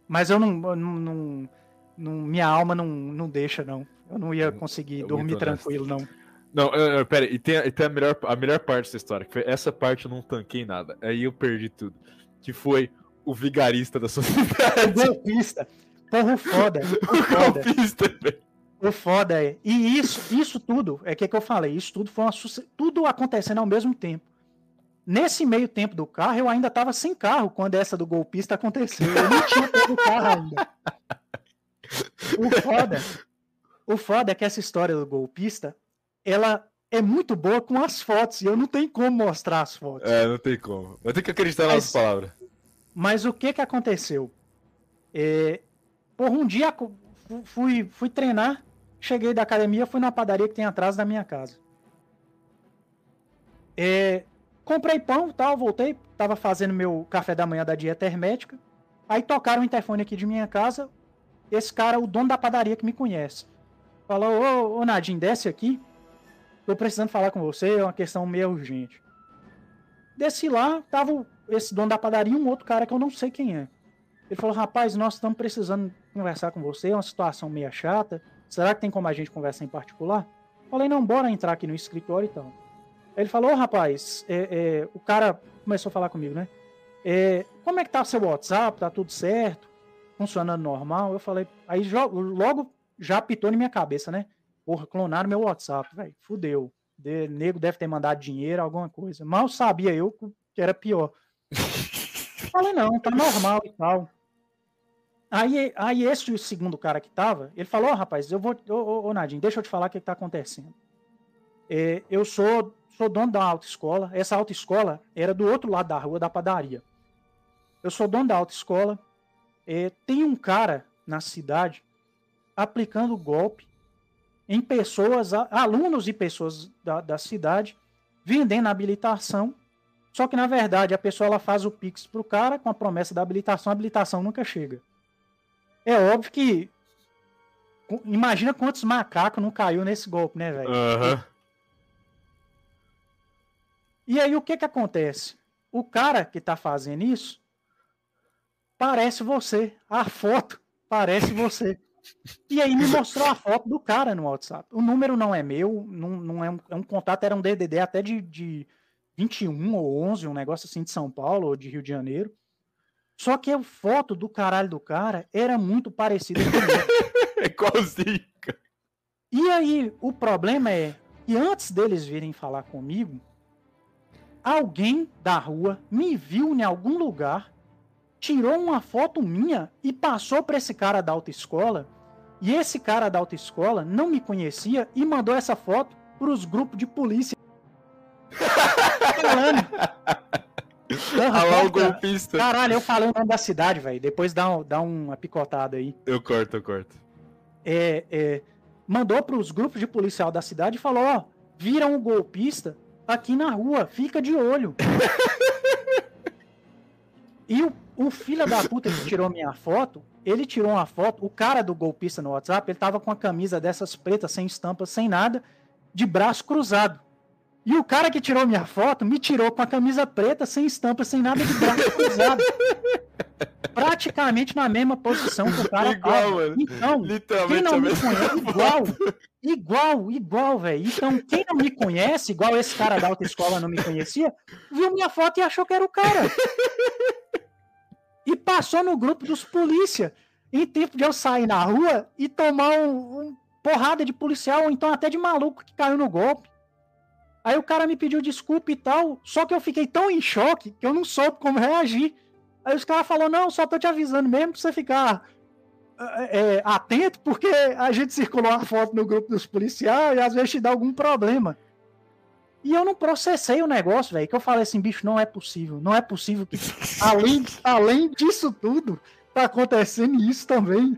Mas eu não, não, não não, minha alma não, não deixa, não. Eu não ia conseguir é dormir tranquilo, não. Não, uh, uh, pera, e tem, e tem a, melhor, a melhor parte dessa história, que foi essa parte eu não tanquei nada. Aí eu perdi tudo. Que foi o vigarista da sociedade. O golpista. Porra, foda. O golpista, velho. O foda é. E isso, isso tudo, é que, que eu falei, isso tudo foi uma, tudo acontecendo ao mesmo tempo. Nesse meio tempo do carro, eu ainda tava sem carro quando essa do golpista aconteceu. Eu não tinha pego carro ainda. O foda, o foda é que essa história do golpista, ela é muito boa com as fotos, e eu não tenho como mostrar as fotos. É, não tem como. Eu tenho que acreditar nas palavras. Mas o que que aconteceu? É, por um dia fui, fui treinar, cheguei da academia, fui na padaria que tem atrás da minha casa. É, comprei pão tal, voltei, tava fazendo meu café da manhã da dieta hermética. Aí tocaram o interfone aqui de minha casa, esse cara, o dono da padaria que me conhece, falou: Ô, ô Nadine, desce aqui. Tô precisando falar com você, é uma questão meio urgente. Desci lá, tava esse dono da padaria e um outro cara que eu não sei quem é. Ele falou: Rapaz, nós estamos precisando conversar com você, é uma situação meio chata. Será que tem como a gente conversar em particular? Falei: Não, bora entrar aqui no escritório e tal. Ele falou: oh, rapaz, é, é, o cara começou a falar comigo, né? É, como é que tá seu WhatsApp? Tá tudo certo? Funcionando normal, eu falei, aí logo já apitou na minha cabeça, né? Porra, clonaram meu WhatsApp, velho, fudeu. De, nego deve ter mandado dinheiro, alguma coisa. Mal sabia eu que era pior. falei, não, tá normal e tal. Aí, aí esse segundo cara que tava, ele falou, oh, rapaz, eu vou, ô, ô, ô Nadine, deixa eu te falar o que, que tá acontecendo. É, eu sou, sou dono da autoescola, essa autoescola era do outro lado da rua, da padaria. Eu sou dono da autoescola, é, tem um cara na cidade aplicando golpe em pessoas, alunos e pessoas da, da cidade, vendendo habilitação. Só que, na verdade, a pessoa ela faz o Pix pro cara com a promessa da habilitação, a habilitação nunca chega. É óbvio que. Imagina quantos macacos não caiu nesse golpe, né, velho? Uhum. E aí o que que acontece? O cara que tá fazendo isso, parece você. A foto parece você. E aí me mostrou a foto do cara no WhatsApp. O número não é meu, não, não é, um, é um contato, era um DDD até de, de 21 ou 11, um negócio assim de São Paulo ou de Rio de Janeiro. Só que a foto do caralho do cara era muito parecida com É igualzinho. E aí, o problema é que antes deles virem falar comigo, alguém da rua me viu em algum lugar, tirou uma foto minha e passou para esse cara da autoescola. E esse cara da autoescola não me conhecia e mandou essa foto para os grupos de polícia. Alá o golpista. Caralho, eu falei o nome da cidade, velho. Depois dá, um, dá uma picotada aí. Eu corto, eu corto. É, é, mandou pros grupos de policial da cidade e falou: ó, viram o golpista aqui na rua, fica de olho. e o, o filho da puta que tirou minha foto, ele tirou uma foto, o cara do golpista no WhatsApp, ele tava com a camisa dessas pretas, sem estampa, sem nada, de braço cruzado. E o cara que tirou minha foto me tirou com a camisa preta, sem estampa, sem nada de braço cruzado. Praticamente na mesma posição que o cara igual, tava. Mano. Então, quem não me conhece, igual, igual, igual, velho. Então, quem não me conhece, igual esse cara da autoescola não me conhecia, viu minha foto e achou que era o cara. E passou no grupo dos polícia. Em tempo de eu sair na rua e tomar um, um porrada de policial, ou então até de maluco que caiu no golpe. Aí o cara me pediu desculpa e tal, só que eu fiquei tão em choque que eu não soube como reagir. Aí os caras falaram, não, só tô te avisando mesmo pra você ficar é, atento, porque a gente circulou uma foto no grupo dos policiais e às vezes te dá algum problema. E eu não processei o negócio, velho, que eu falei assim, bicho, não é possível, não é possível que além, além disso tudo, tá acontecendo isso também.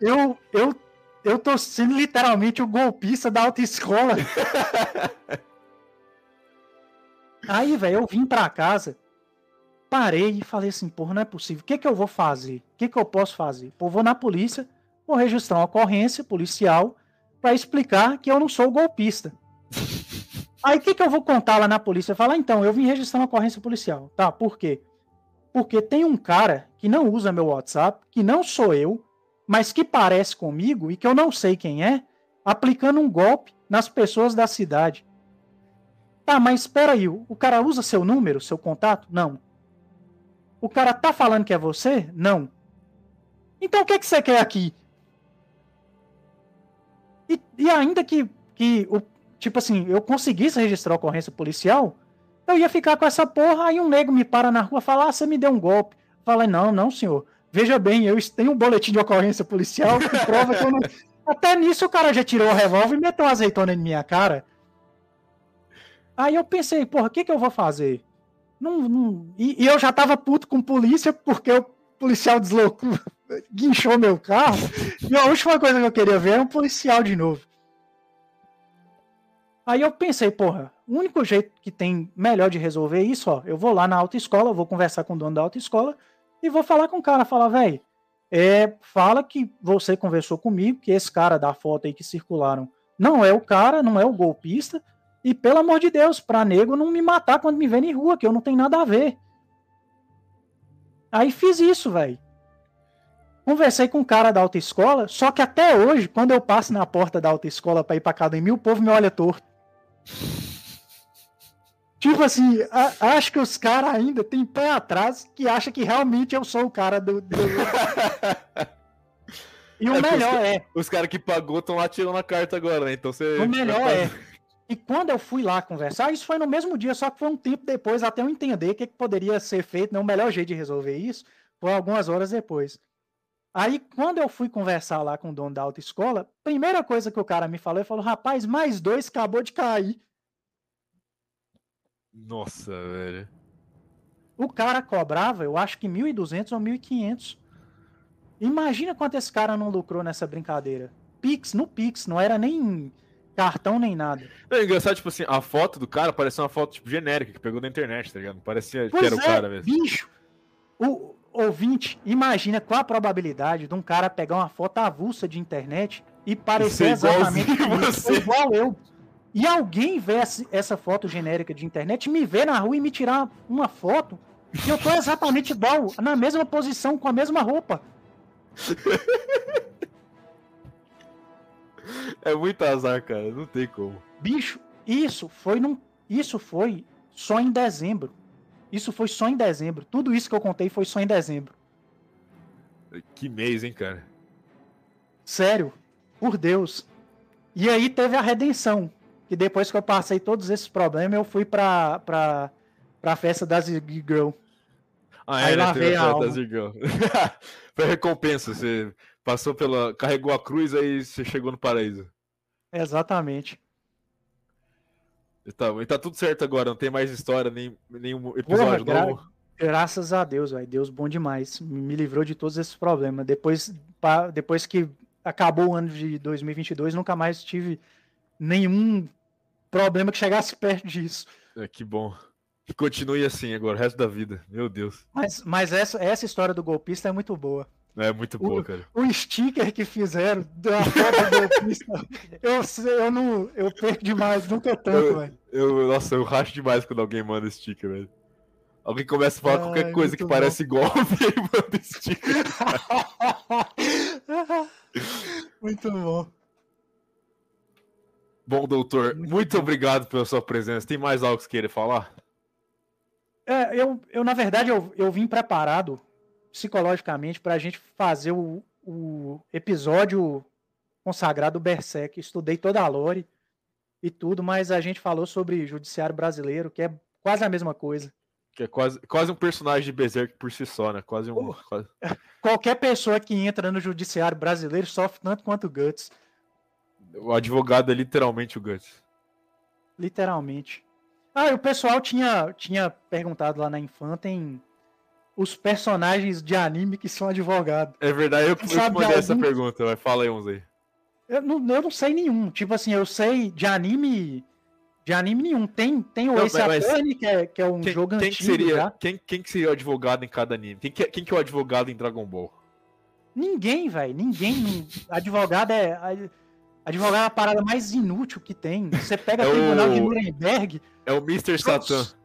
Eu, eu, eu tô sendo literalmente o golpista da autoescola. Aí, velho, eu vim pra casa, parei e falei assim, porra, não é possível. O que que eu vou fazer? O que que eu posso fazer? Pô, vou na polícia, vou registrar uma ocorrência policial para explicar que eu não sou golpista. Aí o que que eu vou contar lá na polícia? Falar, então, eu vim registrar uma ocorrência policial. Tá, por quê? Porque tem um cara que não usa meu WhatsApp, que não sou eu, mas que parece comigo e que eu não sei quem é, aplicando um golpe nas pessoas da cidade. Tá, mas espera aí, o cara usa seu número, seu contato? Não. O cara tá falando que é você? Não. Então o que, que você quer aqui? E, e ainda que, que o, tipo assim, eu conseguisse registrar a ocorrência policial, eu ia ficar com essa porra, aí um nego me para na rua e fala, ah, você me deu um golpe. Falei, não, não, senhor. Veja bem, eu tenho um boletim de ocorrência policial que prova que eu não. Até nisso o cara já tirou o revólver e meteu uma azeitona em minha cara. Aí eu pensei, porra, o que, que eu vou fazer? Não, não... E, e, eu já tava puto com polícia porque o policial deslocou, guinchou meu carro. E a última coisa que eu queria ver era um policial de novo. Aí eu pensei, porra, o único jeito que tem melhor de resolver isso, ó, eu vou lá na autoescola, vou conversar com o dono da autoescola e vou falar com o cara, falar, velho, é, fala que você conversou comigo, que esse cara da foto aí que circularam não é o cara, não é o golpista, e pelo amor de Deus, pra nego não me matar quando me vê em rua, que eu não tenho nada a ver. Aí fiz isso, velho. Conversei com um cara da autoescola, só que até hoje, quando eu passo na porta da autoescola pra ir pra academia, o povo me olha torto. Tipo assim, a, acho que os caras ainda têm pé atrás que acha que realmente eu sou o cara do. do... e o é melhor os, é. Os caras que pagou estão lá tirando a carta agora, né? Então você. O melhor é. E quando eu fui lá conversar, isso foi no mesmo dia, só que foi um tempo depois, até eu entender o que, que poderia ser feito, né? o melhor jeito de resolver isso, foi algumas horas depois. Aí, quando eu fui conversar lá com o dono da autoescola, primeira coisa que o cara me falou, ele falou, rapaz, mais dois acabou de cair. Nossa, velho. O cara cobrava, eu acho que 1.200 ou 1.500. Imagina quanto esse cara não lucrou nessa brincadeira. Pix, no Pix, não era nem cartão nem nada. É engraçado, tipo assim, a foto do cara parecia uma foto tipo, genérica que pegou na internet, tá ligado? Parecia pois que era é, o cara mesmo. Bicho, o ouvinte, imagina qual a probabilidade de um cara pegar uma foto avulsa de internet e parecer exatamente igual eu. E alguém ver essa foto genérica de internet, me ver na rua e me tirar uma foto que eu tô exatamente igual, na mesma posição, com a mesma roupa. É muito azar, cara. Não tem como. Bicho, isso foi num. Isso foi só em dezembro. Isso foi só em dezembro. Tudo isso que eu contei foi só em dezembro. Que mês, hein, cara? Sério, por Deus. E aí teve a redenção. Que depois que eu passei todos esses problemas, eu fui pra, pra pra festa das Girl. Ah, é, Aí né? Teve a das Girl. Foi recompensa. Você passou pela. carregou a cruz, aí você chegou no paraíso. Exatamente. E tá, e tá tudo certo agora, não tem mais história, nem nenhum episódio Porra, novo. Gra graças a Deus, velho. Deus bom demais. Me livrou de todos esses problemas. Depois, pa, depois que acabou o ano de 2022, nunca mais tive nenhum problema que chegasse perto disso. É, que bom. Que continue assim agora, o resto da vida. Meu Deus. Mas, mas essa, essa história do golpista é muito boa. É muito boa, o, cara. O sticker que fizeram da foto do golpista, eu, eu não. Eu perco demais, nunca tanto, velho. Eu, nossa, eu racho demais quando alguém manda sticker, velho. Alguém começa a falar qualquer coisa que bom. parece golpe e manda sticker. muito bom. Bom, doutor, muito, muito obrigado pela sua presença. Tem mais algo que você queira falar? É, eu, eu, na verdade, eu, eu vim preparado psicologicamente para a gente fazer o, o episódio consagrado Berserk. Estudei toda a lore e tudo, mas a gente falou sobre judiciário brasileiro, que é quase a mesma coisa. Que é quase, quase um personagem de Berserk por si só, né? Quase um. Quase... Qualquer pessoa que entra no judiciário brasileiro sofre tanto quanto o Guts. O advogado é literalmente o Guts. Literalmente. Ah, e o pessoal tinha, tinha perguntado lá na Infantem os personagens de anime que são advogados. É verdade, eu, eu mandei essa pergunta, vai, fala aí uns aí. Eu não, eu não sei nenhum. Tipo assim, eu sei de anime. De anime nenhum. Tem, tem o não, Ace Attorney, que é, que é um quem, jogo quem antigo. Seria, já. Quem, quem que seria o advogado em cada anime? Quem que, é, quem que é o advogado em Dragon Ball? Ninguém, velho. Ninguém. advogado é. Advogado é a parada mais inútil que tem. Você pega é o tribunal de Nuremberg. É o Mr. Satan.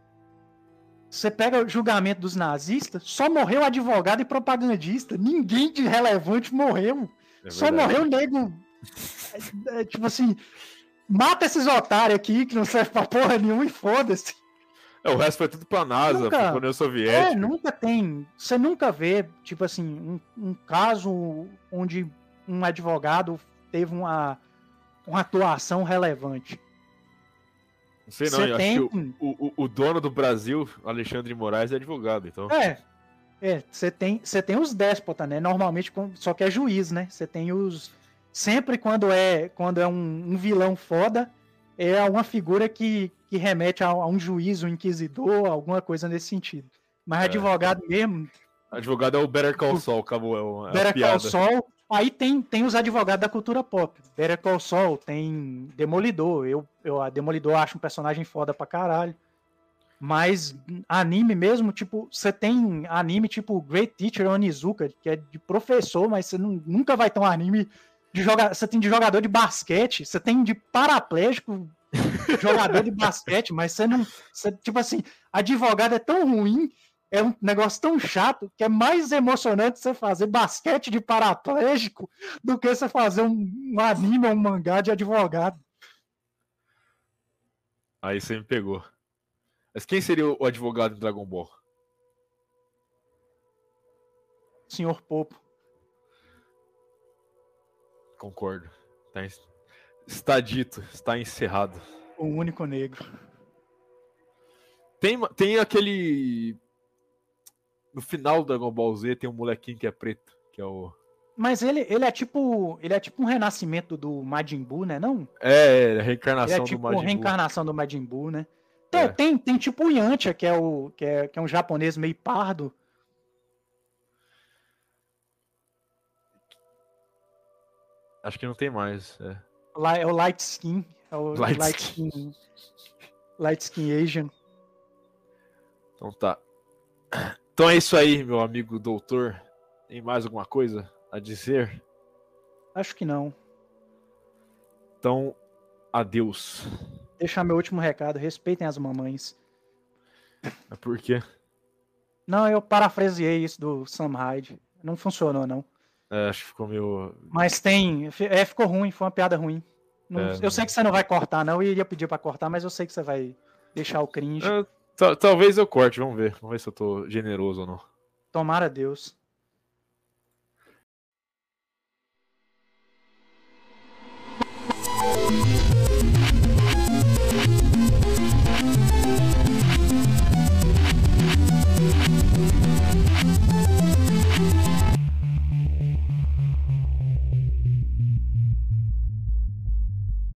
Você pega o julgamento dos nazistas, só morreu advogado e propagandista. Ninguém de relevante morreu. É só morreu nego. É, é, tipo assim, mata esses otários aqui que não serve pra porra nenhuma e foda-se. É, o resto foi tudo pra NASA, nunca, pra União Soviética. É, nunca tem. Você nunca vê, tipo assim, um, um caso onde um advogado teve uma, uma atuação relevante. Não sei não, eu tem... acho que o, o, o, dono do Brasil, Alexandre Moraes, é advogado, então. É. É, você tem, você tem os déspotas, né? Normalmente, só que é juiz, né? Você tem os. Sempre quando é, quando é um, um vilão foda, é uma figura que, que remete a, a, um juiz, um inquisidor, alguma coisa nesse sentido. Mas é. advogado mesmo. Advogado é o Better Call Saul, acabou. É uma, é Better Call Saul Aí tem, tem os advogados da cultura pop. Better Call tem Demolidor. Eu, eu a Demolidor acho um personagem foda pra caralho. Mas anime mesmo, tipo, você tem anime tipo Great Teacher Onizuka, que é de professor, mas você não, nunca vai ter um anime de jogador. Você tem de jogador de basquete, você tem de paraplégico jogador de basquete, mas você não. Você, tipo assim, advogado é tão ruim é um negócio tão chato que é mais emocionante você fazer basquete de paraplégico do que você fazer um, um anime ou um mangá de advogado. Aí você me pegou. Mas quem seria o advogado em Dragon Ball? Senhor Popo. Concordo. Tá está dito, está encerrado. O único negro. Tem, tem aquele no final do Dragon Ball Z tem um molequinho que é preto, que é o. Mas ele, ele é tipo. Ele é tipo um renascimento do Majin Buu, né? Não? É, é a reencarnação ele é tipo do Majin Buu. reencarnação do Majin Buu, né? Tem, é. tem, tem tipo o Yantia, que é, o, que, é, que é um japonês meio pardo. Acho que não tem mais. É, é o Light Skin. É o Light, Light Skin. Skin. Light Skin Asian. Então tá. Então é isso aí, meu amigo doutor. Tem mais alguma coisa a dizer? Acho que não. Então, adeus. Deixar meu último recado: respeitem as mamães. É por quê? Não, eu parafraseei isso do Sam Hyde. Não funcionou, não. É, acho que ficou meio. Mas tem. É, ficou ruim, foi uma piada ruim. Não, é, eu sei que você não vai cortar, não. Eu iria pedir pra cortar, mas eu sei que você vai deixar o cringe. Talvez eu corte, vamos ver. Vamos ver se eu tô generoso ou não. Tomara Deus.